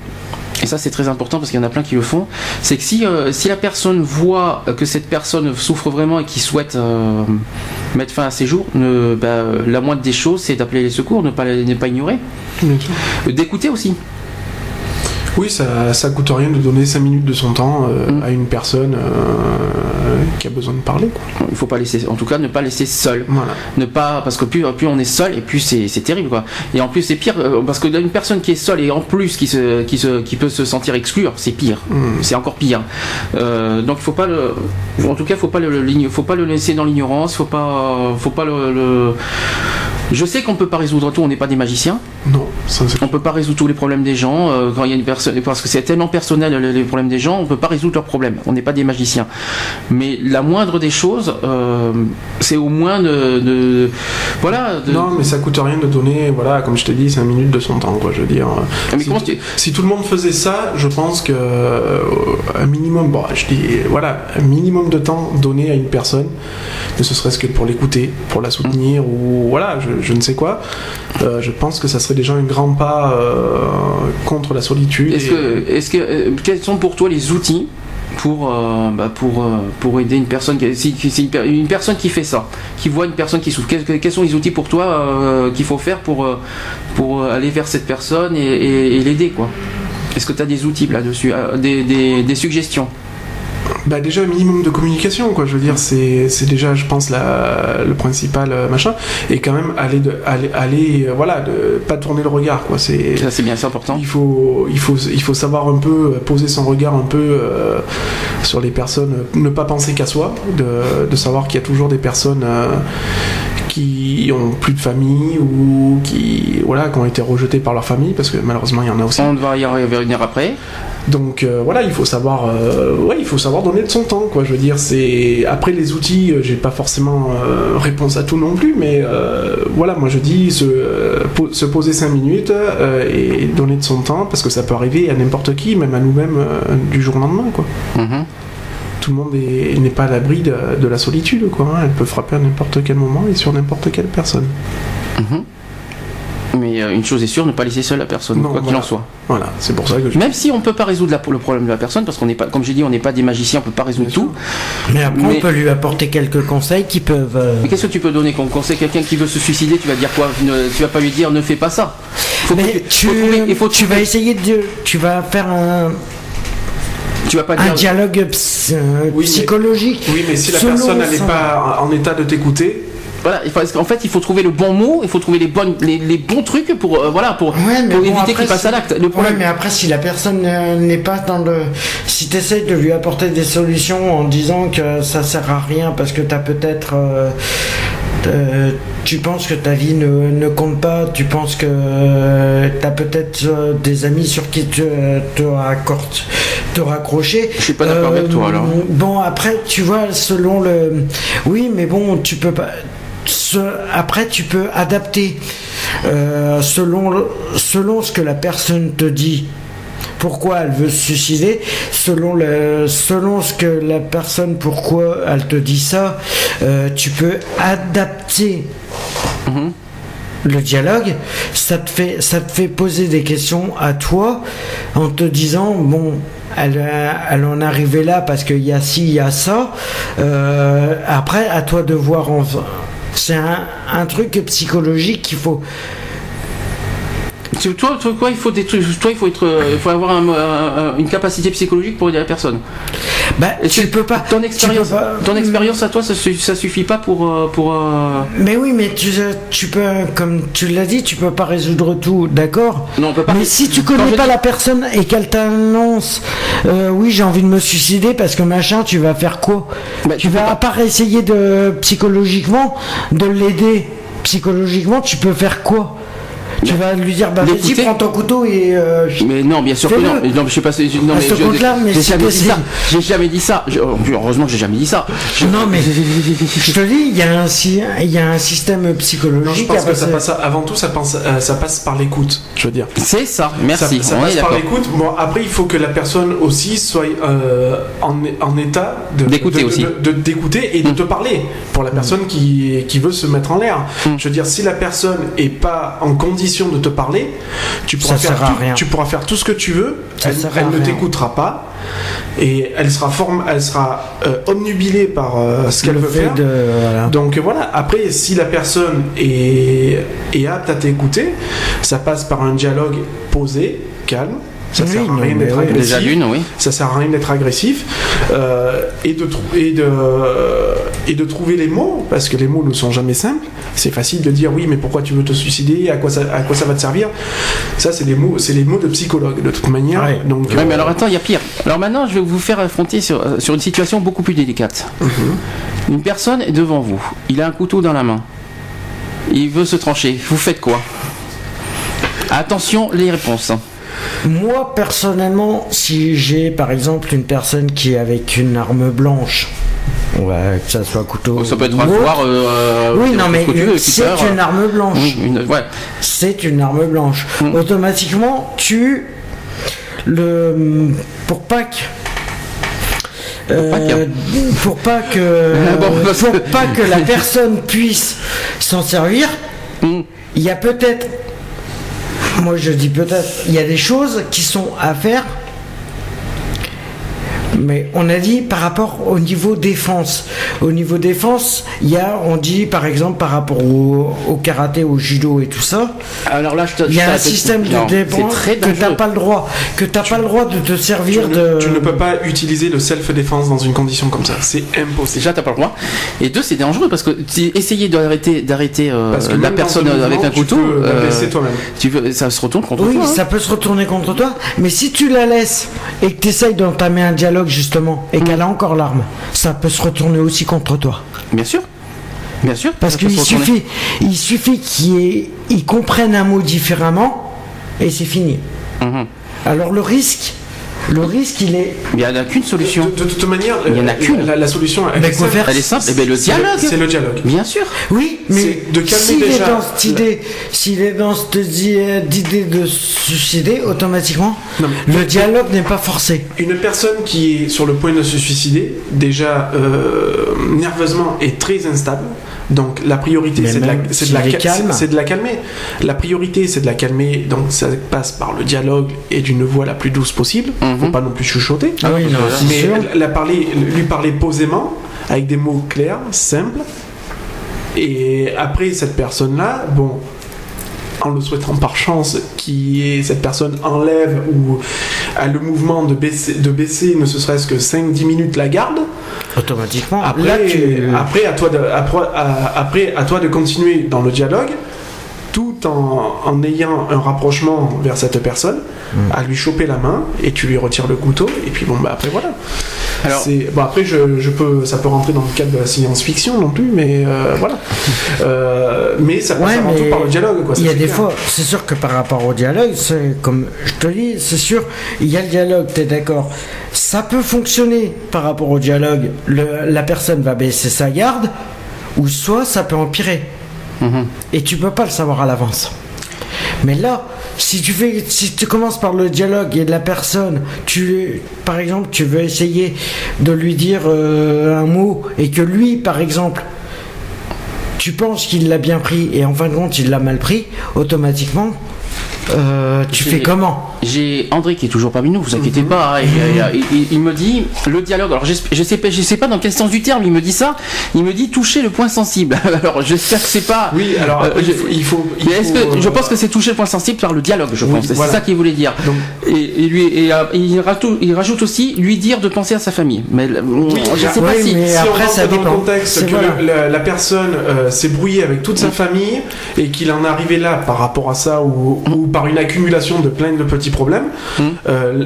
et ça c'est très important parce qu'il y en a plein qui le font, c'est que si, euh, si la personne voit que cette personne souffre vraiment et qui souhaite euh, mettre fin à ses jours, ne, bah, la moindre des choses c'est d'appeler les secours, ne pas, ne pas ignorer. Euh, D'écouter aussi. Oui, ça, ça coûte rien de donner 5 minutes de son temps euh, Mm. à une personne euh, qui a besoin de parler. Quoi. Il faut pas laisser, en tout cas ne pas laisser seul. Voilà. ne pas parce que plus, plus on est seul et plus c'est terrible quoi et en plus c'est pire euh, parce que une personne qui est seule et en plus qui se qui se qui peut se sentir exclure c'est pire Mm. c'est encore pire Euh, donc il faut pas le en tout cas faut pas le, le faut pas le laisser dans l'ignorance faut pas faut pas le, le- je sais qu'on peut pas résoudre tout on n'est pas des magiciens Non, ça c'est on peut pas résoudre tous les problèmes des gens euh, quand il y a une personne parce que c'est tellement personnel les, problèmes des gens on peut pas résoudre leurs problèmes on n'est pas des magiciens mais la moindre des choses euh, c'est au moins de, de- voilà de- Non, mais ça coûte rien de donner, voilà, comme je t'ai dit, 5 minutes de son temps, quoi. Je veux dire. Mais si, comment tu- si tout le monde faisait ça, je pense que euh, un minimum, bon, je dis, voilà, un minimum de temps donné à une personne, ne serait-ce que pour l'écouter, pour la soutenir ou voilà, je, je ne sais quoi. euh, je pense que ça serait déjà un grand pas contre la solitude. Est-ce que, euh, quels sont pour toi les outils pour, euh, bah, pour, euh, pour aider une personne qui, si, si- si une, per- une personne qui fait ça, qui voit une personne qui souffre, quels, quels sont les outils pour toi euh, qu'il faut faire pour, pour aller vers cette personne et, et- et l'aider quoi? Est-ce que tu as des outils là-dessus, des, des, des suggestions? Bah déjà un minimum de communication quoi je veux dire c'est c'est déjà je pense la, le principal euh, machin et quand même aller de aller, aller euh, voilà de pas tourner le regard quoi c'est Ça c'est bien, c'est important. il faut il faut il faut savoir un peu euh, poser son regard un peu euh, sur les personnes ne pas penser qu'à soi de, de savoir qu'il y a toujours des personnes euh, qui ont plus de famille ou qui voilà qui ont été rejetées par leur famille parce que malheureusement il y en a aussi On va y revenir après. donc euh, voilà, il faut savoir, ouais, il faut savoir donner de son temps, quoi. Je veux dire, c'est après les outils, euh, j'ai pas forcément euh, réponse à tout non plus, mais euh, voilà, moi je dis se, po- se poser 5 minutes et donner de son temps parce que ça peut arriver à n'importe qui, même à nous-mêmes du jour au lendemain, quoi. Mhm. Tout le monde est- n'est pas à l'abri de, de la solitude, quoi. hein. Elle peut frapper à n'importe quel moment et sur n'importe quelle personne. Mhm. Mais euh, une chose est sûre, ne pas laisser seule la personne, Non, quoi qu'il voilà. en soit. Voilà, c'est pour ça que je... Même si on peut pas résoudre la- le problème de la personne, parce qu'on n'est pas, comme j'ai dit, on n'est pas des magiciens, on peut pas résoudre Bien tout. Mais après, Mais- on peut lui apporter quelques conseils qui peuvent. euh, Mais qu'est-ce que tu peux donner comme conseil? Quelqu'un qui veut se suicider, tu vas dire quoi? Ne- Tu vas pas lui dire ne fais pas ça. Faut Mais que tu, faut trouver- il faut tu trouver- vas essayer de. Tu vas faire un, tu vas pas un dire. dialogue ps- euh, mais- psychologique. Oui, mais si la personne n'est pas en état de t'écouter, voilà, il faut- en fait, il faut trouver le bon mot, il faut trouver les bonnes, les, les bons trucs pour, euh, voilà, pour, Ouais, mais pour bon, éviter qu'il passe si- à l'acte. Le Ouais, problème, mais après, si la personne euh, n'est pas dans le. Si tu essayes de lui apporter des solutions en disant que ça sert à rien parce que tu as peut-être. euh, euh, tu penses que ta vie ne, ne compte pas, tu penses que tu as peut-être euh, des amis sur qui te, te, raccorde- te raccrocher. Je suis pas d'accord avec toi, alors. Bon, après, tu vois, selon le. Oui, mais bon, tu peux pas. Ce- Après, tu peux adapter euh, selon, ce que la personne te dit. Pourquoi elle veut se suicider, selon, le, selon ce que la personne, pourquoi elle te dit ça, euh, tu peux adapter le dialogue, ça te fait ça te fait poser des questions à toi en te disant bon elle, euh, elle en est arrivée là parce qu'il y a ci, il y a ça. Euh, après, à toi de voir. En... C'est un, un truc psychologique qu'il faut. Tu- toi, toi, quoi, il faut des trucs, toi, il faut être, euh, il faut avoir un- un- un- une capacité psychologique pour aider la personne. Bah, tu peux pas. Ton expérience, pas- ton expérience à toi, ça, ça suffit pas pour, euh, pour. euh, Mais oui, mais tu, tu peux, comme tu l'as dit, tu peux pas résoudre tout, d'accord? Non, on peut pas. Mais si tu connais pas la personne et qu'elle t'annonce, euh, oui, j'ai envie de me suicider parce que machin, tu vas faire quoi? Bah, Tu vas à part essayer de psychologiquement de l'aider psychologiquement, tu peux faire quoi? Tu vas lui dire, bah vas-y, prends ton couteau et euh, Mais non, bien sûr que non. Non, je sais pas. Non, À mais j'ai si jamais t'es- dit ça. J'ai jamais dit ça. Heureusement que j'ai jamais dit ça. Non, mais je te dis, il y, a un sy- il y a un système Non, je psychologique pense que ça passe, avant tout, ça, pense- euh, ça passe par l'écoute, je veux dire. C'est ça. Merci. ça passe par l'écoute. Bon, après, il faut que la personne aussi soit euh, en, en état de D'écouter de- aussi. de- d'écouter et de Mm. te parler pour la personne qui, qui veut se mettre en l'air. Mm. Je veux dire, si la personne est pas en condition de te parler, tu pourras, Ça faire, sert à tout, rien. tu pourras faire tout ce que tu veux. Ça elle ne t'écoutera pas et elle sera, forme, elle sera euh, omnubilée par euh, ce qu'elle Le veut faire. de- voilà. Donc voilà, après, si la personne est, est apte à t'écouter, ça passe par un dialogue posé, calme. Ça Oui, sert à rien d'être agressif. Déjà d'une, oui. Ça sert à rien d'être agressif euh, et, de trou- et, de, et de trouver les mots, parce que les mots ne sont jamais simples. C'est facile de dire oui, mais pourquoi tu veux te suicider À quoi ça, à quoi ça va te servir? Ça, c'est les mots, c'est les mots de psychologue de toute manière. Ouais. Donc, Ouais, mais euh, alors attends, il y a pire. Alors maintenant, je vais vous faire affronter sur, euh, sur une situation beaucoup plus délicate. Une personne est devant vous. Il a un couteau dans la main. Il veut se trancher. Vous faites quoi? Attention, les réponses. Moi, personnellement, si j'ai par exemple une personne qui est avec une arme blanche, ouais, que ça soit couteau. Ça peut être un foire. euh, Oui, euh, non, mais veux, une- c'est une euh, arme blanche. ouais. C'est une arme blanche. Mm. Automatiquement, tu le pour pas que euh, pas que- pour pas que Ah bon, parce pour pas que la personne puisse s'en servir, Mm. il y a peut-être moi je dis peut-être il y a des choses qui sont à faire mais on a dit par rapport au niveau défense. Au niveau défense, il y a, on dit par exemple par rapport au, au karaté, au judo et tout ça, Alors là, je te. il y a un système de Non, défense très que t'as pas le droit, que t'as pas le droit de te tu, servir ne, de. tu ne peux pas utiliser le self-défense dans une condition comme ça. C'est impossible. Déjà, t'as pas le droit. Et deux, c'est dangereux parce que essayer d'arrêter, d'arrêter euh, Parce que la personne ce avec un couteau, euh, blesser toi-même. tu veux, ça se retourne contre Oui, toi. hein. ça peut se retourner contre toi, mais si tu la laisses et que tu essayes d'entamer un dialogue justement et qu'elle a encore l'arme, ça peut se retourner aussi contre toi. Bien sûr. Bien sûr. Parce qu'il suffit, il suffit qu'ils comprennent un mot différemment et c'est fini. Mhm. Alors le risque, le risque il est. Il n'y en a qu'une solution. De, de toute manière, Il y en a euh, qu'une. La, la solution, elle Mais est simple. faire Elle est simple. Eh ben, le C'est dialogue. C'est le dialogue. Bien sûr. Oui, mais C'est de calmer s'il est dans cette idée, s'il est dans cette idée d'idée de se suicider, automatiquement, Non, mais- le dialogue n'est pas forcé. Une personne qui est sur le point de se suicider, déjà euh, nerveusement est très instable. Donc la priorité c'est de, la- de calme. de calmer. La priorité c'est de la calmer. Donc ça passe par le dialogue et d'une voix la plus douce possible. Mhm. Faut pas non plus chuchoter. Ah oui, non, c'est Mais sûr. la parler, lui parler posément, avec des mots clairs, simples. Et après, cette personne-là, bon, en le souhaitant par chance, qui est cette personne enlève ou a le mouvement de baisser, de baisser ne ce serait-ce que 5-10 minutes la garde, Automatiquement. Après, Là, tu- après, à toi de, après, à- après, à toi de continuer dans le dialogue, tout en, en ayant un rapprochement vers cette personne, Mm. à lui choper la main et tu lui retires le couteau et puis bon bah après voilà. Alors- C'est- bon après je, je peux ça peut rentrer dans le cadre de la science-fiction non plus mais euh, voilà. Euh, mais ça passe Ouais, avant tout par le dialogue Il y a des clair. fois, c'est sûr que par rapport au dialogue, c'est comme je te dis, c'est sûr, il y a le dialogue, t'es d'accord. Ça peut fonctionner par rapport au dialogue. Le- la personne va baisser sa garde, ou soit ça peut empirer. Mhm. Et tu peux pas le savoir à l'avance. Mais là, si tu fais, si tu commences par le dialogue et la personne, tu, par exemple, tu veux essayer de lui dire euh, un mot et que lui, par exemple, tu penses qu'il l'a bien pris et en fin de compte il l'a mal pris, automatiquement, euh, tu fais comment? J'ai André qui est toujours parmi nous, vous inquiétez Mhm. pas. hein, et- il, il me dit le dialogue. Alors j'esp- je sais pas, je sais pas dans quel sens du terme il me dit ça. Il me dit toucher le point sensible. Alors j'espère que c'est pas. Oui alors Euh, je- il faut, il faut- il est-ce que je euh, pense que c'est toucher le point sensible par le dialogue, je Oui, pense. C'est voilà. ça qu'il voulait dire. Donc- et, et lui, et, euh, il, rajoute, il rajoute aussi lui dire de penser à sa famille. Mais euh, je sais pas oui, si. mais- si après, on ça dans dépend. le contexte C'est que voilà. le- la, la personne euh, s'est brouillée avec toute sa famille et qu'il en est arrivé là par rapport à ça ou, ou par une accumulation de plein de petits problèmes, Mm. euh,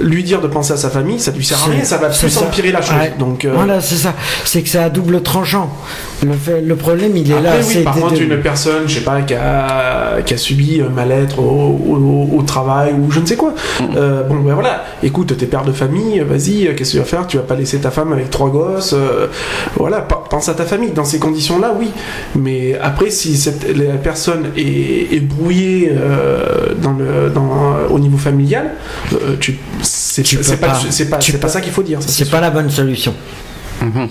lui dire de penser à sa famille, ça lui sert à rien, ça va plus ça. empirer la chose. Ouais. Donc, euh, Voilà, c'est ça. C'est que c'est à double tranchant. Le, fait- le problème, il est là. Oui, par contre, une personne, je sais pas, qui a, qui a subi un mal-être au, au- au travail ou je ne sais quoi. Mm. Euh, bon, ben voilà, écoute, t'es père de famille, vas-y, qu'est-ce que tu vas faire? Tu vas pas laisser ta femme avec trois gosses Voilà, pense à ta famille. Dans ces conditions-là, oui. Mais après, si cette, la personne est, est brouillée dans le, dans, au niveau familial, euh, tu, c'est Tu c'est pas, pas. c'est pas, Tu c'est pas peux- ça qu'il faut dire. ça, C'est sûr. pas la bonne solution. Mhm.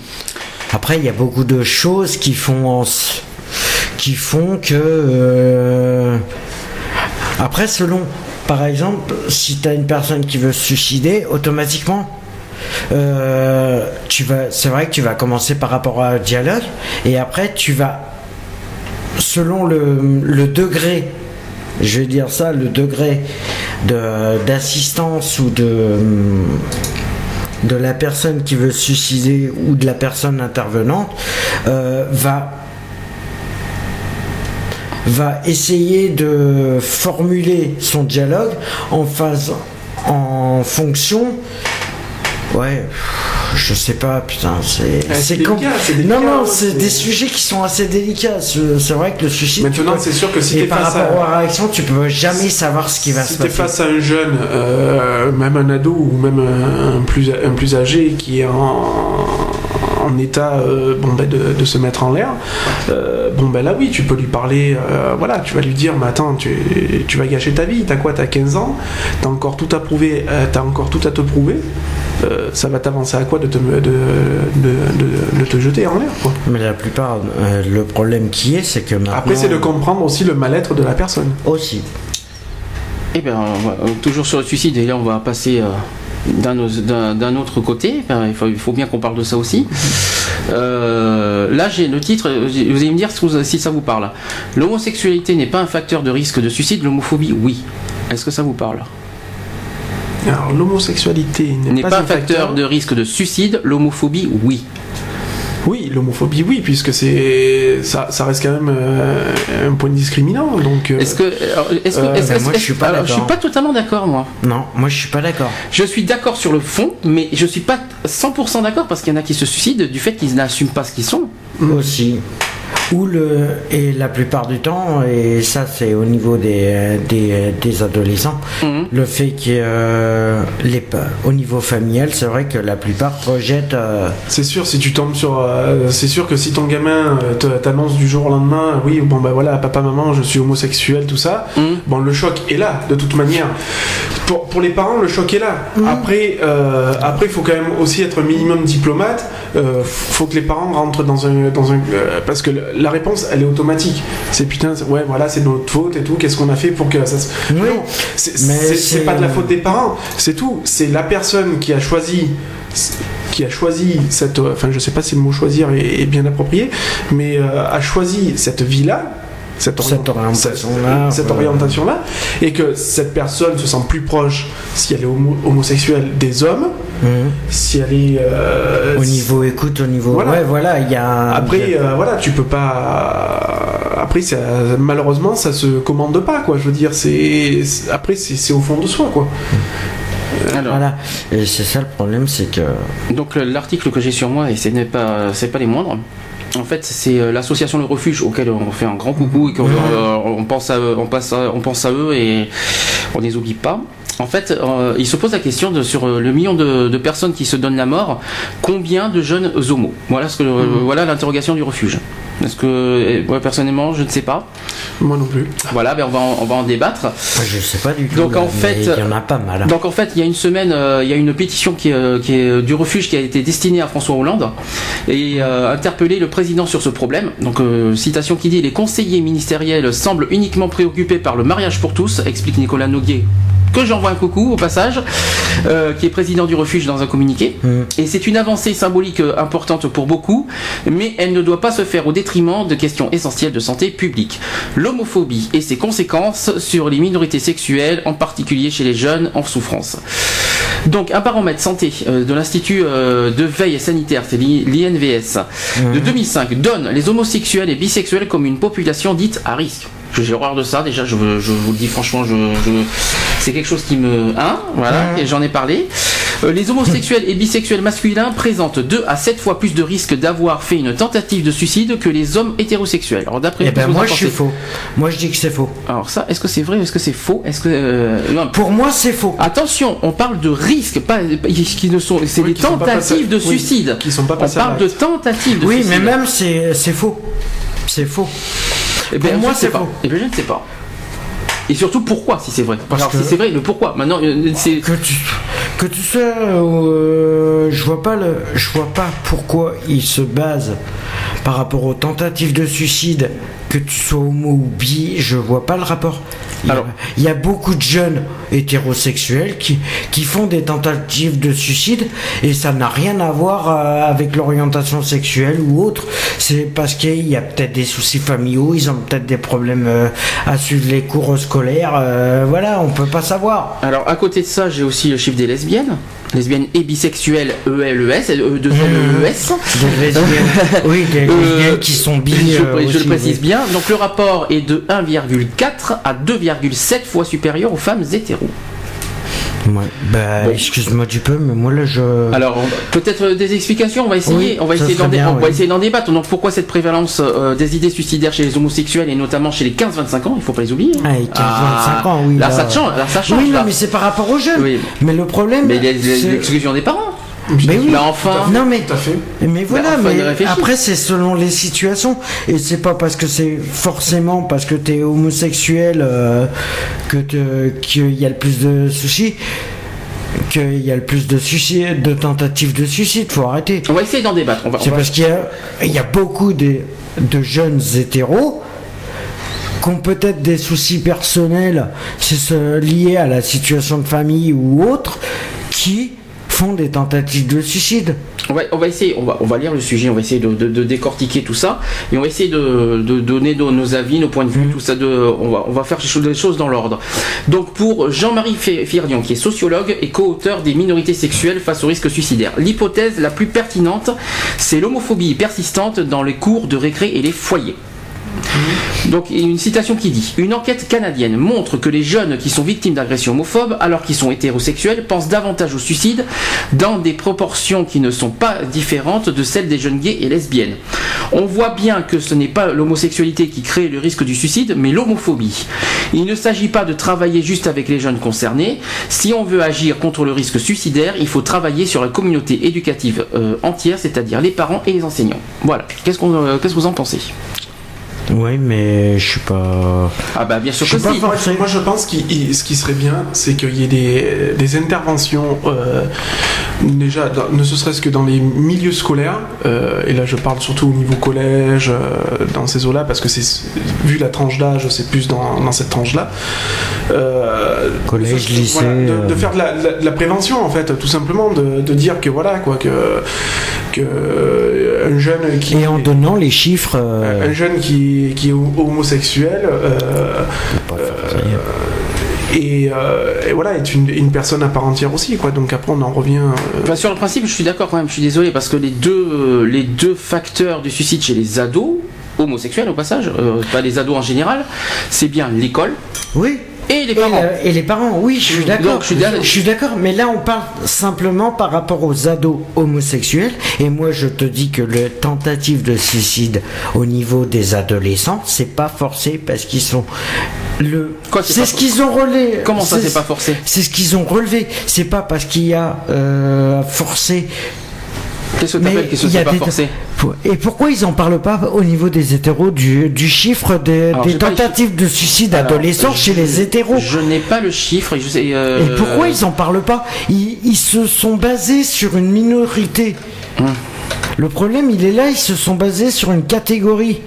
Après, il y a beaucoup de choses qui font en qui font que euh, après selon par exemple si tu as une personne qui veut se suicider automatiquement euh, tu vas c'est vrai que tu vas commencer par rapport à un dialogue et après tu vas selon le, le degré je vais dire ça le degré de d'assistance ou de la personne qui veut suicider ou de la personne intervenante euh, va va essayer de formuler son dialogue en phase en fonction ouais je sais pas putain c'est Ah, c'est délicat, non non c'est des sujets qui sont assez délicats c'est vrai que le suicide Maintenant, c'est sûr que si t'es par face rapport à- aux réactions tu peux jamais savoir ce qui va si se t'es passer. face à un jeune, euh, même un ado ou même un, un plus, un plus âgé qui est en, en état euh, bon, ben, de, de se mettre en l'air, euh, bon ben là oui, tu peux lui parler, euh, voilà, tu vas lui dire, mais attends, tu, tu vas gâcher ta vie, t'as quoi, t'as 15 ans, t'as encore tout à prouver, t'as encore tout à te prouver, euh, ça va t'avancer à quoi de te, de, de, de- de te jeter en l'air quoi? mais la plupart euh, le problème qui est c'est que maintenant Après c'est de comprendre aussi le mal-être de la personne. aussi Eh bien, toujours sur le suicide, et là on va passer euh, d'un au- d'un d'un autre côté. Enfin, il, faut, il faut bien qu'on parle de ça aussi. Euh, là, j'ai le titre, euh, vous allez me dire si ça vous parle. L'homosexualité n'est pas un facteur de risque de suicide, l'homophobie, oui. Est-ce que ça vous parle? L'homosexualité N'est pas, un facteur de risque de suicide, l'homophobie, oui. Oui, l'homophobie, oui, puisque c'est ça, ça reste quand même euh, un point discriminant. Donc, euh, Est-ce que, alors, est-ce que, Euh, est-ce- ben moi, je suis pas alors, je suis pas totalement d'accord, moi. non moi je suis pas d'accord Je suis d'accord sur le fond, mais je suis pas 100% d'accord parce qu'il y en a qui se suicident du fait qu'ils n'assument pas ce qu'ils sont. aussi. Ou le, et la plupart du temps, et ça c'est au niveau des, des, des adolescents, Mhm. le fait que euh, les, au niveau familial, c'est vrai que la plupart rejettent. euh, c'est sûr, si tu tombes sur, euh, c'est sûr que si ton gamin euh, te- t'annonce du jour au lendemain, oui, bon bah voilà, papa, maman, je suis homosexuel, tout ça. Mhm. Bon, le choc est là, de toute manière. Pour, pour les parents, le choc est là. Après, euh, après, il faut quand même aussi être minimum diplomate. Euh, faut que les parents rentrent dans un, dans un, euh, parce que la réponse, elle est automatique. C'est putain, c'est- ouais, voilà, c'est notre faute et tout. Qu'est-ce qu'on a fait pour que ça se. Oui. Non, c'est pas de la faute des parents. C'est tout. C'est la personne qui a choisi qui a choisi cette, enfin je sais pas si le mot choisir est, est bien approprié, mais euh, a choisi cette vie-là, cette, Cette orient- orientation-là, cette, orientation-là, et que cette personne se sent plus proche, si elle est homo- homosexuelle, des hommes, Si elle est euh, Au niveau écoute, au niveau. Voilà. Ouais, voilà, il y a. un- Après, euh, voilà, tu peux pas. Après, ça, malheureusement, ça se commande pas, quoi. Je veux dire, c'est. Après, c'est au fond de soi, quoi. Alors, Voilà. Et c'est ça le problème, c'est que. donc le- l'article que j'ai sur moi, et ce n'est pas, c'est pas les moindres. En fait, c'est euh, l'association Le Refuge auquel on fait un grand coucou et qu'on euh, on pense à, eux- on passe à- on pense à eux et on les oublie pas. En fait, euh, il se pose la question de, sur euh, le million de, de personnes qui se donnent la mort, combien de jeunes homos? Voilà ce que euh, voilà l'interrogation du refuge. Parce que moi personnellement, je ne sais pas. Moi non plus. Voilà, ben on va en, on va en débattre. Je sais pas du tout. Donc, en fait, Il y en a pas mal. Donc en fait, il y a une semaine, euh, il y a une pétition qui est, euh, qui est, du refuge qui a été destinée à François Hollande et euh, interpellé le président sur ce problème. Donc euh, citation qui dit les conseillers ministériels semblent uniquement préoccupés par le mariage pour tous, explique Nicolas Noguier que j'envoie un coucou au passage, euh, qui est président du refuge dans un communiqué. Mm. Et c'est une avancée symbolique euh, importante pour beaucoup, mais elle ne doit pas se faire au détriment de questions essentielles de santé publique. L'homophobie et ses conséquences sur les minorités sexuelles, en particulier chez les jeunes en souffrance. Donc un baromètre santé euh, de l'Institut euh, de veille sanitaire, c'est l'I- l'INVS, de 2005 donne les homosexuels et bisexuels comme une population dite à risque. J'ai horreur de ça déjà, je, vous le dis franchement, je, je- c'est quelque chose qui me... Hein Voilà, et j'en ai parlé. Euh, les homosexuels et bisexuels masculins présentent 2 à 7 fois plus de risques d'avoir fait une tentative de suicide que les hommes hétérosexuels. Alors d'après Eh ben moi je suis faux. Moi je dis que c'est faux. Alors ça, est-ce que c'est vrai ou est-ce que c'est faux? Est-ce que... euh, non, Pour moi c'est faux. Attention, on parle de risques, pas qui ne sont, c'est Oui, des tentatives de oui, suicide. qui sont pas on parle de tentatives de Oui, suicide. mais même c'est c'est faux. C'est faux. Eh ben, pour moi, c'est pas. faux. Eh ben, je ne sais pas. Et surtout pourquoi si c'est vrai? Parce Alors que- si c'est vrai, le pourquoi? Maintenant, euh, c'est Que tu que tu sois, euh, je vois pas le, je vois pas pourquoi il se base par rapport aux tentatives de suicide. Que tu sois homo ou bi, je vois pas le rapport. Il y a- Alors- il y a beaucoup de jeunes hétérosexuels qui, qui font des tentatives de suicide et ça n'a rien à voir euh, avec l'orientation sexuelle ou autre. C'est parce qu'il y a peut-être des soucis familiaux, ils ont peut-être des problèmes euh, à suivre les cours scolaires. euh, voilà, on peut pas savoir. alors à côté de ça, j'ai aussi le chiffre des lesbiennes, lesbiennes et bisexuelles E ELES, e 2 Mmh. LES. Oui, des Euh, lesbiennes qui sont bi. je, euh, je le précise oui. bien. Donc le rapport est de 1,4 à 2,7 fois supérieur aux femmes hétéros. Ouais, bah, Bon. excuse-moi du peu, mais moi là je. Alors peut-être euh, des explications, on va essayer, Oui, on va essayer d'en dé- oui. débattre. Donc pourquoi cette prévalence euh, des idées suicidaires chez les homosexuels et notamment chez les 15-25 ans, il faut pas les oublier. hein. Ah, et 15, 25 ans, oui, Là, là. ça change, là ça change. oui, non, mais c'est par rapport aux jeunes. Oui. Mais le problème. Mais il y a les- c'est- l'exclusion des parents. Mais oui. Mais enfin. Non, mais. Tout à fait. Mais voilà, enfin, mais après c'est selon les situations et c'est pas parce que c'est forcément parce que t'es homosexuel euh, que qu'il y a le plus de soucis, qu'il y a le plus de suicides, de tentatives de suicide. Faut arrêter. On va essayer d'en débattre. C'est parce qu'il y a, il y a beaucoup de, de jeunes hétéros qui ont peut-être des soucis personnels c'est ce- liés à la situation de famille ou autre qui font des tentatives de suicide. on va- on va essayer, on va, on va lire le sujet, on va essayer de, de- de décortiquer tout ça et on va essayer de, de donner nos, nos avis, nos points de vue, tout ça. De, on, va, on va faire les choses- dans l'ordre. Donc pour Jean-Marie Firion, qui est sociologue et co-auteur des minorités sexuelles face au risque suicidaire, l'hypothèse la plus pertinente, c'est l'homophobie persistante dans les cours de récré et les foyers. Donc y a une citation qui dit Une enquête canadienne montre que les jeunes qui sont victimes d'agressions homophobes, alors qu'ils sont hétérosexuels, pensent davantage au suicide dans des proportions qui ne sont pas différentes de celles des jeunes gays et lesbiennes. On voit bien que ce n'est pas l'homosexualité qui crée le risque du suicide, mais l'homophobie. Il ne s'agit pas de travailler juste avec les jeunes concernés. Si on veut agir contre le risque suicidaire, il faut travailler sur la communauté éducative euh, entière, c'est-à-dire les parents et les enseignants. Voilà. Qu'est-ce euh, qu'est-ce que vous en pensez? Oui, mais je suis pas. Ah bah bien sûr Je que pas si. for- Moi, moi, je pense que ce qui serait bien, c'est qu'il y ait des, des interventions, euh, déjà, dans- ne serait-ce que dans les milieux scolaires, euh, et là je parle surtout au niveau collège, euh, dans ces eaux-là, parce que c'est vu la tranche d'âge, c'est plus dans, dans cette tranche-là. Euh, Collège, de- lycée, voilà, de, de faire de la, de la- de la prévention, en fait, tout simplement, de, de dire que voilà, quoi, que, que euh, un jeune qui. Et en donnant les chiffres. euh, un jeune qui, qui est homosexuel, euh, et, euh, et voilà, est une, une personne à part entière aussi, quoi. Donc après, on en revient. euh, Bah, sur le principe, je suis d'accord quand même, je suis désolé, parce que les deux, les deux facteurs du suicide chez les ados, homosexuels au passage, euh, pas les ados en général, c'est bien l'école Oui. Et les parents. et les parents, oui, je suis Donc, d'accord. je suis d'accord. Je suis d'accord, mais là on parle simplement par rapport aux ados homosexuels. Et moi je te dis que le tentative de suicide au niveau des adolescents, c'est pas forcé parce qu'ils sont le. C'est ce qu'ils ont relevé. Comment ça, c'est pas forcé? C'est ce qu'ils ont relevé. C'est pas parce qu'il y a euh, forcé. Qu'est-ce que t'appelles qu'est-ce que il y a c'est pas forcé? Et pourquoi ils en parlent pas au niveau des hétéros du, du chiffre des, Alors, tentatives de suicide adolescents chez les hétéros? Je n'ai pas le chiffre et je sais. euh, Et pourquoi ils en parlent pas? Ils, ils se sont basés sur une minorité. Hum. Le problème, il est là, ils se sont basés sur une catégorie.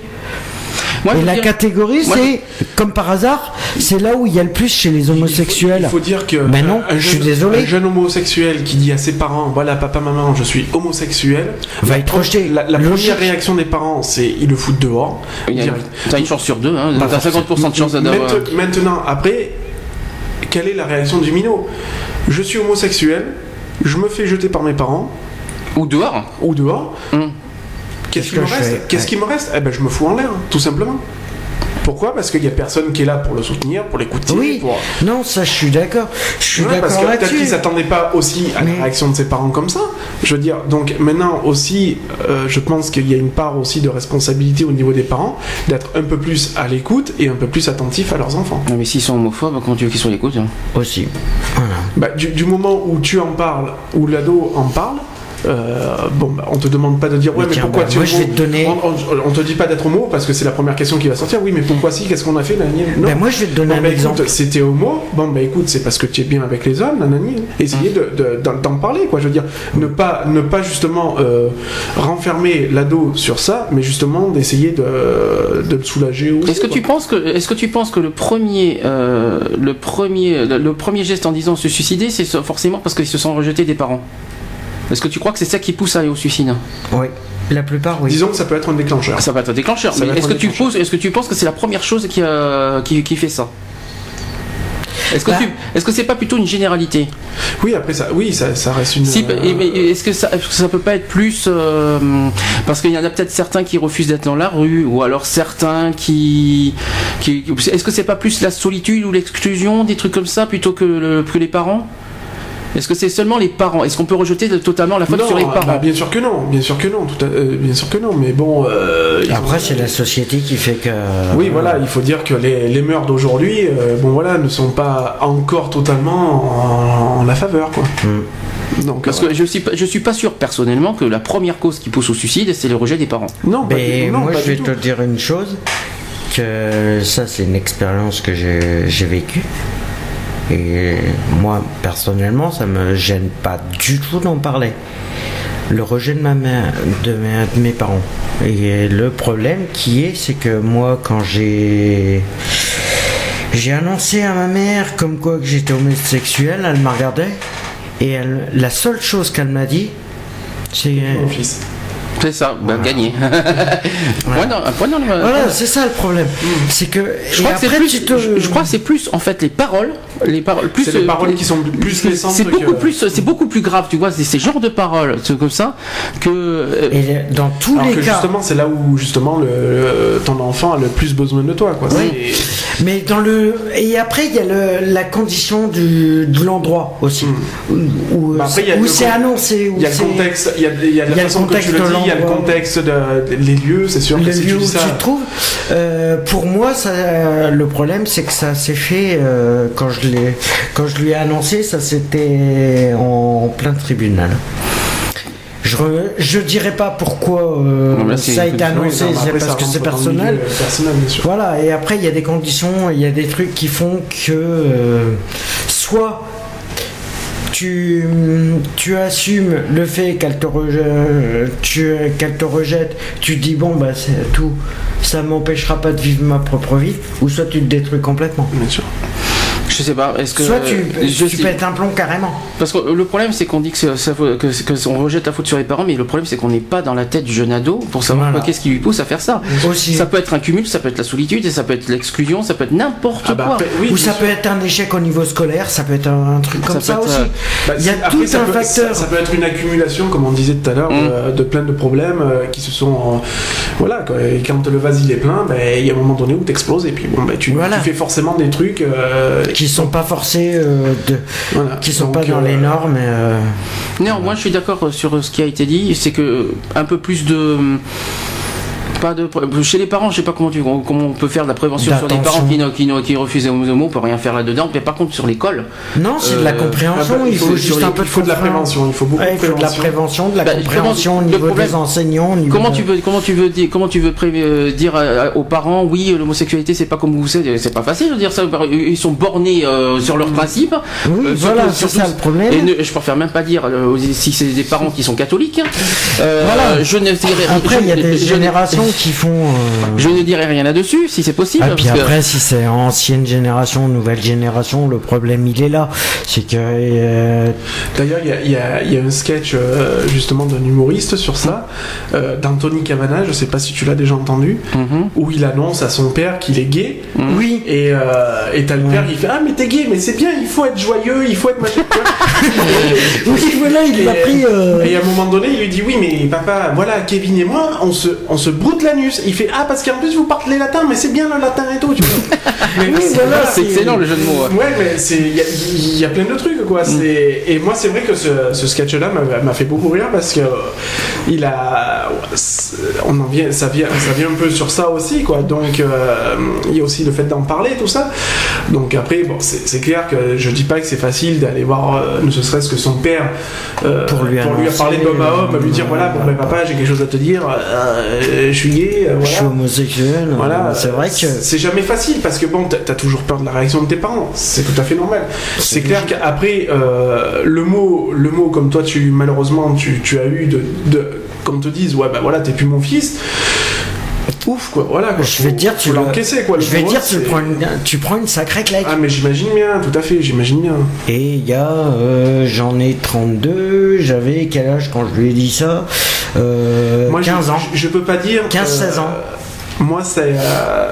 Moi, Et la dire- catégorie, c'est, comme par hasard, c'est là où il y a le plus chez les homosexuels. Il faut dire que Ben non, un je suis jeune- désolé. un jeune homosexuel qui dit à ses parents voilà papa maman je suis homosexuel Va être rejeté. La, première réaction des parents c'est ils le foutent dehors. Il y a- une chance sur deux, hein, forcément. 50% de chance d'avoir. Mainte- Maintenant, après, quelle est la réaction du minot Je suis homosexuel, je me fais jeter par mes parents Ou dehors ou dehors. Hum. Qu'est-ce Qu'est-ce qui me reste Qu'est-ce qui me reste Eh ben, je me fous en l'air, tout simplement. Pourquoi? Parce qu'il y a personne qui est là pour le soutenir, pour l'écouter. Oui, pour... non, ça je suis d'accord. Je suis Ouais, parce d'accord que peut-être qu'ils s'attendaient pas aussi à Mais- la réaction de ses parents comme ça. Je veux dire, donc maintenant aussi, euh, je pense qu'il y a une part aussi de responsabilité au niveau des parents d'être un peu plus à l'écoute et un peu plus attentif à leurs enfants. Non, mais s'ils sont homophobes, comment tu veux qu'ils soient à l'écoute hein Aussi. Voilà. Bah, du, du moment où tu en parles, où l'ado en parle, euh, bon, bah, on te demande pas de dire ouais, Mais mais tiens, pourquoi bah, tu es moi, je homo vais te donner- On, on- on te dit pas d'être homo parce que c'est la première question qui va sortir. Oui, mais pourquoi si? Qu'est-ce qu'on a fait nanani? Non. Ben, moi, je vais te donner Bon, un bah, exemple. C'était homo. Bon, bah écoute, c'est parce que tu es bien avec les hommes, nanani. Essayez de- de- d'en d'en parler, quoi. Je veux dire, ne pas, ne pas justement euh, renfermer l'ado sur ça, mais justement d'essayer de, de le soulager aussi. Est-ce que tu penses que, est-ce que tu penses que le premier, euh, le premier, le, le premier geste en disant se suicider, c'est forcément parce qu'ils se sont rejetés des parents? Est-ce que tu crois que c'est ça qui pousse à aller au suicide Oui. La plupart, oui. Disons que ça peut être un déclencheur. Ça va être un déclencheur. Ça mais est-ce que tu déclencheur. poses, est-ce que tu penses que c'est la première chose qui, euh, qui, qui fait ça Est-ce que Bah. tu, est-ce que c'est pas plutôt une généralité Oui, après ça, oui, ça, ça reste une. Si, euh, est-ce que ça, est-ce que ça peut pas être plus euh, parce qu'il y en a peut-être certains qui refusent d'être dans la rue ou alors certains qui, qui est-ce que c'est pas plus la solitude ou l'exclusion des trucs comme ça plutôt que, le- que les parents Est-ce que c'est seulement les parents? Est-ce qu'on peut rejeter totalement la faute non, sur les bah, parents bien sûr que non, bien sûr que non, tout à- euh, bien sûr que non, mais bon. euh, Après, c'est la société qui fait que. Oui, voilà, il faut dire que les, les mœurs d'aujourd'hui, euh, bon voilà, ne sont pas encore totalement en, en la faveur, quoi. Mm. Donc, Parce que je suis pas, je suis pas sûr personnellement que la première cause qui pousse au suicide c'est le rejet des parents. non, Mais non, moi, pas je vais te dire une chose que ça, c'est une expérience que j'ai vécue. Et moi, personnellement, ça me gêne pas du tout d'en parler. Le rejet de ma mère, de mes, de mes parents. Et le problème qui est, c'est que moi, quand j'ai j'ai annoncé à ma mère comme quoi que j'étais homosexuel, elle m'a regardé et elle, la seule chose qu'elle m'a dit, c'est Mon fils. C'est ça, ben, gagné. dans, un point dans le- Voilà, c'est ça le problème. C'est que. Je crois, que c'est après, plus, tu te- je, je crois que c'est plus en fait les paroles, les paroles plus les euh, paroles qui sont plus c'est- blessantes C'est beaucoup que- plus, c'est beaucoup plus grave, tu vois, c'est ces genres de paroles, c'est comme ça que euh, Et dans tous Alors les que cas. justement, c'est là où justement le, le- ton enfant a le plus besoin de toi, quoi. Oui. Mais dans le. Et après, il y a le, la condition du, de l'endroit aussi. Où, où, Bah, où c'est annoncé. où Il y a le c'est- contexte, il y a, il y a la y a le façon que tu contexte le de dis, il y a le contexte de, les lieux, c'est sûr Le que si lieu tu où tu ça. te trouves, euh, pour moi, ça, le problème, c'est que ça s'est fait euh, quand je quand je lui ai annoncé, ça c'était en plein tribunal. Je, je dirais pas pourquoi euh, Non, ça a été annoncé, c'est parce que c'est personnel. Voilà, et après il y a des conditions, il y a des trucs qui font que euh, soit tu, tu assumes le fait qu'elle te, reje- tu- qu'elle te rejette, tu dis bon bah c'est tout, ça m'empêchera pas de vivre ma propre vie, ou soit tu te détruis complètement. Bien sûr. Je sais pas. Est-ce que Soit tu, pètes un plomb carrément. Parce que le problème, c'est qu'on dit que, ça que, que on rejette la faute sur les parents, mais le problème, c'est qu'on n'est pas dans la tête du jeune ado pour savoir Voilà. qu'est-ce qui lui pousse à faire ça. Aussi. Ça peut être un cumul, ça peut être la solitude, et ça peut être l'exclusion, ça peut être n'importe Ah bah, quoi. oui, Ou ça sûr. peut être un échec au niveau scolaire, ça peut être un, un truc comme Ça aussi. euh, Bah, Il y a après, tout ça un peut- facteur. Ça, ça peut être une accumulation, comme on disait tout à l'heure, Mm. de, de plein de problèmes euh, qui se sont. euh, voilà, quoi. Et quand le vase il est plein, ben, il y a un moment donné où t'exploses et puis bon, ben, tu, Voilà. tu fais forcément des trucs. euh, qui sont pas forcés, euh, de, voilà. qui sont Donc, pas dans euh, les normes. euh, Néanmoins, je suis d'accord sur ce qui a été dit, c'est que un peu plus de. Pas de, chez les parents, je sais pas comment, tu, comment on peut faire de la prévention sur des D'attention. parents qui, ne- qui, ne- qui refusent les homo, on peut rien faire là-dedans. Mais par contre, sur l'école, Non, c'est de la Euh, compréhension. ah bah, il faut, juste il un peu il faut de la prévention. Il faut beaucoup Ouais, de il faut de la prévention. de la Bah, compréhension au niveau problème- des enseignants. au niveau Comment de- tu veux, comment tu veux dire, comment tu veux pré- euh, dire aux parents, oui, l'homosexualité c'est pas comme vous savez, c'est pas facile de dire ça. Ils sont bornés euh, sur leurs principes. Oui, Euh, voilà, c'est ça le problème. Et ne- je préfère même pas dire euh, si c'est des parents qui sont catholiques. Euh, Voilà. Je ne Après, il y a des générations qui font. euh, Je ne dirai rien là-dessus, si c'est possible. Ah, puis parce que- après, si c'est ancienne génération, nouvelle génération, le problème il est là. C'est que. euh, D'ailleurs, il y a, il y y a un sketch euh, justement d'un humoriste sur ça, euh, d'Anthony Cavana, je sais pas si tu l'as déjà entendu, Mhm. où il annonce à son père qu'il est gay. Oui, Et euh, et t'as le père, il fait Ah, mais t'es gay, mais c'est bien, il faut être joyeux, il faut être machin. oui, voilà, il l'a Et- pris. euh, Et à un moment donné, il lui dit Oui, mais papa, voilà, Kevin et moi, on se, on se broute l'anus. Il fait Ah, parce qu'en plus, vous parlez latin, mais c'est bien le latin et tout, tu vois. Mais Oui, voilà, C'est excellent le jeu de mots. ouais. Ouais, mais c'est il y, a- il y a plein de trucs quoi. C'est et moi c'est vrai que ce, ce sketch-là m'a- fait beaucoup rire parce que il a on en vient ça vient ça vient un peu sur ça aussi quoi. Donc euh, il y a aussi le fait d'en parler tout ça. Donc après bon c'est clair que je dis pas que c'est facile d'aller voir euh, ne serait-ce que son père euh, Pour lui parler d'homme à homme, lui dire voilà bon ben papa j'ai quelque chose à te dire, euh, je suis gay, euh, Je suis voilà. homosexuel. Voilà, c'est vrai que. c'est jamais facile parce que bon, t'as as toujours peur de la réaction de tes parents. C'est tout à fait normal. C'est clair qu'après euh, le mot, le mot comme toi, tu malheureusement tu, tu as eu de, de qu'on te dise ouais bah voilà t'es plus mon fils. Ouf quoi, voilà. Quoi. Je vais Faut- dire, tu le- l'encaisser quoi. le Je vais dire, tu, prends une, tu prends une sacrée claque. Ah mais j'imagine bien, tout à fait, j'imagine bien. Et il y a, euh, j'en ai 32, j'avais quel âge quand je lui ai dit ça? Euh, Moi, 15 je, ans. Je, je peux pas dire. 15-16 ans. Moi, c'est euh,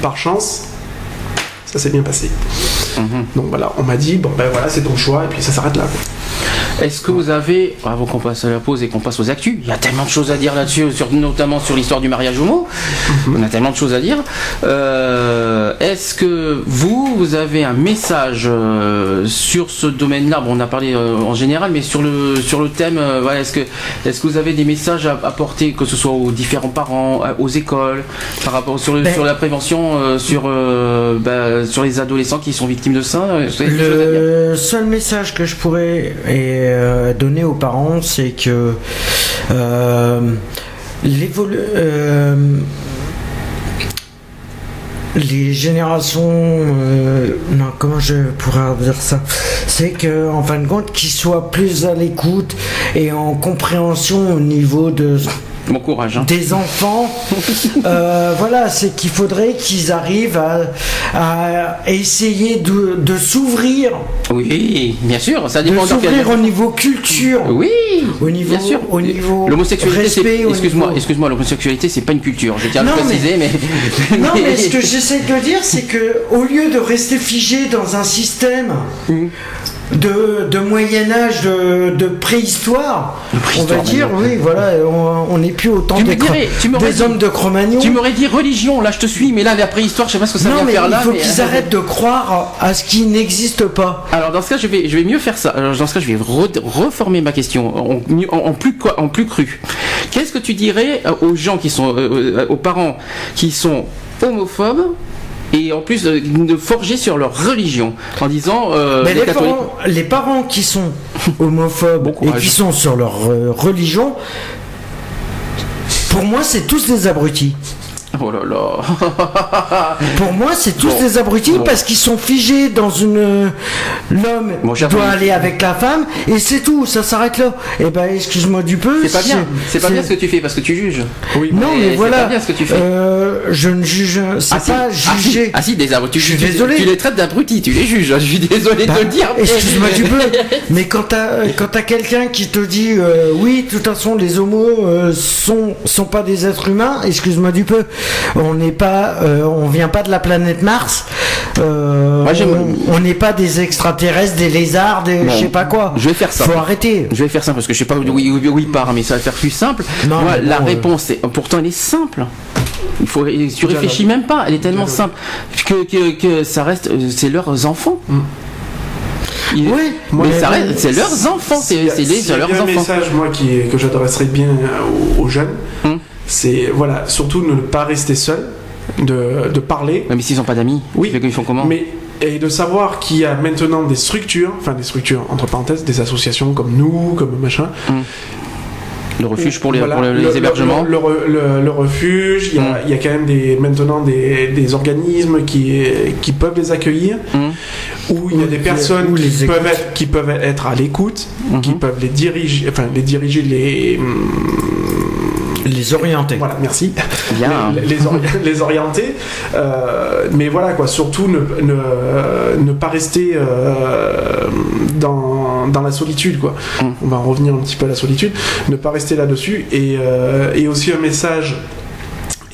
par chance, ça s'est bien passé. Mhm. Donc voilà, on m'a dit bon ben voilà c'est ton choix et puis ça s'arrête là. quoi. Est-ce que vous avez, avant qu'on passe à la pause et qu'on passe aux actus, il y a tellement de choses à dire là-dessus, sur- notamment sur l'histoire du mariage homo, on a tellement de choses à dire. Euh, Est-ce que vous, vous avez un message euh, sur ce domaine-là Bon, on a parlé euh, en général, mais sur le sur le thème, voilà, est-ce que est-ce que vous avez des messages à apporter, que ce soit aux différents parents, aux écoles, par rapport sur le, Ben- sur la prévention, sur bah, sur les adolescents qui sont victimes de ça Le seul message que je pourrais euh, donner aux parents, c'est que euh, l'évolu- euh, les générations, non, comment je pourrais dire ça? C'est que, en fin de compte, qu'ils soient plus à l'écoute et en compréhension au niveau de Bon courage. hein. des enfants. Euh, voilà, c'est qu'il faudrait qu'ils arrivent à, à essayer de, de s'ouvrir, Oui, bien sûr, ça de dépend quel- s'ouvrir au niveau culture, Oui, au niveau, bien sûr. au niveau L'homosexualité, excuse-moi, excuse-moi, l'homosexualité, c'est pas une culture. Je tiens à le mais- préciser, mais, Non, mais ce que j'essaie de dire, c'est que au lieu de rester figé dans un système Mm. De, de Moyen Âge, de, de préhistoire, on va dire, oui, voilà, on n'est plus au temps Tu me des, dirais, dit- hommes de Cro-Magnon. tu m'aurais dit religion, là je te suis, mais là la préhistoire, je sais pas ce que ça Non, vient mais faire il là. faut mais- qu'ils arrêtent de croire à ce qui n'existe pas. Alors dans ce cas, je vais, je vais mieux faire ça. Alors, dans ce cas, je vais re- reformer ma question en, en- en plus quoi, en plus cru. Qu'est-ce que tu dirais aux gens qui sont, euh, euh, aux parents qui sont homophobes et en plus euh, de forger sur leur religion en disant euh, Mais les les, catholiques- parents, les parents qui sont homophobes Bon et qui sont sur leur euh, religion, pour moi, c'est tous des abrutis. Oh là là. Pour moi, c'est tous Bon. des abrutis Bon. parce qu'ils sont figés dans une. L'homme Bon, j'ai doit aller avec la femme et c'est tout, ça s'arrête là. Et ben, excuse-moi du peu. C'est pas bien. C'est pas bien ce que tu fais parce que tu juges. Oui. Non, Mais mais c'est voilà. pas bien ce que tu fais. Euh, je ne juge. C'est Ah si, pas ah si, juger. ah si, des abrutis. Je suis Tu- désolé. Tu les traites d'abrutis, tu les juges. Je suis désolé Bah, de le dire. mais- Excuse-moi du peu, mais quand t'as quand t'as quelqu'un qui te dit euh, oui, de toute façon les homos euh, sont sont pas des êtres humains, excuse-moi du peu, on n'est pas, euh, on vient pas de la planète Mars, euh, Moi, on- n'est pas des extraterrestres, des lézards, des Bon, je sais pas quoi. je vais faire ça. Faut arrêter. Je vais faire ça parce que je sais pas où où- où- où il part, mais ça va faire plus simple. Non, Moi, mais bon, la euh, réponse, est, pourtant, elle est simple. Il faut, tu réfléchis même pas. Elle est tellement simple que, que, que ça reste, euh, c'est leurs enfants. Il- Oui, mais mais- ça reste, c'est leurs enfants, c'est les- leurs un message, moi, qui, que j'adresserais bien aux, aux jeunes, Hum. C'est, voilà, surtout ne pas rester seul, de, de parler, mais s'ils ont pas d'amis, Oui, qu'ils font comment mais et de savoir qu'il y a maintenant des structures, enfin des structures, entre parenthèses, des associations comme nous, comme machin, Le refuge pour les, Voilà, pour les, le- hébergements. Le, le re- le- le refuge, il y, a, Mm. il y a quand même des, maintenant des, des organismes qui, qui peuvent les accueillir, Mm. où il y a des personnes qui peuvent, être, qui peuvent être à l'écoute, qui peuvent les diriger, enfin les diriger, les. Les orienter. Voilà, merci. Bien. Les, les, ori- les orienter. Euh, mais voilà, quoi, surtout ne, ne, ne pas rester euh, dans, dans la solitude, quoi. Mm. On va en revenir un petit peu à la solitude. Ne pas rester là-dessus. Et, euh, et aussi un message.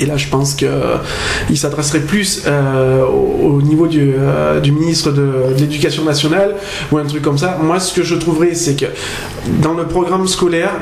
Et là, je pense qu'il s'adresserait plus euh, au, au niveau du, euh, du ministre de, de l'Éducation nationale ou un truc comme ça. Moi, ce que je trouverais, c'est que dans le programme scolaire,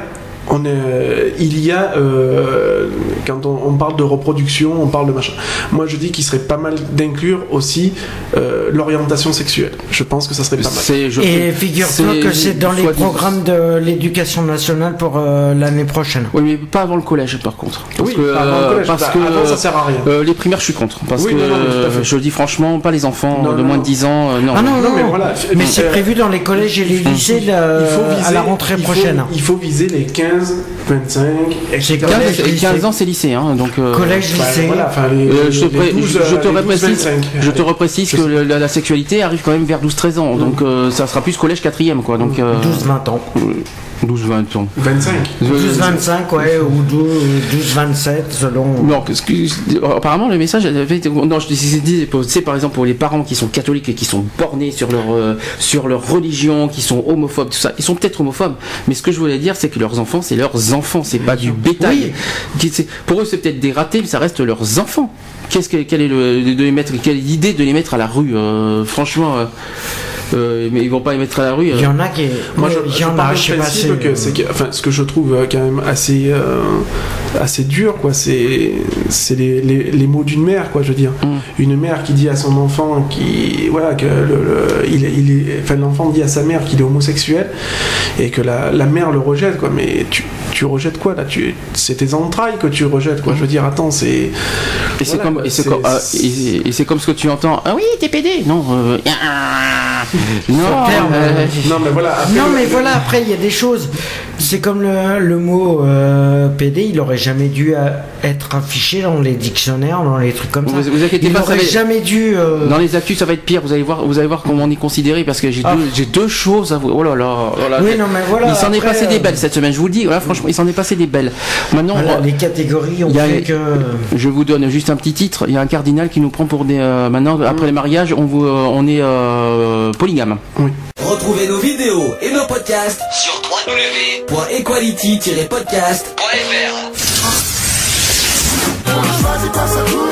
on est- il y a, euh, quand on, on parle de reproduction, on parle de machin. Moi, je dis qu'il serait pas mal d'inclure aussi euh, l'orientation sexuelle. Je pense que ça serait pas mal. Je- Et figure-toi que c'est dans les programmes de l'éducation nationale pour euh, l'année prochaine. Oui, mais pas avant le collège, par contre. Parce Oui, que, avant le euh, collège, parce bah, que avant, ça sert à rien. euh, les primaires, je suis contre. Parce Oui, que non, non, euh, je le dis franchement, pas les enfants Non, de non, moins non. de 10 ans. euh, non. Ah non, Non, non, mais voilà. Mais Donc, c'est euh, prévu dans les collèges et les lycées il faut viser, à la rentrée il faut- prochaine. il faut viser les 15, 25, C'est etc. 15, collège, et 15 lycée. ans, c'est lycée. Hein, donc, euh, Collège, Bah, lycée. voilà, enfin, les, euh, je te, les pré- 12, je te euh, les reprécise, 12, 25. je te reprécise Je que la, la sexualité arrive quand même vers 12-13 ans. Donc euh, ça sera plus collège 4ème quoi. Donc euh, 12-20 ans. 12-20 ans. 25. 12-25, ouais, ou 12-27, selon. Non, parce que- apparemment le message avait été- non, je dis- dis- tu sais par exemple pour les parents qui sont catholiques et qui sont bornés sur leur euh, sur leur religion, qui sont homophobes, tout ça, ils sont peut-être homophobes, mais ce que je voulais dire c'est que leurs enfants, c'est leurs enfants, c'est pas du bétail. C'est- Pour eux c'est peut-être des ratés, mais ça reste leurs enfants. Qu'est-ce que quelle est le de les mettre quelle est l'idée de les mettre à la rue euh, Franchement, euh, euh, mais ils vont pas les mettre à la rue. euh. Il y en a qui. Moi, je, il y en a, je sais pas. c'est- que c'est que- enfin, ce que je trouve quand même assez, euh, assez dur, quoi. C'est, c'est les, les, les mots d'une mère, quoi. Je veux dire, Mm. une mère qui dit à son enfant, qui, voilà, que le, le- il, il est, enfin, l'enfant dit à sa mère qu'il est homosexuel et que la, la mère le rejette, quoi. Mais tu, tu rejettes quoi là? Tu, c'est tes entrailles que tu rejettes, quoi. Je veux dire, attends, c'est. Et c'est Voilà, comme, quoi, et c'est c'est- comme, ah, et- et c'est comme ce que tu entends. Ah oui, t'es pédé. Non. euh, non. terme, euh, Non, mais voilà. après, Non mais voilà, après il y a des choses. C'est comme le, le mot euh, PD, il aurait jamais dû euh, être affiché dans les dictionnaires, dans les trucs comme ça. Vous- vous inquiétez il pas, ça va- jamais dû. euh, Dans les actus, ça va être pire. Vous allez voir, vous allez voir comment on est considéré parce que j'ai Ah. deux, choses à vous. Oh là là. oh là Oui, là. non, mais voilà, Il s'en est passé des euh, belles cette semaine. Je vous le dis. Voilà, franchement, il s'en est passé des belles. Maintenant, voilà, euh, les catégories ont il y a- fait que. je vous donne juste un petit titre. Il y a un cardinal qui nous prend pour des. euh, maintenant, après les mariages, on vous, euh, on est euh, polygame. Retrouvez nos vidéos et nos podcasts sur www.equality-podcast.fr.